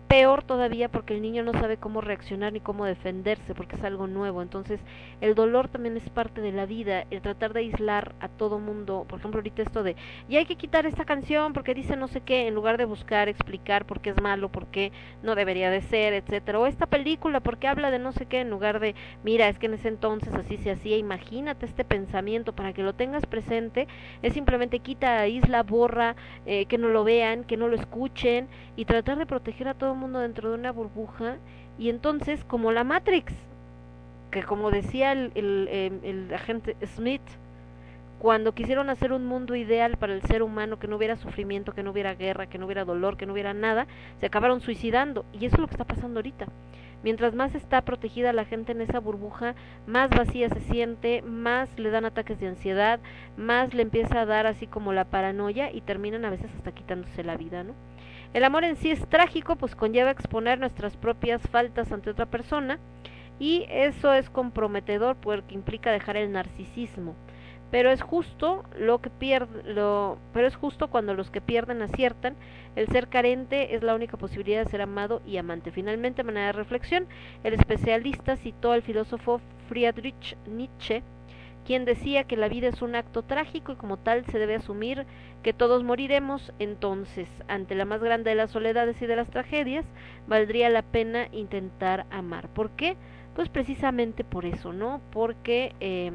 peor todavía porque el niño no sabe cómo reaccionar ni cómo defenderse porque es algo nuevo. Entonces, el dolor también es parte de la vida, el tratar de aislar a todo mundo, por ejemplo, ahorita esto de, y hay que quitar esta canción porque dice no sé qué, en lugar de buscar explicar por qué es malo, por qué no debería de ser, etcétera, o esta película porque habla de no sé qué en lugar de, mira, es que en ese entonces así se hacía, imagínate este pensamiento para que lo tengas presente, es simplemente quita, aísla, borra, eh, que no lo vean, que no lo escuchen y tratar de proteger a todo mundo dentro de una burbuja y entonces como la Matrix que como decía el, el, em, el, agente Smith cuando quisieron hacer un mundo ideal para el ser humano que no hubiera sufrimiento, que no hubiera guerra, que no hubiera dolor, que no hubiera nada, se acabaron suicidando y eso es lo que está pasando ahorita. Mientras más está protegida la gente en esa burbuja, más vacía se siente, más le dan ataques de ansiedad, más le empieza a dar así como la paranoia y terminan a veces hasta quitándose la vida, ¿no? El amor en sí es trágico, pues conlleva exponer nuestras propias faltas ante otra persona y eso es comprometedor porque implica dejar el narcisismo. Pero es justo lo que pierde, lo, pero es justo cuando los que pierden aciertan. El ser carente es la única posibilidad de ser amado y amante. Finalmente, manera de reflexión, el especialista citó al filósofo Friedrich Nietzsche quien decía que la vida es un acto trágico y como tal se debe asumir que todos moriremos, entonces, ante la más grande de las soledades y de las tragedias, valdría la pena intentar amar. ¿Por qué? Pues precisamente por eso, ¿no? Porque eh,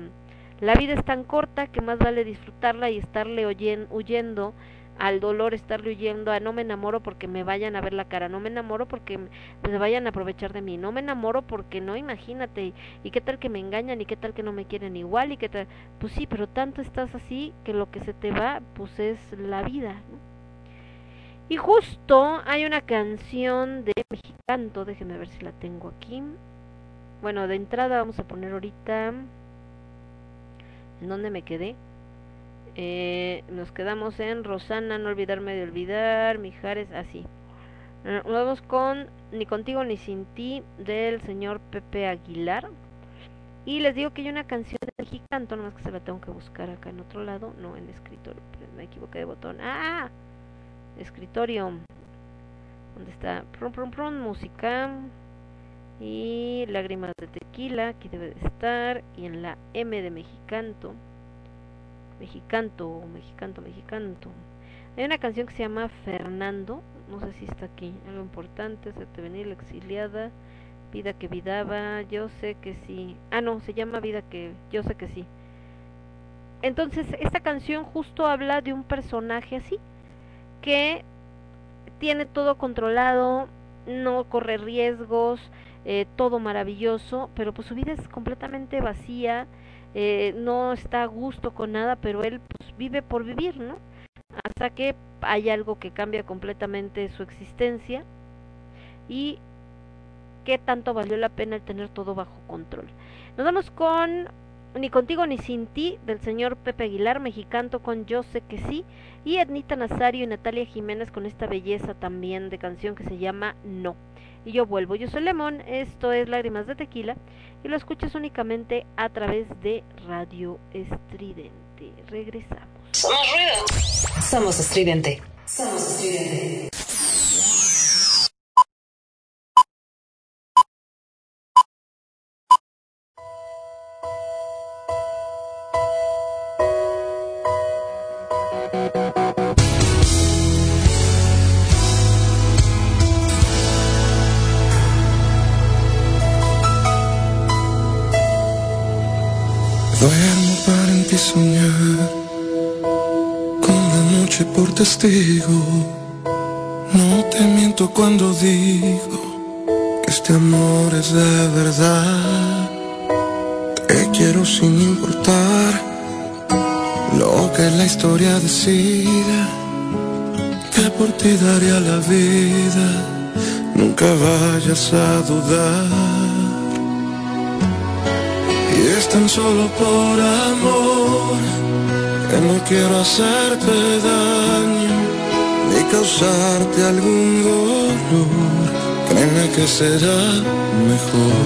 la vida es tan corta que más vale disfrutarla y estarle huyendo al dolor estarle huyendo, a no me enamoro porque me vayan a ver la cara, no me enamoro porque me vayan a aprovechar de mí, no me enamoro porque no, imagínate, y qué tal que me engañan y qué tal que no me quieren igual y qué tal, pues sí, pero tanto estás así que lo que se te va pues es la vida. Y justo hay una canción de Mexicanto, déjenme ver si la tengo aquí. Bueno, de entrada vamos a poner ahorita en dónde me quedé. Eh, nos quedamos en Rosana, no olvidarme de olvidar, Mijares, así. Ah, nos vamos con Ni contigo ni sin ti del señor Pepe Aguilar. Y les digo que hay una canción de Mexicanto, nomás que se la tengo que buscar acá en otro lado, no en escritorio, me equivoqué de botón. ¡Ah! Escritorio. ¿Dónde está? Prum, prum, prum, música. Y lágrimas de tequila, aquí debe de estar. Y en la M de Mexicanto. Mexicanto, Mexicanto, Mexicanto. Hay una canción que se llama Fernando, no sé si está aquí, algo importante, se te venía la exiliada, vida que vidaba, yo sé que sí. Ah, no, se llama vida que, yo sé que sí. Entonces, esta canción justo habla de un personaje así, que tiene todo controlado, no corre riesgos, eh, todo maravilloso, pero pues su vida es completamente vacía, eh, no está a gusto con nada, pero él pues, vive por vivir, ¿no? Hasta que hay algo que cambia completamente su existencia y qué tanto valió la pena el tener todo bajo control. Nos vamos con Ni contigo ni sin ti del señor Pepe Aguilar, mexicanto con Yo sé que sí, y Ednita Nazario y Natalia Jiménez con esta belleza también de canción que se llama No. Y yo vuelvo, yo soy Lemón, esto es Lágrimas de Tequila y lo escuchas únicamente a través de Radio Estridente. Regresamos. Somos ruido. Somos estridente. Somos estridente. Duermo para en ti soñar con la noche por testigo. No te miento cuando digo que este amor es de verdad. Te quiero sin importar lo que la historia decida. Que por ti daría la vida. Nunca vayas a dudar. Es tan solo por amor que no quiero hacerte daño ni causarte algún dolor. Créeme que será mejor.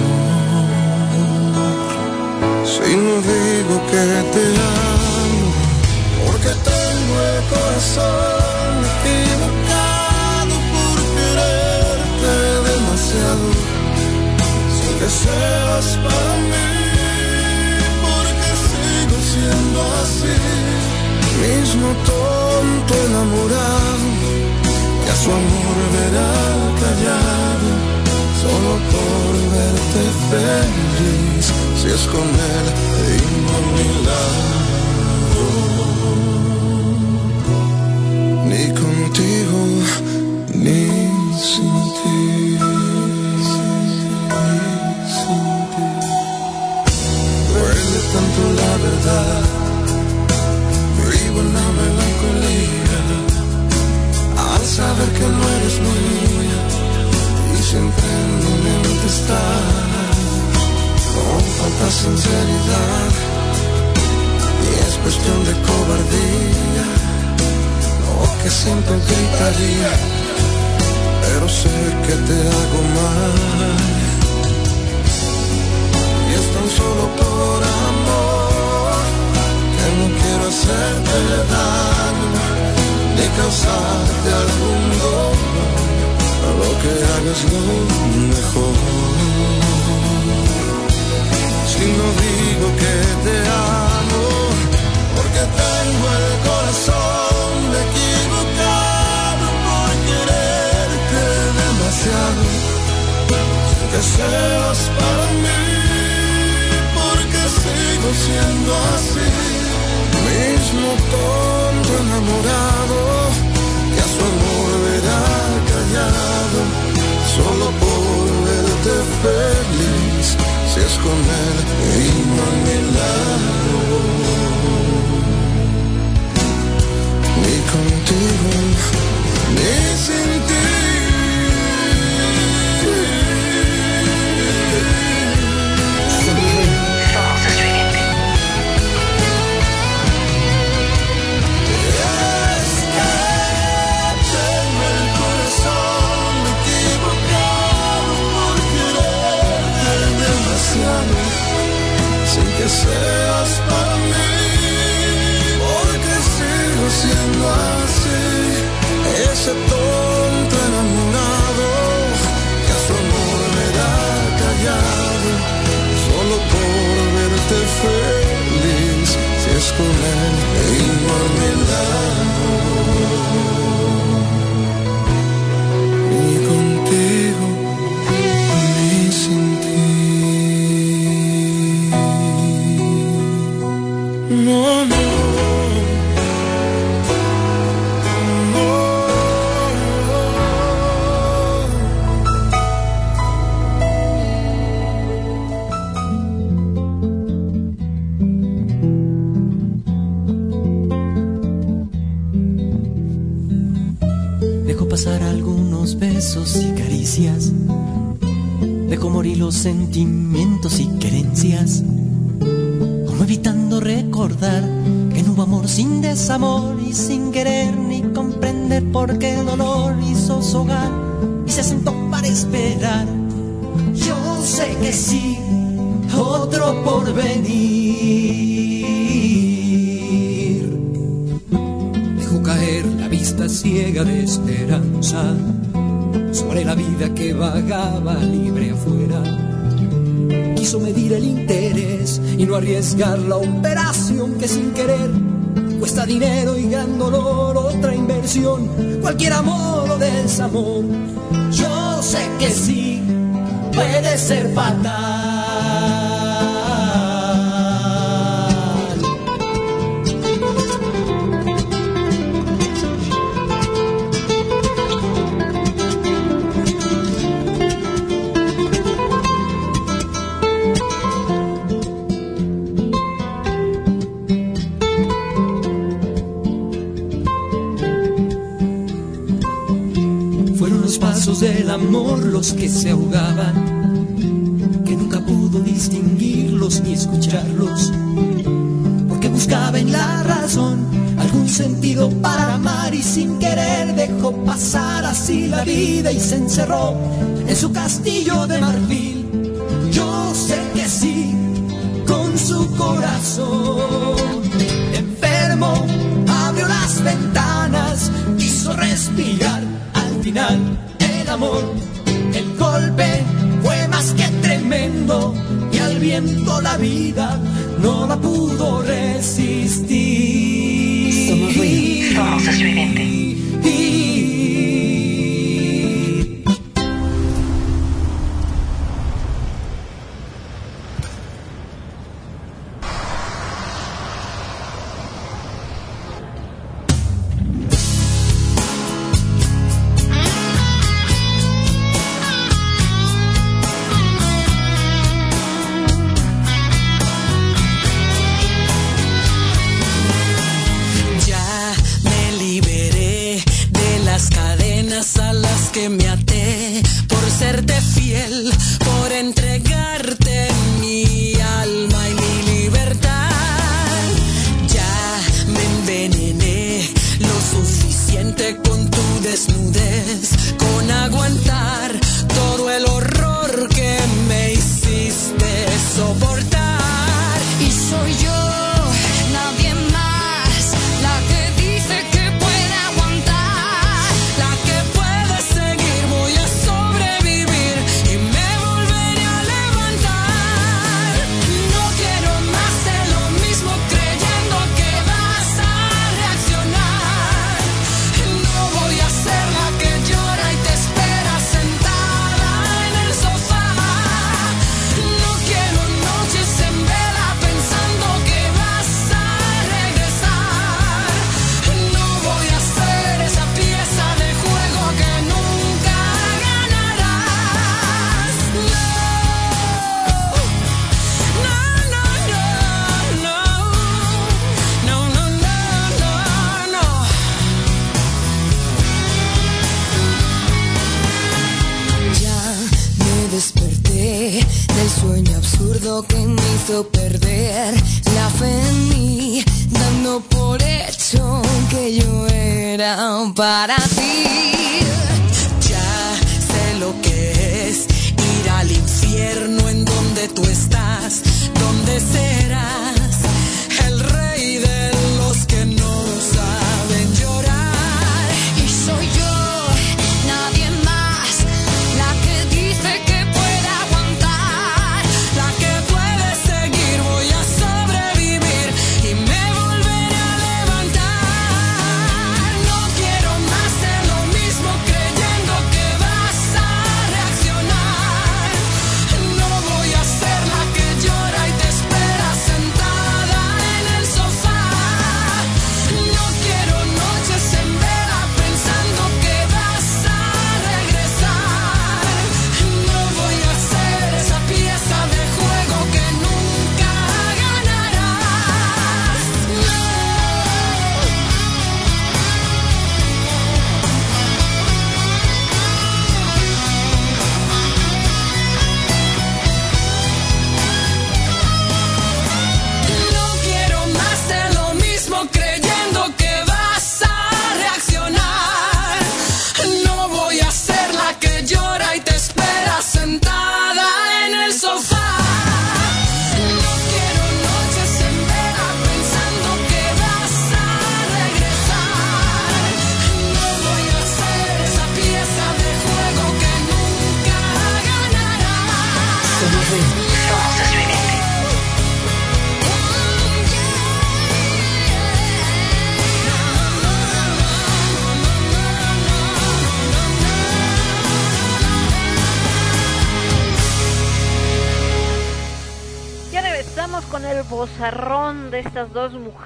Si no digo que te amo, porque tengo el corazón equivocado por quererte demasiado. Sin que seas para mí mismo tonto enamorado, que a su amor verá callado, solo por verte feliz, si es con él y a mi lado, ni contigo, ni sin ti. Sin ti. Duele tanto la verdad, la melancolía al saber que no eres mía y siempre en mente estás con falta sinceridad y es cuestión de cobardía lo que siento gritaría pero sé que te hago mal. Y es tan solo por amor no quiero hacerte daño ni causarte algún dolor. Lo que hagas lo mejor. Si no digo que te amo, porque tengo el corazón equivocado por quererte demasiado que seas para mí, porque sigo siendo así, mismo tonto enamorado que a su amor verá callado solo por verte feliz si es con él e y a mi lado ni contigo ni sin ti. Sin que seas para mí, porque sigo siendo así, ese tonto enamorado que a su amor me da callado, solo por verte feliz, si es con él y no a. Dejo morir los sentimientos y querencias. Como evitando recordar que no hubo amor sin desamor y sin querer ni comprender por qué el dolor hizo su hogar y se sentó para esperar. Yo sé que sí, otro por venir. Dejo caer la vista ciega de esperanza sobre la vida que vagaba libre afuera. Quiso medir el interés y no arriesgar la operación que sin querer cuesta dinero y gran dolor, otra inversión, cualquier amor o desamor. Yo sé que sí, puede ser fatal. Amor los que se ahogaban, que nunca pudo distinguirlos ni escucharlos, porque buscaba en la razón algún sentido para amar y sin querer dejó pasar así la vida y se encerró en su castillo de marfil. Yo sé que sí, con su corazón enfermo abrió las ventanas, quiso respirar al final amor, el golpe fue más que tremendo y al viento la vida no la pudo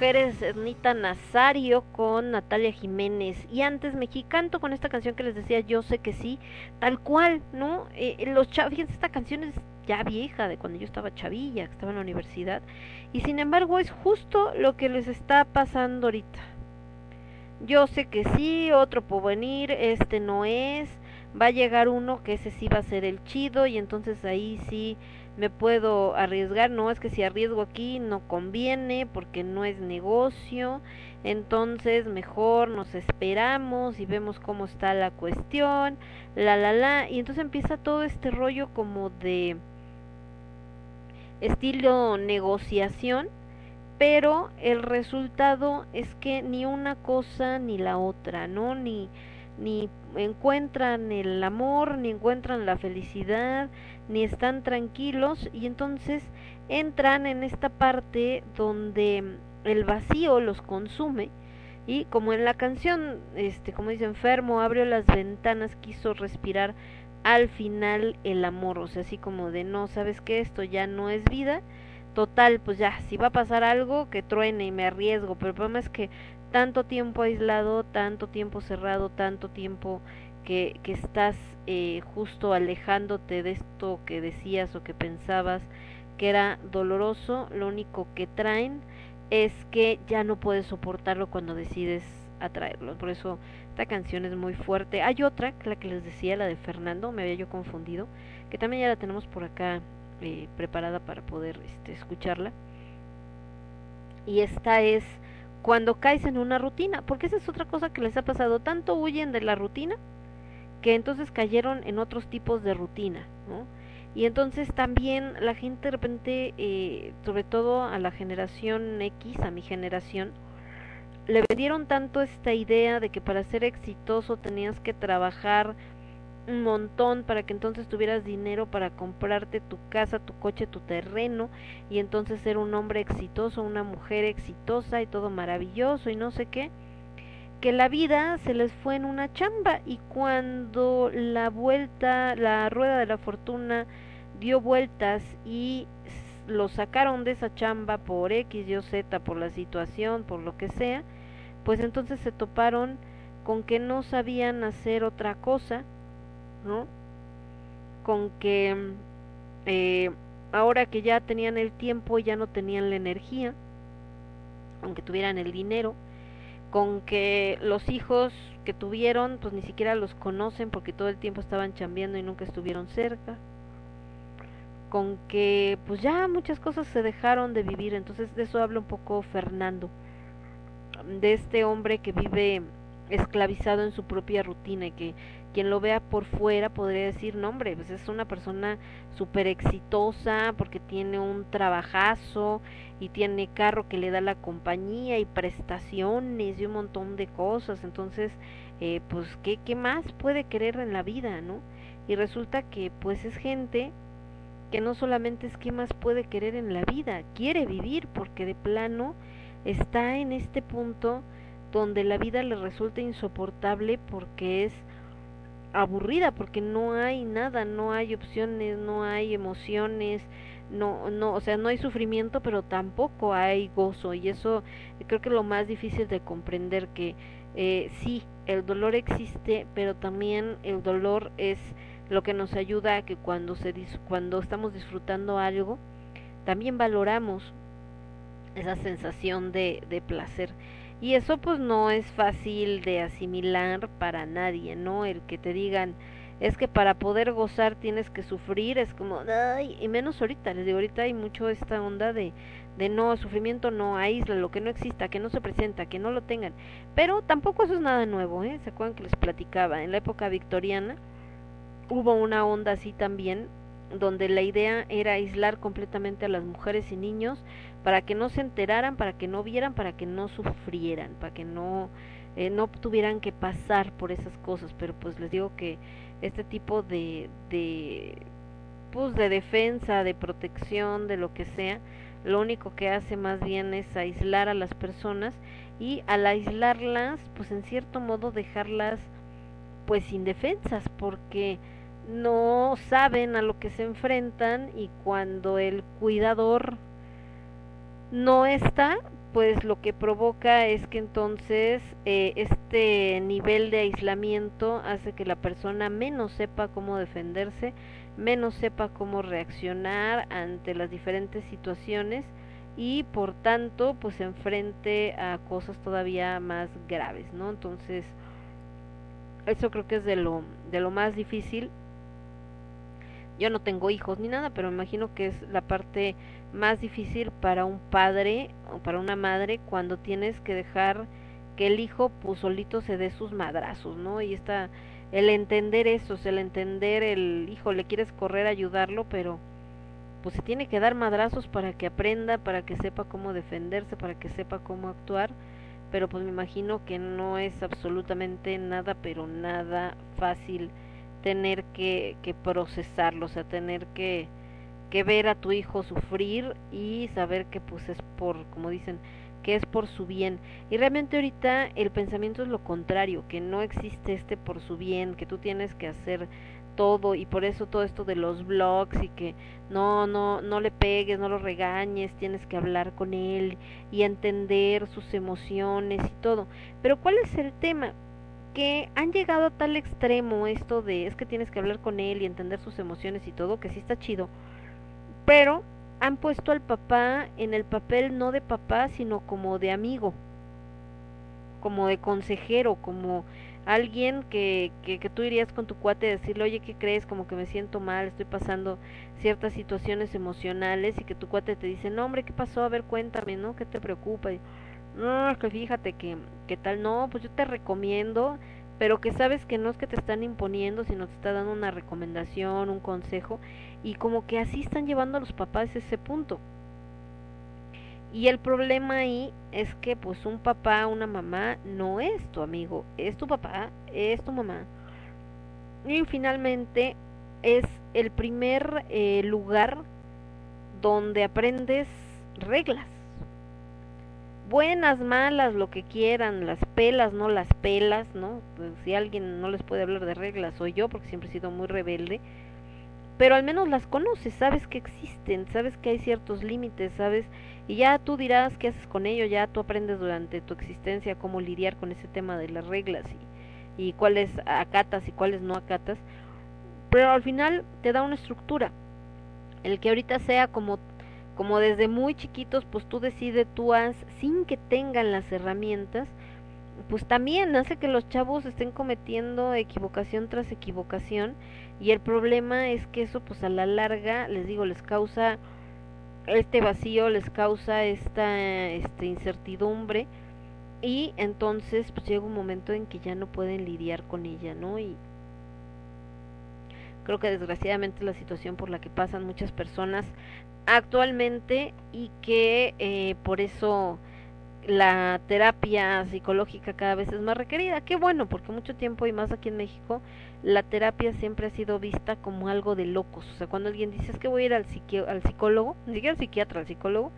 mujeres, Nita Nazario con Natalia Jiménez. Y antes Mexicanto con esta canción que les decía, yo sé que sí, tal cual, ¿no? Eh, los chavos, fíjense, esta canción es ya vieja, de cuando yo estaba chavilla, que estaba en la universidad. Y sin embargo es justo lo que les está pasando ahorita. Yo sé que sí, otro puede venir, este no es. Va a llegar uno que ese sí va a ser el chido y entonces ahí sí me puedo arriesgar. No es que si arriesgo aquí no conviene porque no es negocio. Entonces mejor nos esperamos y vemos cómo está la cuestión. La, la, la. Y entonces empieza todo este rollo como de estilo negociación pero el resultado es que ni una cosa ni la otra, ¿no? Ni, ni encuentran el amor, ni encuentran la felicidad, ni están tranquilos y entonces entran en esta parte donde el vacío los consume y como en la canción, este, como dice enfermo, abrió las ventanas, quiso respirar al final el amor, o sea, así como de no, sabes que esto ya no es vida, total, pues ya, si va a pasar algo, que truene y me arriesgo, pero el problema es que tanto tiempo aislado, tanto tiempo cerrado, tanto tiempo que, que estás eh, justo alejándote de esto que decías o que pensabas que era doloroso, lo único que traen es que ya no puedes soportarlo cuando decides atraerlo. Por eso esta canción es muy fuerte. Hay otra, la que les decía, la de Fernando, me había yo confundido, que también ya la tenemos por acá eh, preparada para poder este, escucharla. Y esta es cuando caes en una rutina, porque esa es otra cosa que les ha pasado, tanto huyen de la rutina que entonces cayeron en otros tipos de rutina, ¿no? Y entonces también la gente de repente, eh, sobre todo a la generación X, a mi generación, le vendieron tanto esta idea de que para ser exitoso tenías que trabajar un montón para que entonces tuvieras dinero para comprarte tu casa, tu coche, tu terreno y entonces ser un hombre exitoso, una mujer exitosa y todo maravilloso y no sé qué, que la vida se les fue en una chamba y cuando la vuelta, la rueda de la fortuna dio vueltas y lo sacaron de esa chamba por X, Y Z, por la situación, por lo que sea, pues entonces se toparon con que no sabían hacer otra cosa, ¿no? Con que eh, ahora que ya tenían el tiempo ya no tenían la energía, aunque tuvieran el dinero, con que los hijos que tuvieron pues ni siquiera los conocen porque todo el tiempo estaban chambeando y nunca estuvieron cerca, con que pues ya muchas cosas se dejaron de vivir, entonces de eso habla un poco Fernando, de este hombre que vive esclavizado en su propia rutina y que quien lo vea por fuera podría decir, no hombre, pues es una persona súper exitosa porque tiene un trabajazo y tiene carro que le da la compañía y prestaciones y un montón de cosas, entonces, eh, pues, ¿qué, ¿qué más puede querer en la vida, no? Y resulta que, pues, es gente que no solamente es qué más puede querer en la vida, quiere vivir porque de plano está en este punto donde la vida le resulta insoportable porque es aburrida porque no hay nada, no hay opciones, no hay emociones, no no, o sea, no hay sufrimiento, pero tampoco hay gozo y eso creo que es lo más difícil de comprender que eh, sí, el dolor existe, pero también el dolor es lo que nos ayuda a que cuando se cuando estamos disfrutando algo, también valoramos esa sensación de, de placer. Y eso pues no es fácil de asimilar para nadie, ¿no? El que te digan, es que para poder gozar tienes que sufrir, es como, ay, y menos ahorita, les digo, ahorita hay mucho esta onda de, de no, sufrimiento no, aísla, lo que no exista, que no se presenta, que no lo tengan. Pero tampoco eso es nada nuevo, ¿eh? ¿Se acuerdan que les platicaba? En la época victoriana hubo una onda así también, donde la idea era aislar completamente a las mujeres y niños para que no se enteraran, para que no vieran, para que no sufrieran, para que no eh, no tuvieran que pasar por esas cosas, pero pues les digo que este tipo de de pues de defensa, de protección, de lo que sea, lo único que hace más bien es aislar a las personas y al aislarlas, pues en cierto modo dejarlas pues indefensas porque no saben a lo que se enfrentan y cuando el cuidador no está, pues lo que provoca es que entonces eh, este nivel de aislamiento hace que la persona menos sepa cómo defenderse, menos sepa cómo reaccionar ante las diferentes situaciones y por tanto pues se enfrente a cosas todavía más graves, ¿no? Entonces eso creo que es de lo de lo más difícil. Yo no tengo hijos ni nada, pero me imagino que es la parte más difícil para un padre o para una madre cuando tienes que dejar que el hijo pues solito se dé sus madrazos, ¿no? Y está el entender eso, el entender el hijo, le quieres correr a ayudarlo, pero pues se tiene que dar madrazos para que aprenda, para que sepa cómo defenderse, para que sepa cómo actuar, pero pues me imagino que no es absolutamente nada, pero nada fácil tener que, que procesarlo, o sea, tener que, que ver a tu hijo sufrir y saber que pues es por, como dicen, que es por su bien. Y realmente ahorita el pensamiento es lo contrario, que no existe este por su bien, que tú tienes que hacer todo y por eso todo esto de los blogs y que no no no le pegues, no lo regañes, tienes que hablar con él y entender sus emociones y todo. Pero ¿cuál es el tema? Que han llegado a tal extremo esto de es que tienes que hablar con él y entender sus emociones y todo, que sí está chido pero han puesto al papá en el papel no de papá, sino como de amigo, como de consejero, como alguien que, que, que tú irías con tu cuate a decirle, oye, ¿qué crees? Como que me siento mal, estoy pasando ciertas situaciones emocionales y que tu cuate te dice, no, hombre, ¿qué pasó? A ver, cuéntame, ¿no? ¿Qué te preocupa? Y, no, que fíjate que, que tal, no, pues yo te recomiendo, pero que sabes que no es que te están imponiendo, sino te está dando una recomendación, un consejo, y como que así están llevando a los papás ese punto. Y el problema ahí es que pues un papá, una mamá no es tu amigo, es tu papá, es tu mamá. Y finalmente es el primer eh, lugar donde aprendes reglas. Buenas, malas, lo que quieran, las pelas, no las pelas, ¿no? Pues si alguien no les puede hablar de reglas, soy yo, porque siempre he sido muy rebelde pero al menos las conoces, sabes que existen, sabes que hay ciertos límites, sabes, y ya tú dirás qué haces con ello, ya tú aprendes durante tu existencia cómo lidiar con ese tema de las reglas y, y cuáles acatas y cuáles no acatas, pero al final te da una estructura. El que ahorita sea como como desde muy chiquitos, pues tú decides, tú haz sin que tengan las herramientas, pues también hace que los chavos estén cometiendo equivocación tras equivocación y el problema es que eso pues a la larga les digo les causa este vacío les causa esta este, incertidumbre y entonces pues llega un momento en que ya no pueden lidiar con ella no y creo que desgraciadamente la situación por la que pasan muchas personas actualmente y que eh, por eso la terapia psicológica cada vez es más requerida. Qué bueno, porque mucho tiempo y más aquí en México, la terapia siempre ha sido vista como algo de locos. O sea, cuando alguien dice es que voy a ir al, al psicólogo, ni al psiquiatra, al psicólogo,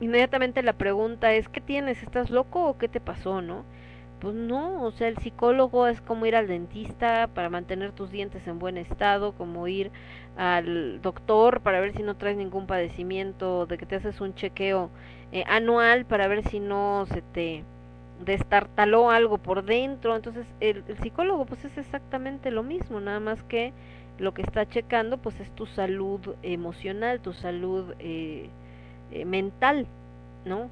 inmediatamente la pregunta es, ¿qué tienes? ¿Estás loco o qué te pasó, no? Pues no, o sea, el psicólogo es como ir al dentista para mantener tus dientes en buen estado, como ir al doctor para ver si no traes ningún padecimiento, de que te haces un chequeo eh, anual para ver si no se te destartaló algo por dentro. Entonces, el, psicólogo pues es exactamente lo mismo, nada más que lo que está checando pues es tu salud emocional, tu salud eh, eh, mental, ¿no?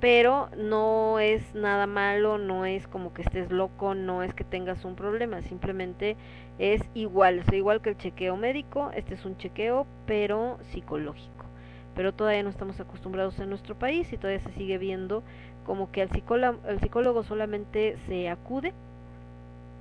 pero no es nada malo, no es como que estés loco, no es que tengas un problema, simplemente es igual, es igual que el chequeo médico, este es un chequeo pero psicológico. Pero todavía no estamos acostumbrados en nuestro país y todavía se sigue viendo como que al psicólogo, psicólogo solamente se acude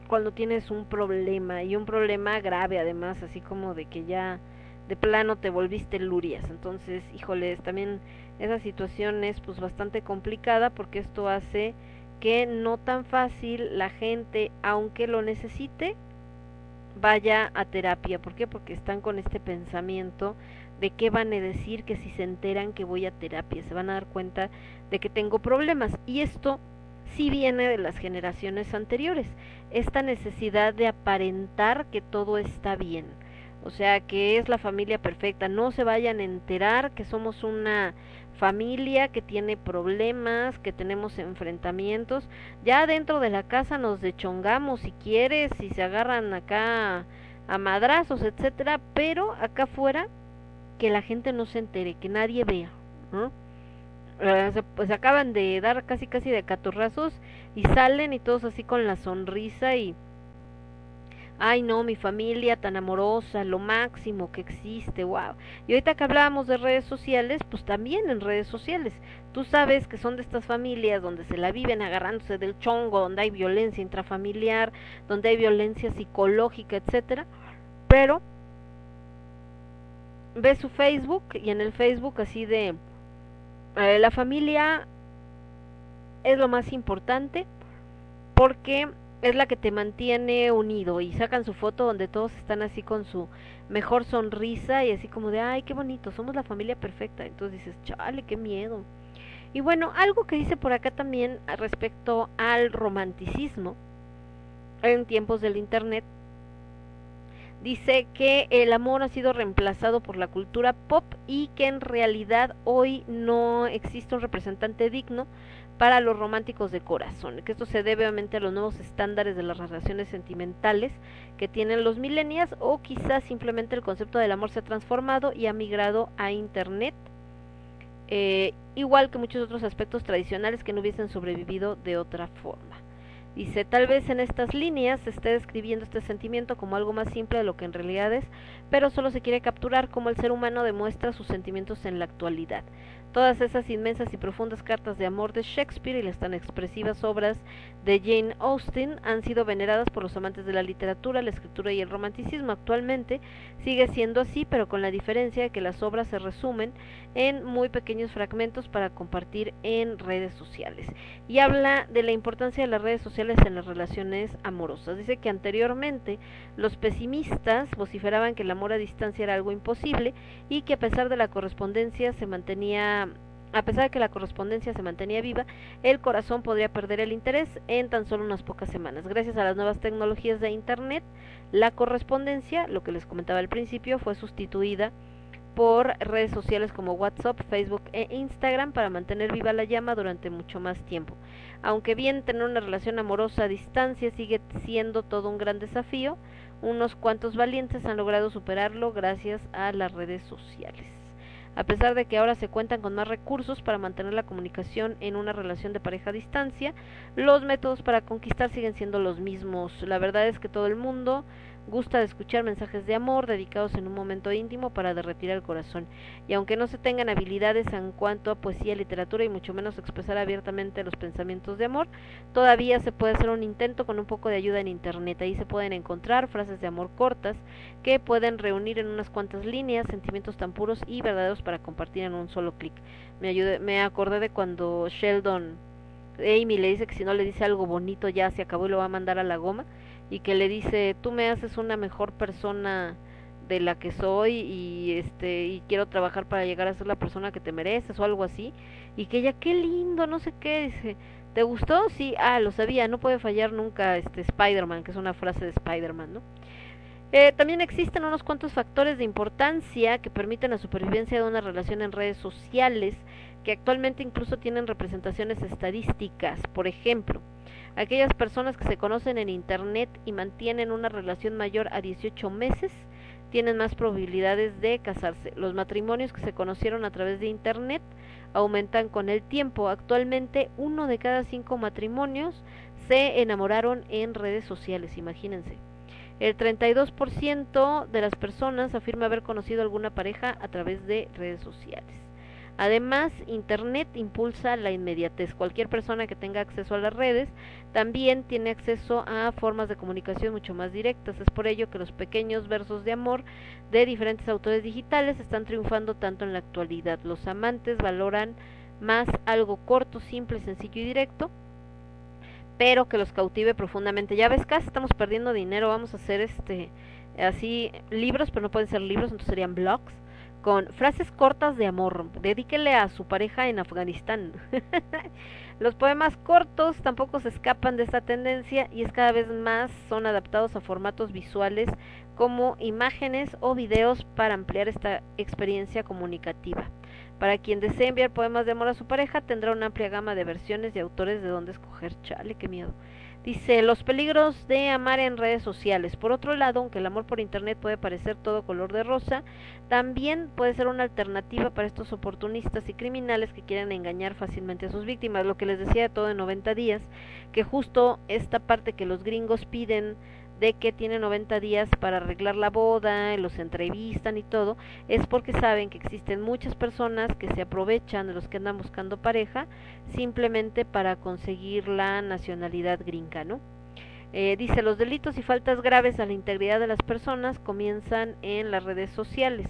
cuando tienes un problema y un problema grave además, así como de que ya de plano te volviste lurias. Entonces, híjoles, también esa situación es pues bastante complicada porque esto hace que no tan fácil la gente, aunque lo necesite, vaya a terapia. ¿Por qué? Porque están con este pensamiento de qué van a decir que si se enteran que voy a terapia, se van a dar cuenta de que tengo problemas. Y esto sí viene de las generaciones anteriores, esta necesidad de aparentar que todo está bien o sea, que es la familia perfecta. No se vayan a enterar que somos una familia que tiene problemas, que tenemos enfrentamientos. Ya dentro de la casa nos dechongamos si quieres, si se agarran acá a madrazos, etcétera, pero acá afuera que la gente no se entere, que nadie vea, ¿no? Eh, pues acaban de dar casi casi de catorrazos y salen y todos así con la sonrisa y ay no, mi familia tan amorosa, lo máximo que existe, wow. Y ahorita que hablábamos de redes sociales, pues también en redes sociales, tú sabes que son de estas familias donde se la viven agarrándose del chongo, donde hay violencia intrafamiliar, donde hay violencia psicológica, etcétera, pero ve su Facebook y en el Facebook así de eh, la familia es lo más importante porque es la que te mantiene unido y sacan su foto donde todos están así con su mejor sonrisa y así como de, ay, qué bonito, somos la familia perfecta. Entonces dices, chale, qué miedo. Y bueno, algo que dice por acá también respecto al romanticismo en tiempos del Internet, dice que el amor ha sido reemplazado por la cultura pop y que en realidad hoy no existe un representante digno para los románticos de corazón, que esto se debe obviamente a los nuevos estándares de las relaciones sentimentales que tienen los millennials o quizás simplemente el concepto del amor se ha transformado y ha migrado a internet, eh, igual que muchos otros aspectos tradicionales que no hubiesen sobrevivido de otra forma. Dice, tal vez en estas líneas se esté describiendo este sentimiento como algo más simple de lo que en realidad es, pero solo se quiere capturar cómo el ser humano demuestra sus sentimientos en la actualidad. Todas esas inmensas y profundas cartas de amor de Shakespeare y las tan expresivas obras de Jane Austen han sido veneradas por los amantes de la literatura, la escritura y el romanticismo. Actualmente sigue siendo así, pero con la diferencia de que las obras se resumen en muy pequeños fragmentos para compartir en redes sociales. Y habla de la importancia de las redes sociales en las relaciones amorosas. Dice que anteriormente los pesimistas vociferaban que el amor a distancia era algo imposible y que a pesar de la correspondencia se mantenía a pesar de que la correspondencia se mantenía viva, el corazón podría perder el interés en tan solo unas pocas semanas. Gracias a las nuevas tecnologías de Internet, la correspondencia, lo que les comentaba al principio, fue sustituida por redes sociales como WhatsApp, Facebook e Instagram para mantener viva la llama durante mucho más tiempo. Aunque bien tener una relación amorosa a distancia sigue siendo todo un gran desafío, unos cuantos valientes han logrado superarlo gracias a las redes sociales. A pesar de que ahora se cuentan con más recursos para mantener la comunicación en una relación de pareja a distancia, los métodos para conquistar siguen siendo los mismos. La verdad es que todo el mundo gusta de escuchar mensajes de amor dedicados en un momento íntimo para derretir el corazón. Y aunque no se tengan habilidades en cuanto a poesía, literatura y mucho menos expresar abiertamente los pensamientos de amor, todavía se puede hacer un intento con un poco de ayuda en internet. Ahí se pueden encontrar frases de amor cortas que pueden reunir en unas cuantas líneas sentimientos tan puros y verdaderos para compartir en un solo clic. Me, me acordé de cuando Sheldon Amy le dice que si no le dice algo bonito ya se acabó y lo va a mandar a la goma y que le dice tú me haces una mejor persona de la que soy y este y quiero trabajar para llegar a ser la persona que te mereces o algo así. Y que ella qué lindo no sé qué dice te gustó sí ah lo sabía no puede fallar nunca este Spider-Man que es una frase de Spider-Man no eh, también existen unos cuantos factores de importancia que permiten la supervivencia de una relación en redes sociales que actualmente incluso tienen representaciones estadísticas. Por ejemplo, aquellas personas que se conocen en Internet y mantienen una relación mayor a 18 meses tienen más probabilidades de casarse. Los matrimonios que se conocieron a través de Internet aumentan con el tiempo. Actualmente uno de cada cinco matrimonios se enamoraron en redes sociales, imagínense. El 32% de las personas afirma haber conocido alguna pareja a través de redes sociales. Además, Internet impulsa la inmediatez. Cualquier persona que tenga acceso a las redes también tiene acceso a formas de comunicación mucho más directas. Es por ello que los pequeños versos de amor de diferentes autores digitales están triunfando tanto en la actualidad. Los amantes valoran más algo corto, simple, sencillo y directo pero que los cautive profundamente. Ya ves, casi estamos perdiendo dinero, vamos a hacer este así libros, pero no pueden ser libros, entonces serían blogs con frases cortas de amor. Dedíquele a su pareja en Afganistán. Los poemas cortos tampoco se escapan de esta tendencia y es cada vez más son adaptados a formatos visuales como imágenes o videos para ampliar esta experiencia comunicativa. Para quien desee enviar poemas de amor a su pareja, tendrá una amplia gama de versiones y autores de donde escoger. Chale, qué miedo. Dice, los peligros de amar en redes sociales. Por otro lado, aunque el amor por Internet puede parecer todo color de rosa, también puede ser una alternativa para estos oportunistas y criminales que quieren engañar fácilmente a sus víctimas. Lo que les decía de todo en 90 días, que justo esta parte que los gringos piden de que tiene 90 días para arreglar la boda, los entrevistan y todo, es porque saben que existen muchas personas que se aprovechan de los que andan buscando pareja simplemente para conseguir la nacionalidad gringa, ¿no? Eh, dice, los delitos y faltas graves a la integridad de las personas comienzan en las redes sociales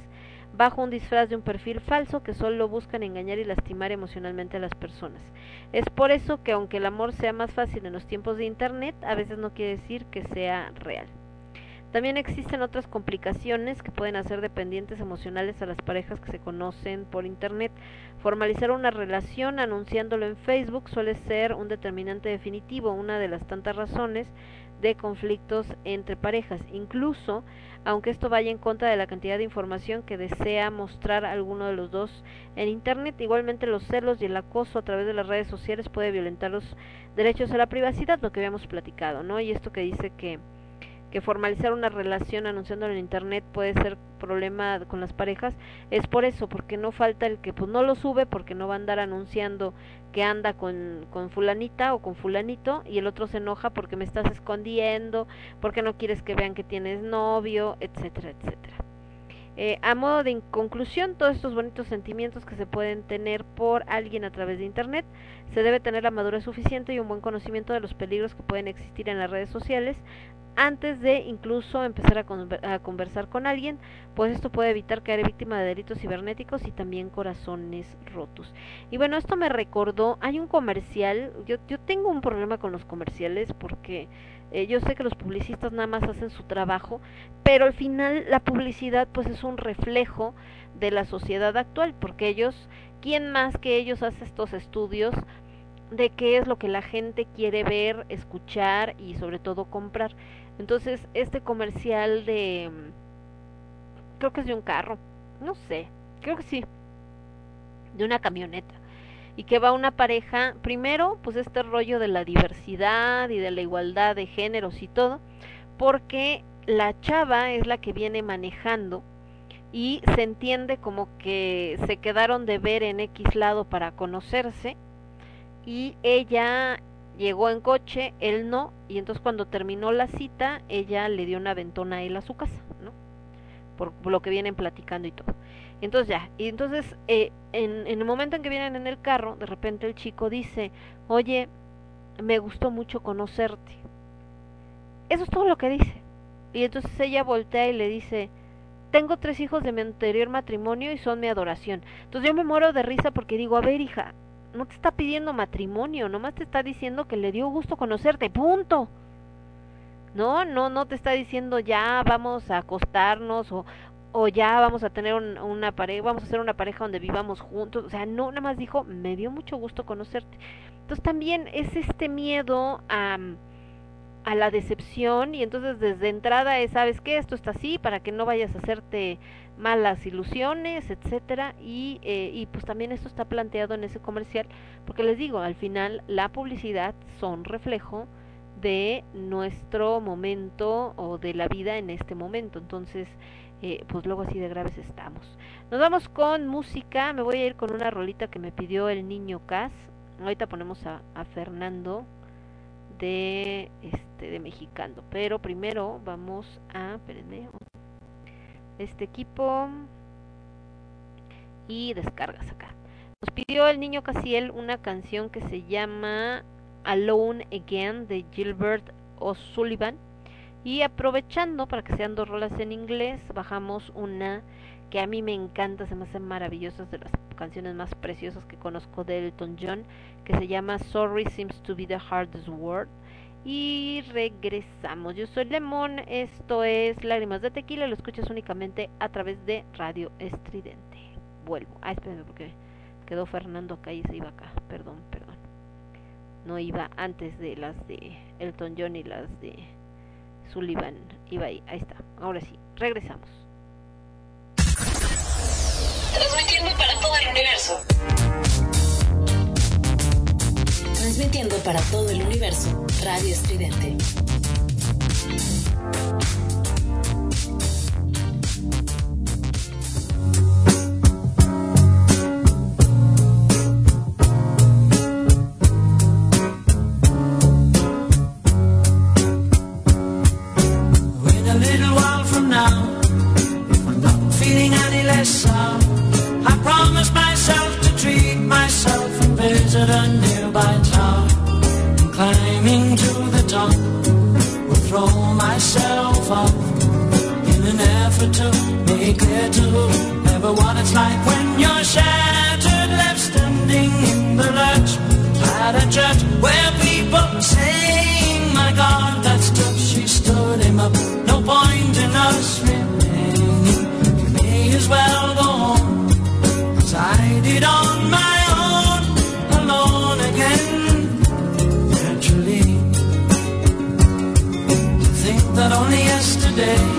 bajo un disfraz de un perfil falso que solo buscan engañar y lastimar emocionalmente a las personas. Es por eso que aunque el amor sea más fácil en los tiempos de Internet, a veces no quiere decir que sea real. También existen otras complicaciones que pueden hacer dependientes emocionales a las parejas que se conocen por Internet. Formalizar una relación anunciándolo en Facebook suele ser un determinante definitivo, una de las tantas razones de conflictos entre parejas. Incluso aunque esto vaya en contra de la cantidad de información que desea mostrar alguno de los dos en Internet. Igualmente los celos y el acoso a través de las redes sociales puede violentar los derechos a la privacidad, lo que habíamos platicado, ¿no? Y esto que dice que que formalizar una relación anunciándolo en internet puede ser problema con las parejas es por eso porque no falta el que pues no lo sube porque no va a andar anunciando que anda con, con fulanita o con fulanito y el otro se enoja porque me estás escondiendo porque no quieres que vean que tienes novio etcétera etcétera. Eh, a modo de conclusión, todos estos bonitos sentimientos que se pueden tener por alguien a través de Internet, se debe tener la madurez suficiente y un buen conocimiento de los peligros que pueden existir en las redes sociales, antes de incluso empezar a, conversar con alguien, pues esto puede evitar caer víctima de delitos cibernéticos y también corazones rotos. Y bueno, esto me recordó, hay un comercial, yo, yo tengo un problema con los comerciales porque eh, yo sé que los publicistas nada más hacen su trabajo, pero al final la publicidad pues es un reflejo de la sociedad actual, porque ellos, ¿quién más que ellos hace estos estudios? de qué es lo que la gente quiere ver, escuchar y sobre todo comprar. Entonces, este comercial de creo que es de un carro, no sé, creo que sí, de una camioneta. Y que va una pareja, primero, pues este rollo de la diversidad y de la igualdad de géneros y todo, porque la chava es la que viene manejando y se entiende como que se quedaron de ver en X lado para conocerse y ella llegó en coche, él no, y entonces cuando terminó la cita, ella le dio una ventona a él a su casa, ¿no? Por, lo que vienen platicando y todo. Entonces ya, y entonces eh, en, en el momento en que vienen en el carro, de repente el chico dice, oye, me gustó mucho conocerte. Eso es todo lo que dice. Y entonces ella voltea y le dice, tengo tres hijos de mi anterior matrimonio y son mi adoración. Entonces yo me muero de risa porque digo, a ver hija, no te está pidiendo matrimonio, nomás te está diciendo que le dio gusto conocerte, punto. No, no, no te está diciendo ya vamos a acostarnos o, o ya vamos a tener una pareja, vamos a hacer una pareja donde vivamos juntos. O sea, no, nada más dijo, me dio mucho gusto conocerte. Entonces también es este miedo a a la decepción y entonces desde entrada es, sabes que esto está así para que no vayas a hacerte malas ilusiones, etcétera y, eh, y pues también esto está planteado en ese comercial porque les digo, al final la publicidad son reflejo de nuestro momento o de la vida en este momento, entonces eh, pues luego así de graves estamos. Nos vamos con música, me voy a ir con una rolita que me pidió el niño Cas, ahorita ponemos a, Fernando de este de mexicano pero primero vamos a espérenme, este equipo y descargas acá nos pidió el niño Casiel una canción que se llama Alone Again de Gilbert O'Sullivan y aprovechando para que sean dos rolas en inglés bajamos una que a mí me encanta, se me hacen maravillosas de las canciones más preciosas que conozco de Elton John, que se llama Sorry Seems to be the Hardest Word. Y regresamos. Yo soy Lemón, esto es Lágrimas de Tequila, lo escuchas únicamente a través de Radio Estridente. Vuelvo. Ah, espérenme porque quedó Fernando acá y se iba acá. Perdón, perdón. No iba antes de las de Elton John y las de Sullivan. Iba ahí, ahí está. Ahora sí, regresamos. Transmitiendo para todo el universo. Transmitiendo para todo el universo. Radio Estridente. In a little an effort to make clear to whoever what it's like when you're shattered, left standing in the lurch at a church where people saying, "My God, that's tough." She stood him up. No point in us remaining. We may as well go home as I did on my own, alone again. Naturally, to think that only yesterday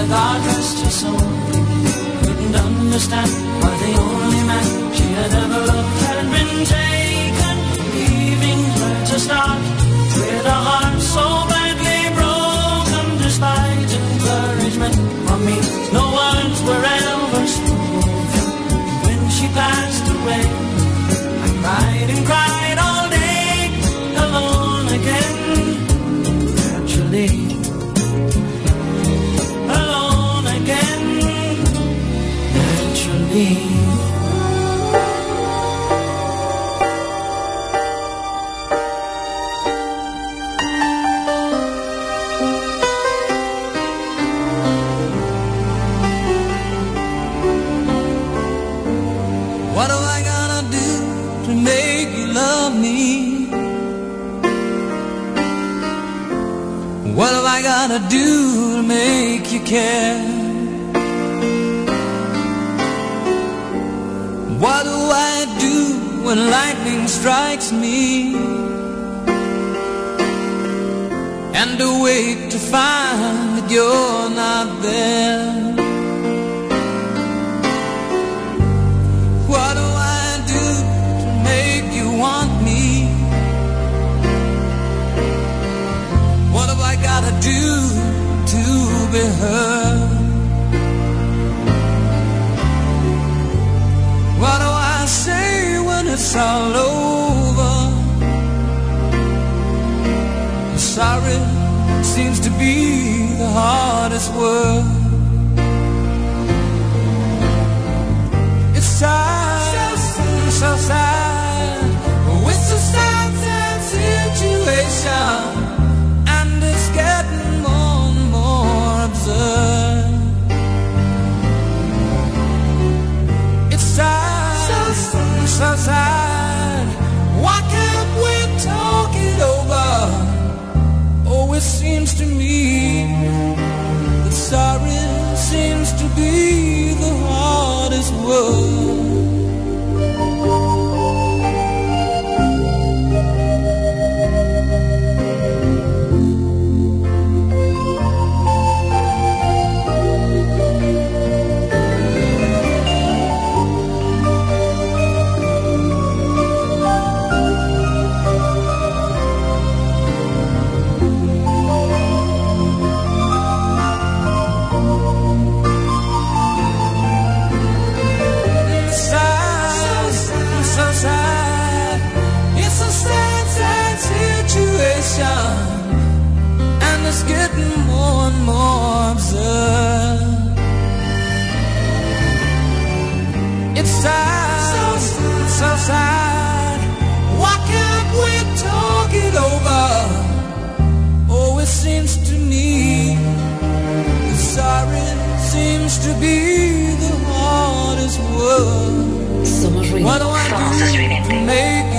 mother, God rest her soul, couldn't understand why the only man she had ever loved had been taken, leaving her to start with a heart so badly broken. Despite encouragement from me, no words were ever spoken. When she passed away, I cried and cried all day, alone again. Naturally. What am I gotta do to make you love when lightning strikes me? And awake to find that you're not there. What do I do to make you want me? What have I gotta do to be heard? What do I say it's all over? Sorry seems to be the hardest word. It's sad, so, sad. Oh, it's a sad, sad situation, sorry Somos ruido. What do I Somos do to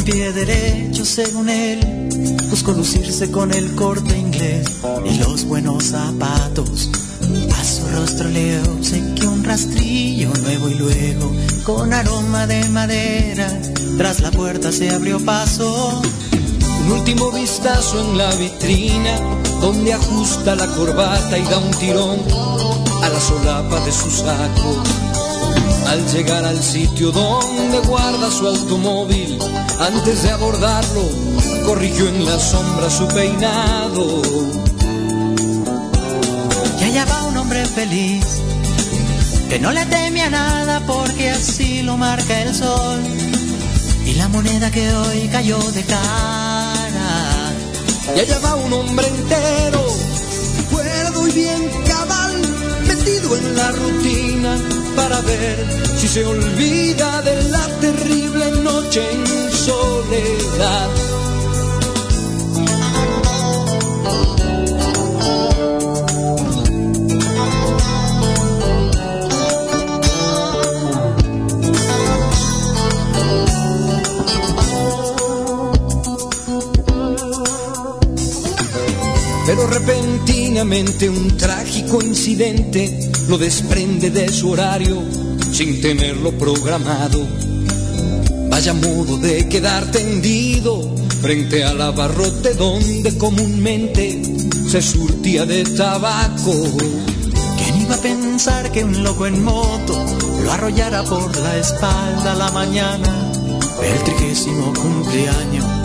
con pie derecho según él, buscó lucirse con el corte inglés y los buenos zapatos. A su rostro le obsequió un rastrillo nuevo y luego, con aroma de madera, tras la puerta se abrió paso. Un último vistazo en la vitrina donde ajusta la corbata y da un tirón a la solapa de su saco. Al llegar al sitio donde guarda su automóvil, antes de abordarlo, corrigió en la sombra su peinado. Y allá va un hombre feliz, que no le teme a nada porque así lo marca el sol. Y la moneda que hoy cayó de cara. Y allá va un hombre entero, cuerdo y bien cabal, metido en la rutina para ver si se olvida de la terrible noche en soledad. Pero repentinamente un trágico incidente lo desprende de su horario sin tenerlo programado. Vaya modo de quedar tendido frente al abarrote donde comúnmente se surtía de tabaco. ¿Quién iba a pensar que un loco en moto lo arrollara por la espalda la mañana del trigésimo cumpleaños?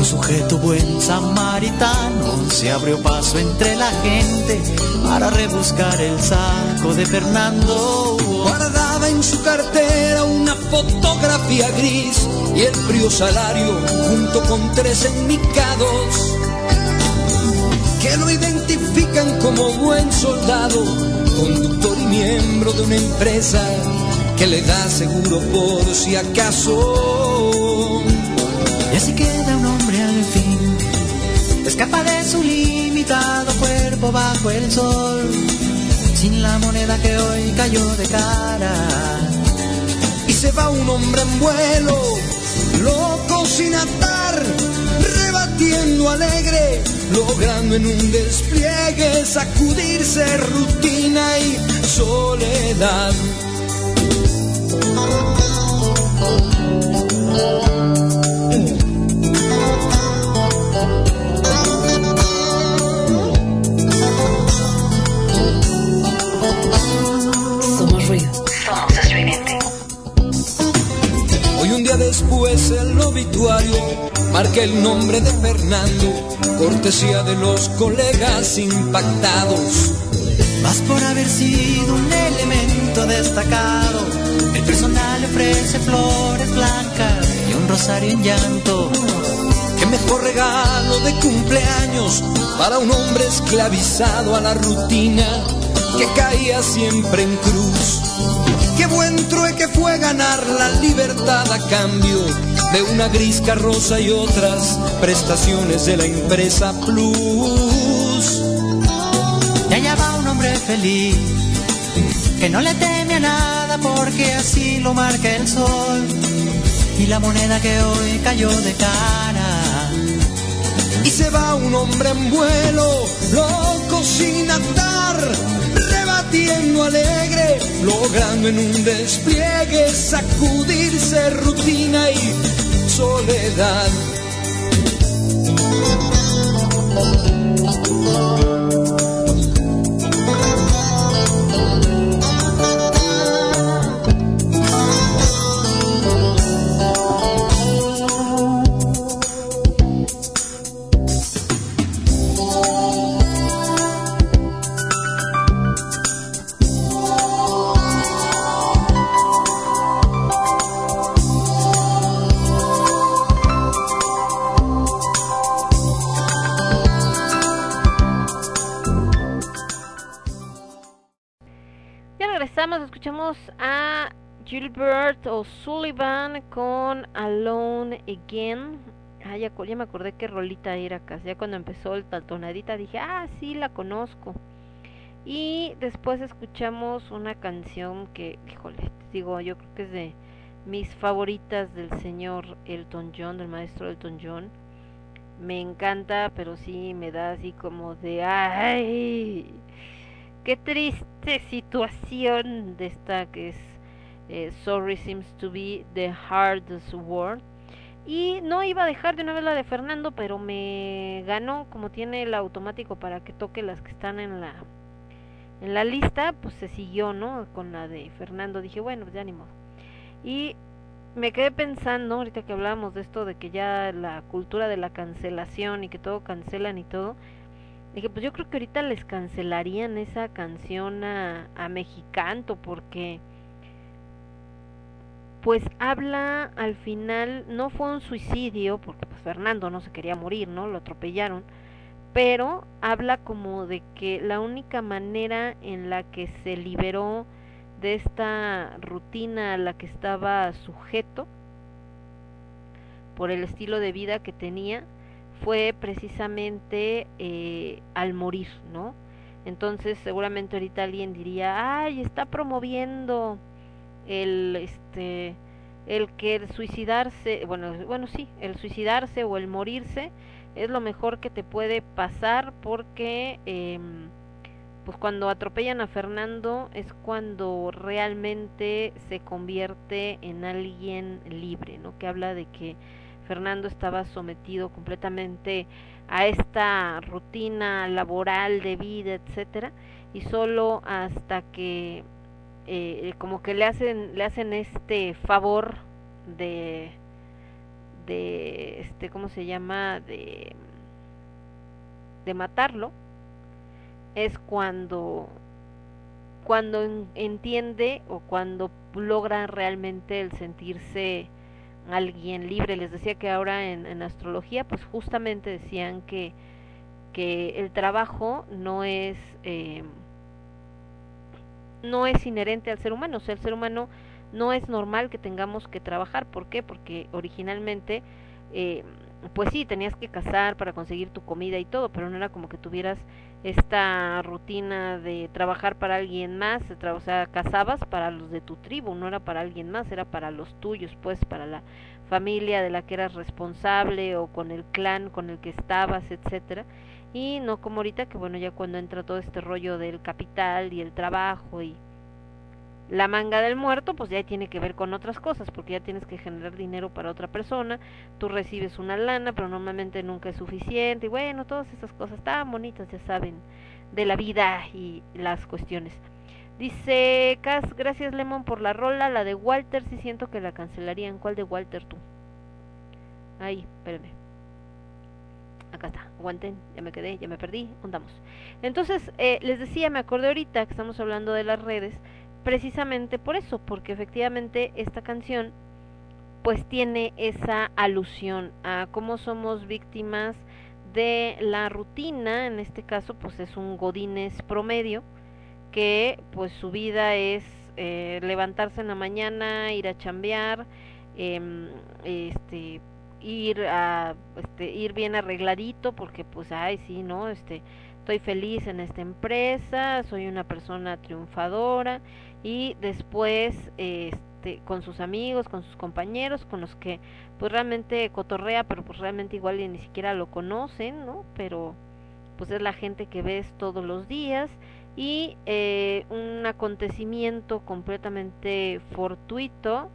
Un sujeto buen samaritano se abrió paso entre la gente para rebuscar el saco de Fernando. Guardaba en su cartera una fotografía gris y el frío salario junto con tres enmicados que lo identifican como buen soldado, conductor y miembro de una empresa que le da seguro por si acaso. Y así queda escapa de su limitado cuerpo bajo el sol, sin la moneda que hoy cayó de cara. Y se va un hombre en vuelo, loco sin atar, rebatiendo alegre, logrando en un despliegue sacudirse rutina y soledad. Obituario marca el nombre de Fernando, cortesía de los colegas impactados. Más por haber sido un elemento destacado, el personal ofrece flores blancas y un rosario en llanto. Qué mejor regalo de cumpleaños para un hombre esclavizado a la rutina que caía siempre en cruz. Qué buen trueque fue ganar la libertad a cambio de una gris carroza y otras prestaciones de la empresa Plus. Y allá va un hombre feliz, que no le teme a nada porque así lo marca el sol. Y la moneda que hoy cayó de cara. Y se va un hombre en vuelo, loco sin atar, rebatiendo alegre, logrando en un despliegue sacudirse rutina y soledad. O'Sullivan con Alone Again. Ah, ya, ya me acordé qué rolita era casi. Ya cuando empezó el tatonadita dije, ah, sí, la conozco. Y después escuchamos una canción que, híjole, digo, yo creo que es de mis favoritas del señor Elton John, del maestro Elton John. Me encanta, pero sí me da así como de, ay, qué triste situación de esta que es eh, Sorry Seems to Be the Hardest Word. Y no iba a dejar de una vez la de Fernando, pero me ganó, como tiene el automático para que toque las que están en la en la lista, pues se siguió, ¿no? Con la de Fernando. Dije, bueno, pues ya ni modo. Y me quedé pensando, ahorita que hablábamos de esto, de que ya la cultura de la cancelación y que todo cancelan y todo, dije, pues yo creo que ahorita les cancelarían esa canción a, a Mexicanto, porque pues habla al final, no fue un suicidio, porque pues Fernando no se quería morir, ¿no? Lo atropellaron, pero habla como de que la única manera en la que se liberó de esta rutina a la que estaba sujeto por el estilo de vida que tenía fue precisamente eh, al morir, ¿no? Entonces seguramente ahorita alguien diría, ay, está promoviendo el, este, el que el suicidarse, bueno, bueno sí, el suicidarse o el morirse es lo mejor que te puede pasar porque eh, pues cuando atropellan a Fernando es cuando realmente se convierte en alguien libre, ¿no? Que habla de que Fernando estaba sometido completamente a esta rutina laboral de vida, etcétera, y solo hasta que eh, como que le hacen le hacen este favor de de este cómo se llama de de matarlo es cuando cuando entiende o cuando logra realmente el sentirse alguien libre. Les decía que ahora en, en astrología, pues justamente decían que, que el trabajo no es eh, no es inherente al ser humano, o sea, el ser humano no es normal que tengamos que trabajar. ¿Por qué? Porque originalmente eh, pues sí, tenías que cazar para conseguir tu comida y todo, pero no era como que tuvieras esta rutina de trabajar para alguien más, o sea, cazabas para los de tu tribu, no era para alguien más, era para los tuyos, pues para la familia de la que eras responsable o con el clan con el que estabas, etcétera. Y no como ahorita que bueno, ya cuando entra todo este rollo del capital y el trabajo y la manga del muerto, pues ya tiene que ver con otras cosas, porque ya tienes que generar dinero para otra persona, tú recibes una lana, pero normalmente nunca es suficiente, y bueno, todas esas cosas tan bonitas, ya saben, de la vida y las cuestiones. Dice Cas, gracias Lemon por la rola, la de Walter, sí siento que la cancelarían. ¿Cuál de Walter tú? Ahí, espérenme. Acá está, aguanten, ya me quedé, ya me perdí, andamos. Entonces, eh, les decía, me acordé ahorita que estamos hablando de las redes, precisamente por eso, porque efectivamente esta canción pues tiene esa alusión a cómo somos víctimas de la rutina, en este caso pues es un godines promedio, que pues su vida es eh, levantarse en la mañana, ir a chambear, eh, este ir a este ir bien arregladito porque pues ay sí no este estoy feliz en esta empresa soy una persona triunfadora y después este con sus amigos, con sus compañeros, con los que pues realmente cotorrea, pero pues realmente igual ni siquiera lo conocen, ¿no? Pero pues es la gente que ves todos los días y eh, un acontecimiento completamente fortuito,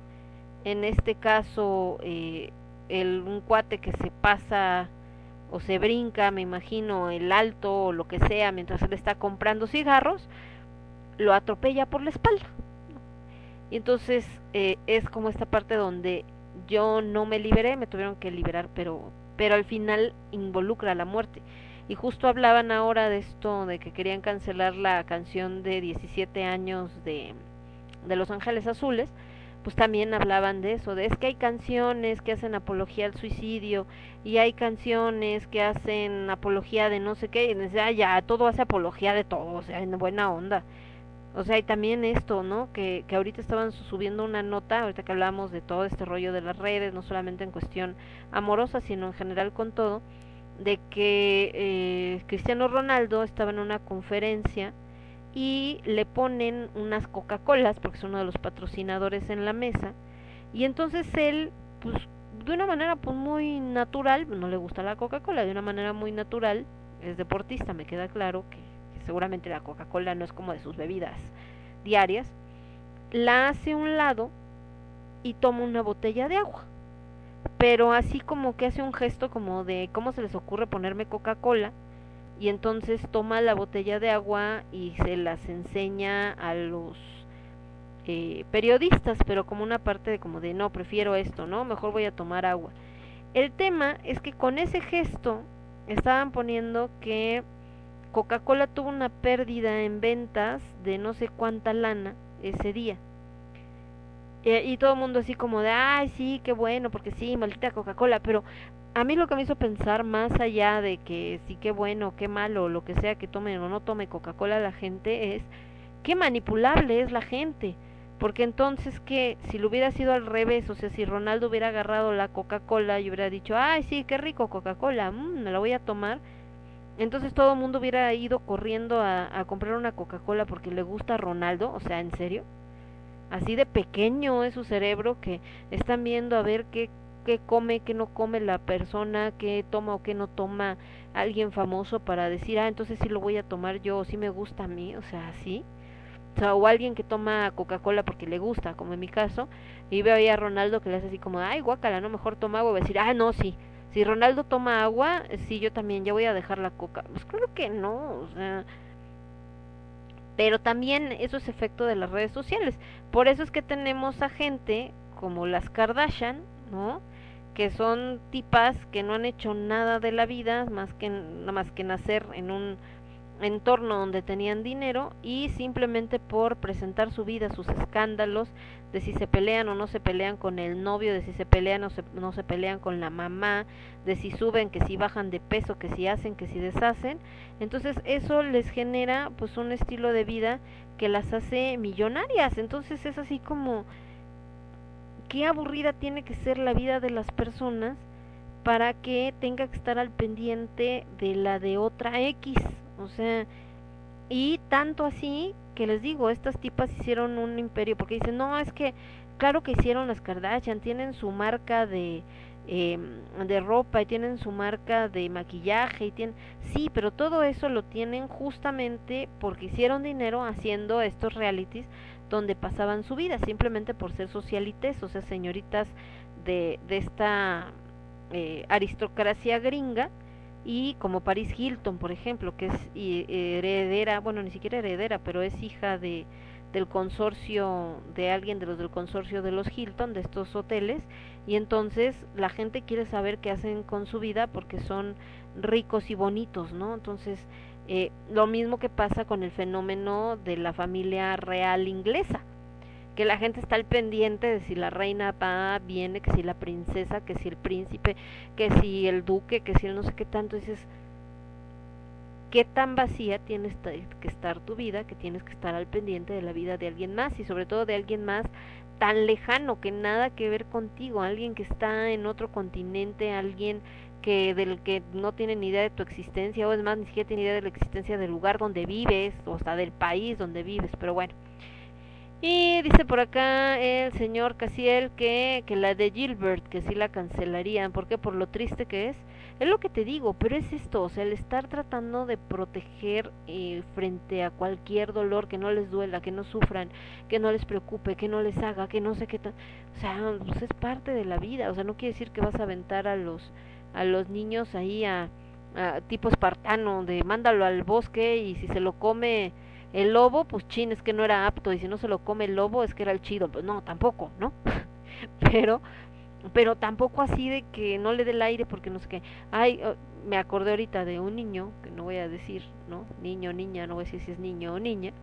en este caso eh, el, un cuate que se pasa o se brinca, me imagino, el alto o lo que sea mientras él está comprando cigarros, lo atropella por la espalda. Y entonces eh, es como esta parte donde yo no me liberé, me tuvieron que liberar, pero, pero al final involucra la muerte. Y justo hablaban ahora de esto, de que querían cancelar la canción de 17 años de, de Los Ángeles Azules, pues también hablaban de eso, de es que hay canciones que hacen apología al suicidio y hay canciones que hacen apología de no sé qué, y decía, ya, todo hace apología de todo, o sea, en buena onda. O sea, y también esto, ¿no? Que, que ahorita estaban subiendo una nota, ahorita que hablamos de todo este rollo de las redes, no solamente en cuestión amorosa, sino en general con todo, de que eh, Cristiano Ronaldo estaba en una conferencia y le ponen unas Coca-Colas, porque es uno de los patrocinadores en la mesa, y entonces él, pues de una manera pues muy natural, no le gusta la Coca-Cola, de una manera muy natural, es deportista, me queda claro que seguramente la Coca-Cola no es como de sus bebidas diarias, la hace a un lado y toma una botella de agua. pero así como que hace un gesto como de cómo se les ocurre ponerme Coca-Cola y entonces toma la botella de agua y se las enseña a los eh, periodistas, pero como una parte de como de no, prefiero esto, ¿no? Mejor voy a tomar agua. El tema es que con ese gesto estaban poniendo que Coca-Cola tuvo una pérdida en ventas de no sé cuánta lana ese día. Eh, y todo el mundo así como de, ay, sí, qué bueno, porque sí, maldita Coca-Cola, pero a mí lo que me hizo pensar más allá de que sí, qué bueno, qué malo, lo que sea que tome o no tome Coca-Cola la gente es qué manipulable es la gente. Porque entonces que si lo hubiera sido al revés, o sea, si Ronaldo hubiera agarrado la Coca-Cola y hubiera dicho, ay, sí, qué rico Coca-Cola, mmm, me la voy a tomar, entonces todo el mundo hubiera ido corriendo a, a comprar una Coca-Cola porque le gusta a Ronaldo, o sea, ¿en serio? Así de pequeño es su cerebro que están viendo a ver qué, qué come, qué no come la persona, qué toma o qué no toma alguien famoso para decir, ah, entonces sí lo voy a tomar yo, o sí me gusta a mí, o sea, así. O sea, o alguien que toma Coca-Cola porque le gusta, como en mi caso, y veo ahí a Ronaldo que le hace así como, ay, guacala, no, mejor toma agua, y va a decir, ah, no, sí, si Ronaldo toma agua, sí, yo también, ya voy a dejar la coca. Pues claro que no, o sea, pero también eso es efecto de las redes sociales. Por eso es que tenemos a gente como las Kardashian, ¿no? Que son tipas que no han hecho nada de la vida más que más que nacer en un entorno donde tenían dinero y simplemente por presentar su vida, sus escándalos, de si se pelean o no se pelean con el novio, de si se pelean o se, no se pelean con la mamá, de si suben, que si bajan de peso, que si hacen, que si deshacen. Entonces eso les genera pues un estilo de vida que las hace millonarias. Entonces es así como qué aburrida tiene que ser la vida de las personas para que tenga que estar al pendiente de la de otra X. O sea, y tanto así que les digo, estas tipas hicieron un imperio, porque dicen, no, es que, claro que hicieron las Kardashian, tienen su marca de, eh, de ropa y tienen su marca de maquillaje y tienen, sí, pero todo eso lo tienen justamente porque hicieron dinero haciendo estos realities donde pasaban su vida, simplemente por ser socialites, o sea, señoritas de, de esta eh, aristocracia gringa, y como Paris Hilton, por ejemplo, que es heredera, bueno, ni siquiera heredera, pero es hija de del consorcio de alguien de los del consorcio de los Hilton de estos hoteles y entonces la gente quiere saber qué hacen con su vida porque son ricos y bonitos, ¿no? Entonces eh, lo mismo que pasa con el fenómeno de la familia real inglesa que la gente está al pendiente de si la reina va, viene, que si la princesa, que si el príncipe, que si el duque, que si el no sé qué tanto, dices, qué tan vacía tienes que estar tu vida, que tienes que estar al pendiente de la vida de alguien más y sobre todo de alguien más tan lejano que nada que ver contigo, alguien que está en otro continente, alguien que del que no tiene ni idea de tu existencia o es más ni siquiera tiene idea de la existencia del lugar donde vives o hasta del país donde vives, pero bueno, y dice por acá el señor Casiel que, que la de Gilbert, que sí la cancelarían, porque por lo triste que es. Es lo que te digo, pero es esto, o sea, el estar tratando de proteger eh, frente a cualquier dolor que no les duela, que no sufran, que no les preocupe, que no les haga, que no sé qué tan... O sea, pues es parte de la vida, o sea, no quiere decir que vas a aventar a los, a los niños ahí a, a tipo espartano, de mándalo al bosque y si se lo come el lobo, pues chin, es que no era apto, y si no se lo come el lobo, es que era el chido. Pues no, tampoco, ¿no? pero, pero tampoco así de que no le dé el aire porque no sé qué. Ay, oh, me acordé ahorita de un niño, que no voy a decir, ¿no? Niño, niña, no voy a decir si es niño o niña,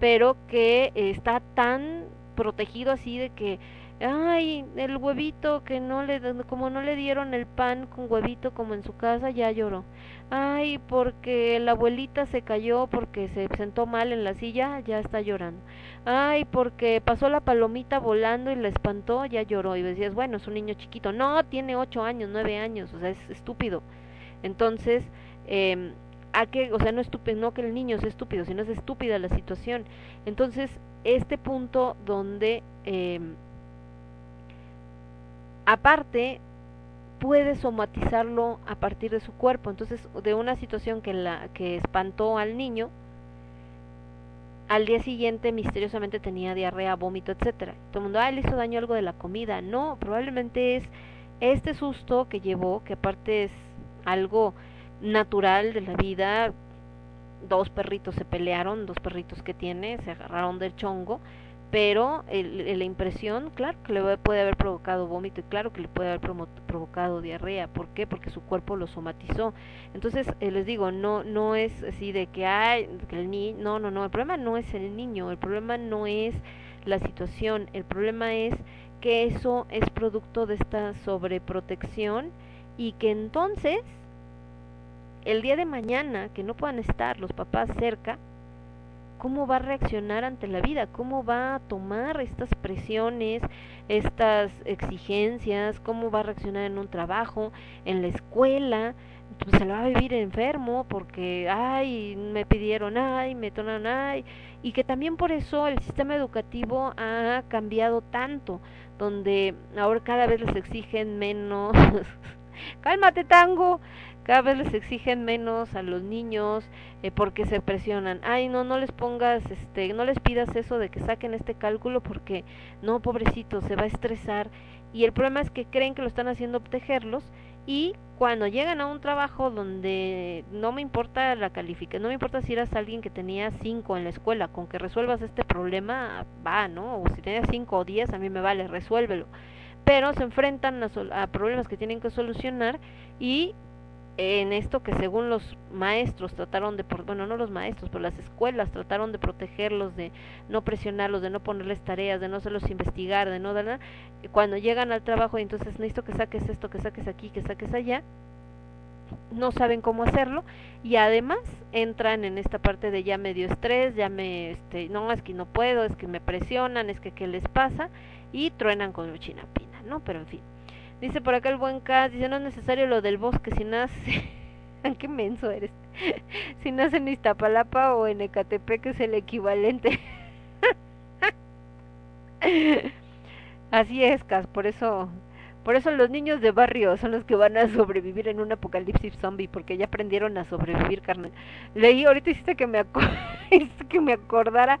pero que está tan protegido así de que ay, el huevito que no le, como no le dieron el pan con huevito como en su casa, ya lloró. Ay, porque la abuelita se cayó porque se sentó mal en la silla, ya está llorando. Ay, porque pasó la palomita volando y la espantó, ya lloró. Y decías, bueno, es un niño chiquito. No, tiene ocho años, nueve años, o sea, es estúpido. Entonces, eh, a que, o sea, no estúpido, no que el niño sea estúpido, sino es estúpida la situación. Entonces, este punto donde eh, aparte puede somatizarlo a partir de su cuerpo. Entonces, de una situación que la que espantó al niño, al día siguiente misteriosamente tenía diarrea, vómito, etcétera. Todo el mundo, ah, le hizo daño algo de la comida. No, probablemente es este susto que llevó, que aparte es algo natural de la vida, dos perritos se pelearon, dos perritos que tiene, se agarraron del chongo, pero el, la impresión, claro que le puede haber provocado vómito y claro que le puede haber provocado diarrea. ¿Por qué? Porque su cuerpo lo somatizó. Entonces, eh, les digo, no no es así de que hay, que el niño, no, no, no, el problema no es el niño, el problema no es la situación, el problema es que eso es producto de esta sobreprotección y que entonces el día de mañana que no puedan estar los papás cerca, cómo va a reaccionar ante la vida, cómo va a tomar estas presiones, estas exigencias, cómo va a reaccionar en un trabajo, en la escuela, pues se lo va a vivir enfermo porque, ay, me pidieron, ay, me tonaron, ay, y que también por eso el sistema educativo ha cambiado tanto, donde ahora cada vez les exigen menos, cálmate tango, cada vez les exigen menos a los niños eh, porque se presionan. Ay, no, no les pongas, este, no les pidas eso de que saquen este cálculo porque no, pobrecito, se va a estresar. Y el problema es que creen que lo están haciendo protegerlos y cuando llegan a un trabajo donde no me importa la calificación, no me importa si eras alguien que tenía cinco en la escuela, con que resuelvas este problema, va, ¿no? O si tenías cinco o diez, a mí me vale, resuélvelo. Pero se enfrentan a, a problemas que tienen que solucionar y en esto que según los maestros trataron de, bueno, no los maestros, pero las escuelas trataron de protegerlos, de no presionarlos, de no ponerles tareas, de no hacerlos investigar, de no dar cuando llegan al trabajo y entonces necesito que saques esto, que saques aquí, que saques allá, no saben cómo hacerlo y además entran en esta parte de ya medio estrés, ya me, este, no, es que no puedo, es que me presionan, es que qué les pasa y truenan con chinapina, ¿no? Pero en fin. Dice por acá el buen Cas, dice no es necesario lo del bosque, si nace, qué menso eres, si nace en Iztapalapa o en Ecatepec es el equivalente. Así es, Cas, por eso, por eso los niños de barrio son los que van a sobrevivir en un apocalipsis zombie, porque ya aprendieron a sobrevivir, carne. Leí, ahorita hiciste que me, que me acordara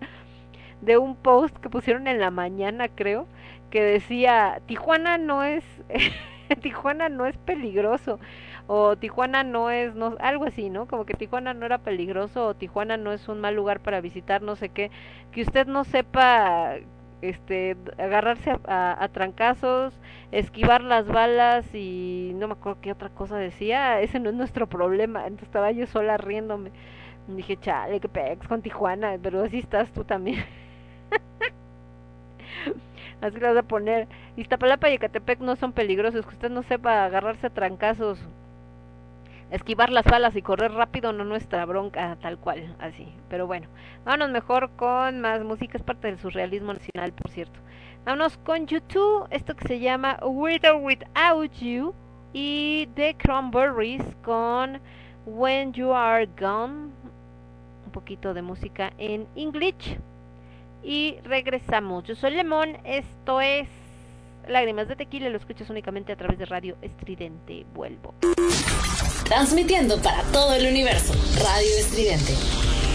de un post que pusieron en la mañana, creo, que decía, Tijuana no es, Tijuana no es peligroso, o Tijuana no es, no, algo así, ¿no? Como que Tijuana no era peligroso, o Tijuana no es un mal lugar para visitar, no sé qué, que usted no sepa este agarrarse a, a, trancazos, esquivar las balas y no me acuerdo qué otra cosa decía, ese no es nuestro problema, entonces estaba yo sola riéndome. dije, chale, que pex con Tijuana, pero así estás tú también. Así le vas a poner. Iztapalapa y Ecatepec no son peligrosos. Que usted no sepa agarrarse a trancazos, esquivar las balas y correr rápido, no nuestra bronca, tal cual, así. Pero bueno, vámonos mejor con más música. Es parte del surrealismo nacional, por cierto. Vámonos con YouTube, esto que se llama With or Without You. Y The Cranberries con When You Are Gone. Un poquito de música en English y regresamos. Yo soy Lemón, esto es Lágrimas de Tequila, lo escuchas únicamente a través de Radio Estridente. Vuelvo. Transmitiendo para todo el universo, Radio Estridente.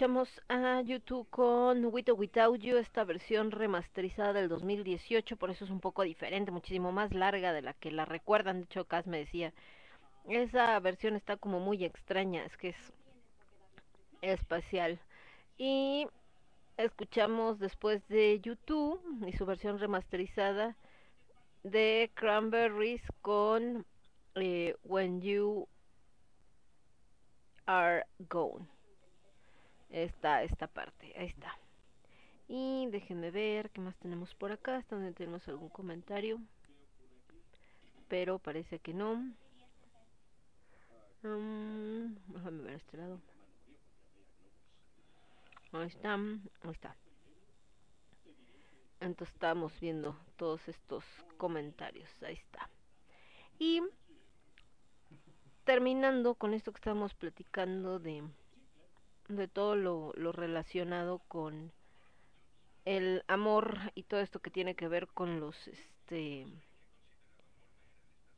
Escuchamos a YouTube con With or Without You, esta versión remasterizada del 2018, por eso es un poco diferente, muchísimo más larga de la que la recuerdan, de hecho Cas me decía, esa versión está como muy extraña, es que es espacial. Y escuchamos después de YouTube y su versión remasterizada de Cranberries con eh, When You Are Gone. Está esta parte, ahí está. Y déjenme ver qué más tenemos por acá, hasta donde tenemos algún comentario. Pero parece que no. Um, déjame ver este lado. Ahí está, ahí está. Entonces estamos viendo todos estos comentarios. Ahí está. Y terminando con esto que estamos platicando de, de todo lo, lo relacionado con el amor y todo esto que tiene que ver con los este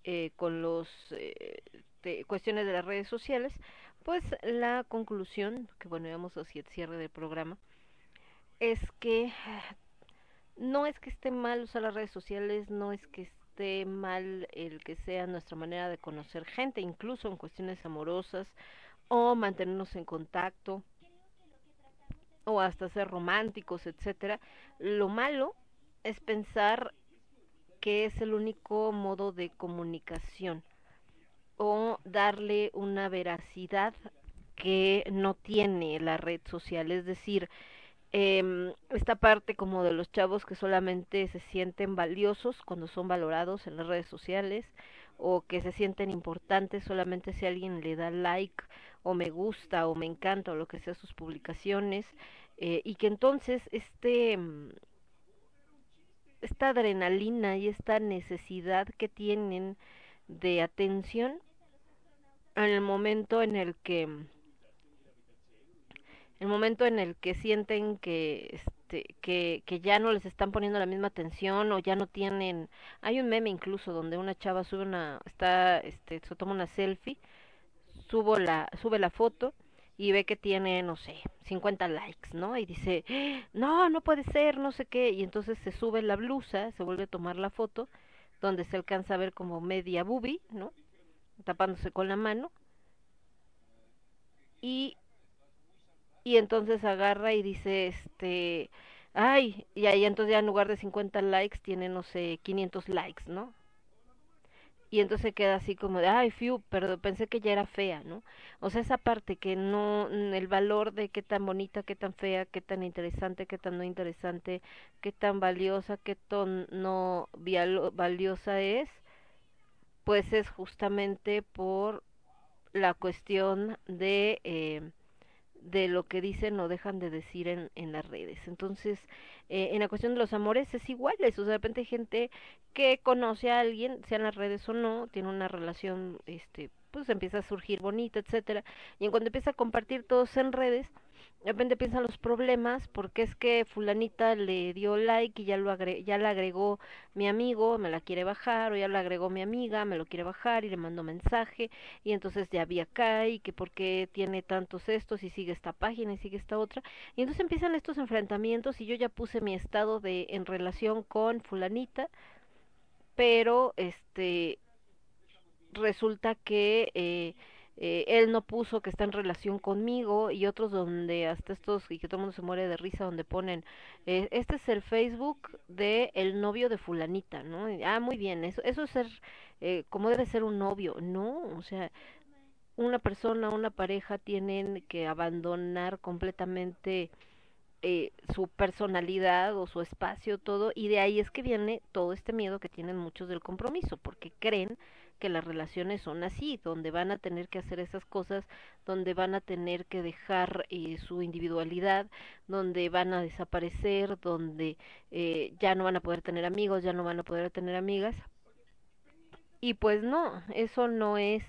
eh, con los eh, cuestiones de las redes sociales pues la conclusión que bueno vamos hacia el cierre del programa es que no es que esté mal usar las redes sociales no es que esté mal el que sea nuestra manera de conocer gente incluso en cuestiones amorosas o mantenernos en contacto o hasta ser románticos, etcétera. Lo malo es pensar que es el único modo de comunicación o darle una veracidad que no tiene la red social, es decir, eh, esta parte como de los chavos que solamente se sienten valiosos cuando son valorados en las redes sociales o que se sienten importantes solamente si alguien le da like o me gusta o me encanta o lo que sea sus publicaciones eh, y que entonces este esta adrenalina y esta necesidad que tienen de atención en el momento en el que el momento en el que sienten que este que, que ya no les están poniendo la misma atención o ya no tienen hay un meme incluso donde una chava sube una está este se toma una selfie subo la sube la foto y ve que tiene no sé 50 likes no y dice no no puede ser no sé qué y entonces se sube la blusa se vuelve a tomar la foto donde se alcanza a ver como media boobie no tapándose con la mano. Y y entonces agarra y dice este ay y ahí entonces ya en lugar de 50 likes tiene no sé 500 likes no y entonces queda así como de ay fiu pero pensé que ya era fea no o sea esa parte que no el valor de qué tan bonita qué tan fea qué tan interesante qué tan no interesante qué tan valiosa qué tan no valiosa es pues es justamente por la cuestión de eh, de lo que dicen o dejan de decir en, en las redes. Entonces, eh, en la cuestión de los amores es igual, eso, de repente hay gente que conoce a alguien, sea en las redes o no, tiene una relación, este, pues empieza a surgir bonita, etcétera, y en cuando empieza a compartir todos en redes, de repente piensan los problemas porque es que fulanita le dio like y ya lo agre ya la agregó mi amigo, me la quiere bajar o ya lo agregó mi amiga, me lo quiere bajar y le mando mensaje y entonces ya vi acá y que por qué tiene tantos estos y sigue esta página y sigue esta otra. Y entonces empiezan estos enfrentamientos y yo ya puse mi estado de en relación con fulanita pero este resulta que eh, eh, él no puso que está en relación conmigo y otros donde hasta estos y que todo el mundo se muere de risa donde ponen eh, este es el Facebook de el novio de fulanita no ah muy bien eso eso es ser eh, como debe ser un novio no o sea una persona una pareja tienen que abandonar completamente eh, su personalidad o su espacio todo y de ahí es que viene todo este miedo que tienen muchos del compromiso porque creen que las relaciones son así, donde van a tener que hacer esas cosas, donde van a tener que dejar eh, su individualidad, donde van a desaparecer, donde eh, ya no van a poder tener amigos, ya no van a poder tener amigas. Y pues no, eso no es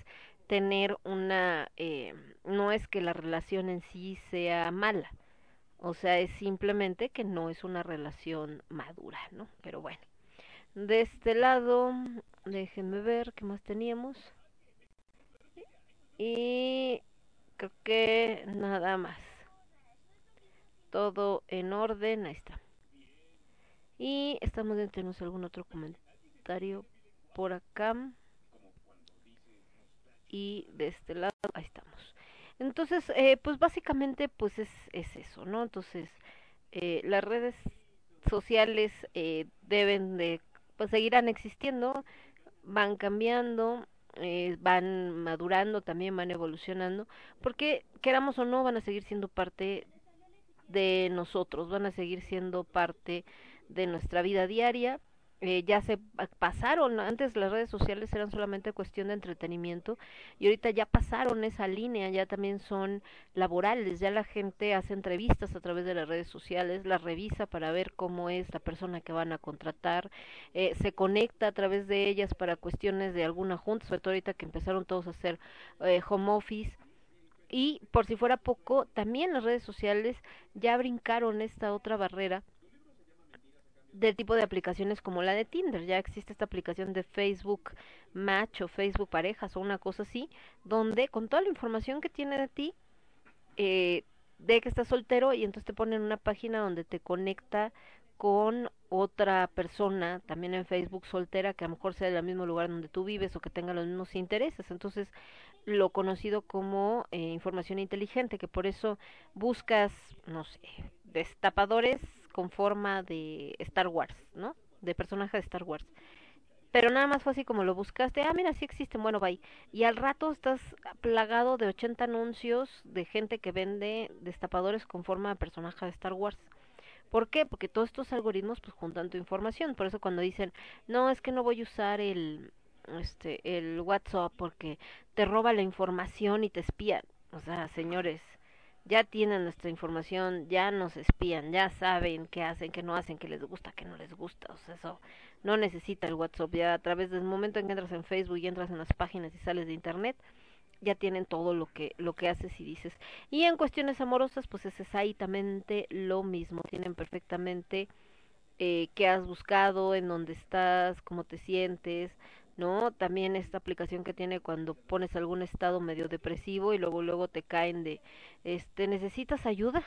tener una, eh, no es que la relación en sí sea mala, o sea, es simplemente que no es una relación madura, ¿no? Pero bueno. De este lado, déjenme ver qué más teníamos. Y creo que nada más. Todo en orden, ahí está. Y estamos viendo tenemos algún otro comentario por acá. Y de este lado, ahí estamos. Entonces, eh, pues básicamente, pues es, es eso, ¿no? Entonces, eh, las redes sociales eh, deben de, pues seguirán existiendo, van cambiando, eh, van madurando, también van evolucionando, porque queramos o no, van a seguir siendo parte de nosotros, van a seguir siendo parte de nuestra vida diaria eh, ya se pasaron, antes las redes sociales eran solamente cuestión de entretenimiento y ahorita ya pasaron esa línea, ya también son laborales, ya la gente hace entrevistas a través de las redes sociales, las revisa para ver cómo es la persona que van a contratar, eh, se conecta a través de ellas para cuestiones de alguna junta, sobre todo ahorita que empezaron todos a hacer eh, home office. Y por si fuera poco, también las redes sociales ya brincaron esta otra barrera del tipo de aplicaciones como la de Tinder. Ya existe esta aplicación de Facebook Match o Facebook Parejas o una cosa así, donde con toda la información que tiene de ti, eh, de que estás soltero y entonces te ponen una página donde te conecta con otra persona, también en Facebook soltera, que a lo mejor sea del mismo lugar donde tú vives o que tenga los mismos intereses. Entonces, lo conocido como eh, información inteligente, que por eso buscas, no sé, destapadores con forma de Star Wars, ¿no? De personaje de Star Wars. Pero nada más fue así como lo buscaste, ah, mira, sí existen, bueno, bye. Y al rato estás plagado de 80 anuncios de gente que vende destapadores con forma de personaje de Star Wars. ¿Por qué? Porque todos estos algoritmos pues juntan tu información. Por eso cuando dicen, no, es que no voy a usar el, este, el WhatsApp porque te roba la información y te espían. O sea, señores, ya tienen nuestra información, ya nos espían, ya saben qué hacen, qué no hacen, qué les gusta, qué no les gusta. O sea, eso no necesita el WhatsApp. Ya a través del momento en que entras en Facebook y entras en las páginas y sales de Internet, ya tienen todo lo que lo que haces y dices. Y en cuestiones amorosas, pues es exactamente lo mismo. Tienen perfectamente eh, qué has buscado, en dónde estás, cómo te sientes, ¿no? También esta aplicación que tiene cuando pones algún estado medio depresivo y luego luego te caen de, este, ¿necesitas ayuda?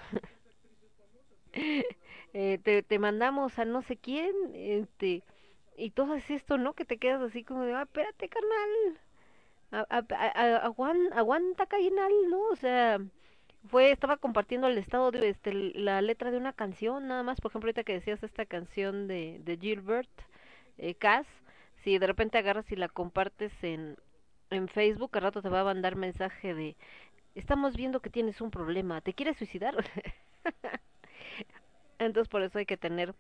eh, te, te mandamos a no sé quién, este, y todo es esto, ¿no? Que te quedas así como de, ah, espérate, carnal, aguanta, aguanta, carnal, ¿no? O sea, fue, estaba compartiendo el estado de, este, la letra de una canción, nada más, por ejemplo, ahorita que decías esta canción de, de Gilbert, eh, si de repente agarras y la compartes en, en Facebook, al rato te va a mandar mensaje de, estamos viendo que tienes un problema, ¿te quieres suicidar? Entonces por eso hay que tener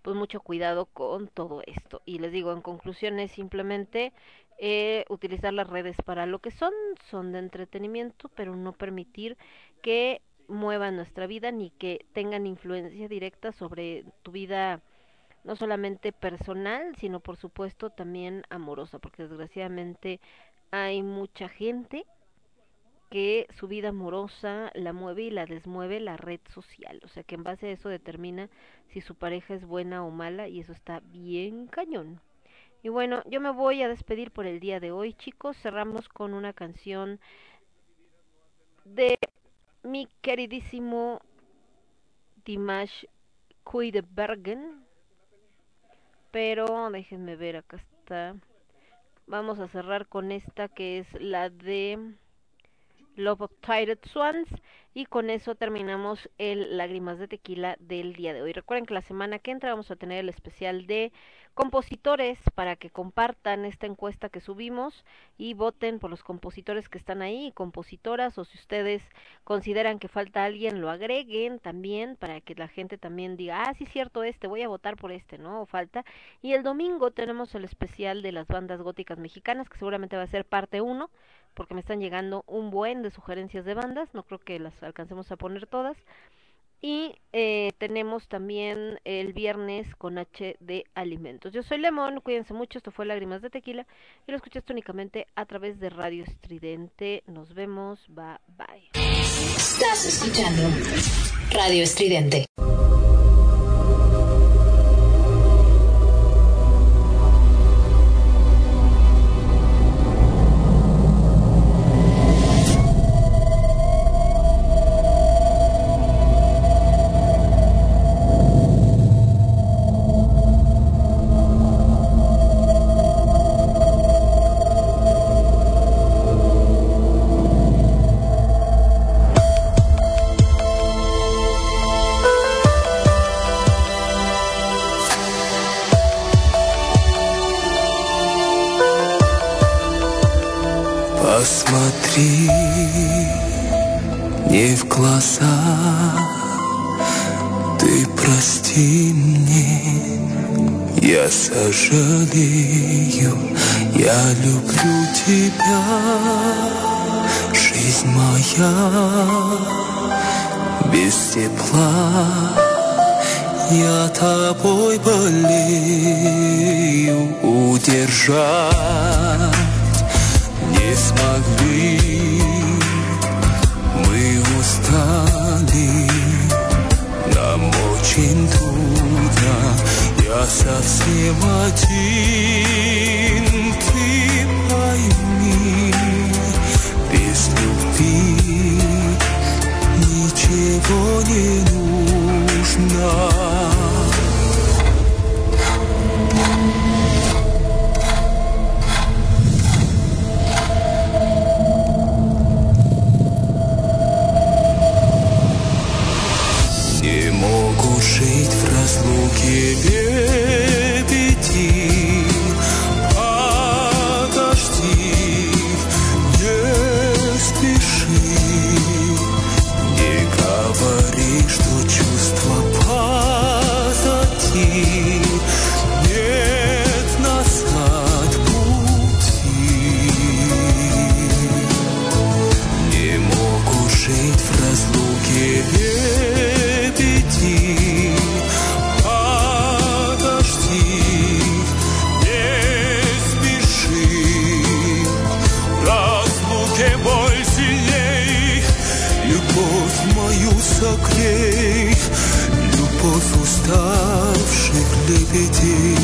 pues mucho cuidado con todo esto. Y les digo, en conclusión es simplemente eh, utilizar las redes para lo que son, son de entretenimiento, pero no permitir que muevan nuestra vida ni que tengan influencia directa sobre tu vida no solamente personal, sino por supuesto también amorosa, porque desgraciadamente hay mucha gente que su vida amorosa la mueve y la desmueve la red social, o sea que en base a eso determina si su pareja es buena o mala y eso está bien cañón. Y bueno, yo me voy a despedir por el día de hoy, chicos. Cerramos con una canción de mi queridísimo Dimash Bergen pero déjenme ver, acá está. Vamos a cerrar con esta que es la de Love of Tired Swans y con eso terminamos el Lágrimas de Tequila del día de hoy. Recuerden que la semana que entra vamos a tener el especial de compositores para que compartan esta encuesta que subimos y voten por los compositores que están ahí, compositoras, o si ustedes consideran que falta alguien, lo agreguen también para que la gente también diga, ah, sí, cierto, este, voy a votar por este, ¿no? O falta. Y el domingo tenemos el especial de las bandas góticas mexicanas, que seguramente va a ser parte 1, porque me están llegando un buen de sugerencias de bandas, no creo que las alcancemos a poner todas. Y eh, tenemos también el viernes con H de alimentos. Yo soy Lemón, cuídense mucho, esto fue Lágrimas de Tequila y lo escuchaste únicamente a través de Radio Estridente. Nos vemos, bye bye. Estás escuchando Radio Estridente. сожалею, я люблю тебя, жизнь моя, без тепла. Я тобой болею, удержать. совсем один Ты пойми, без любви Ничего не нужно Не могу жить в разлуке без pity.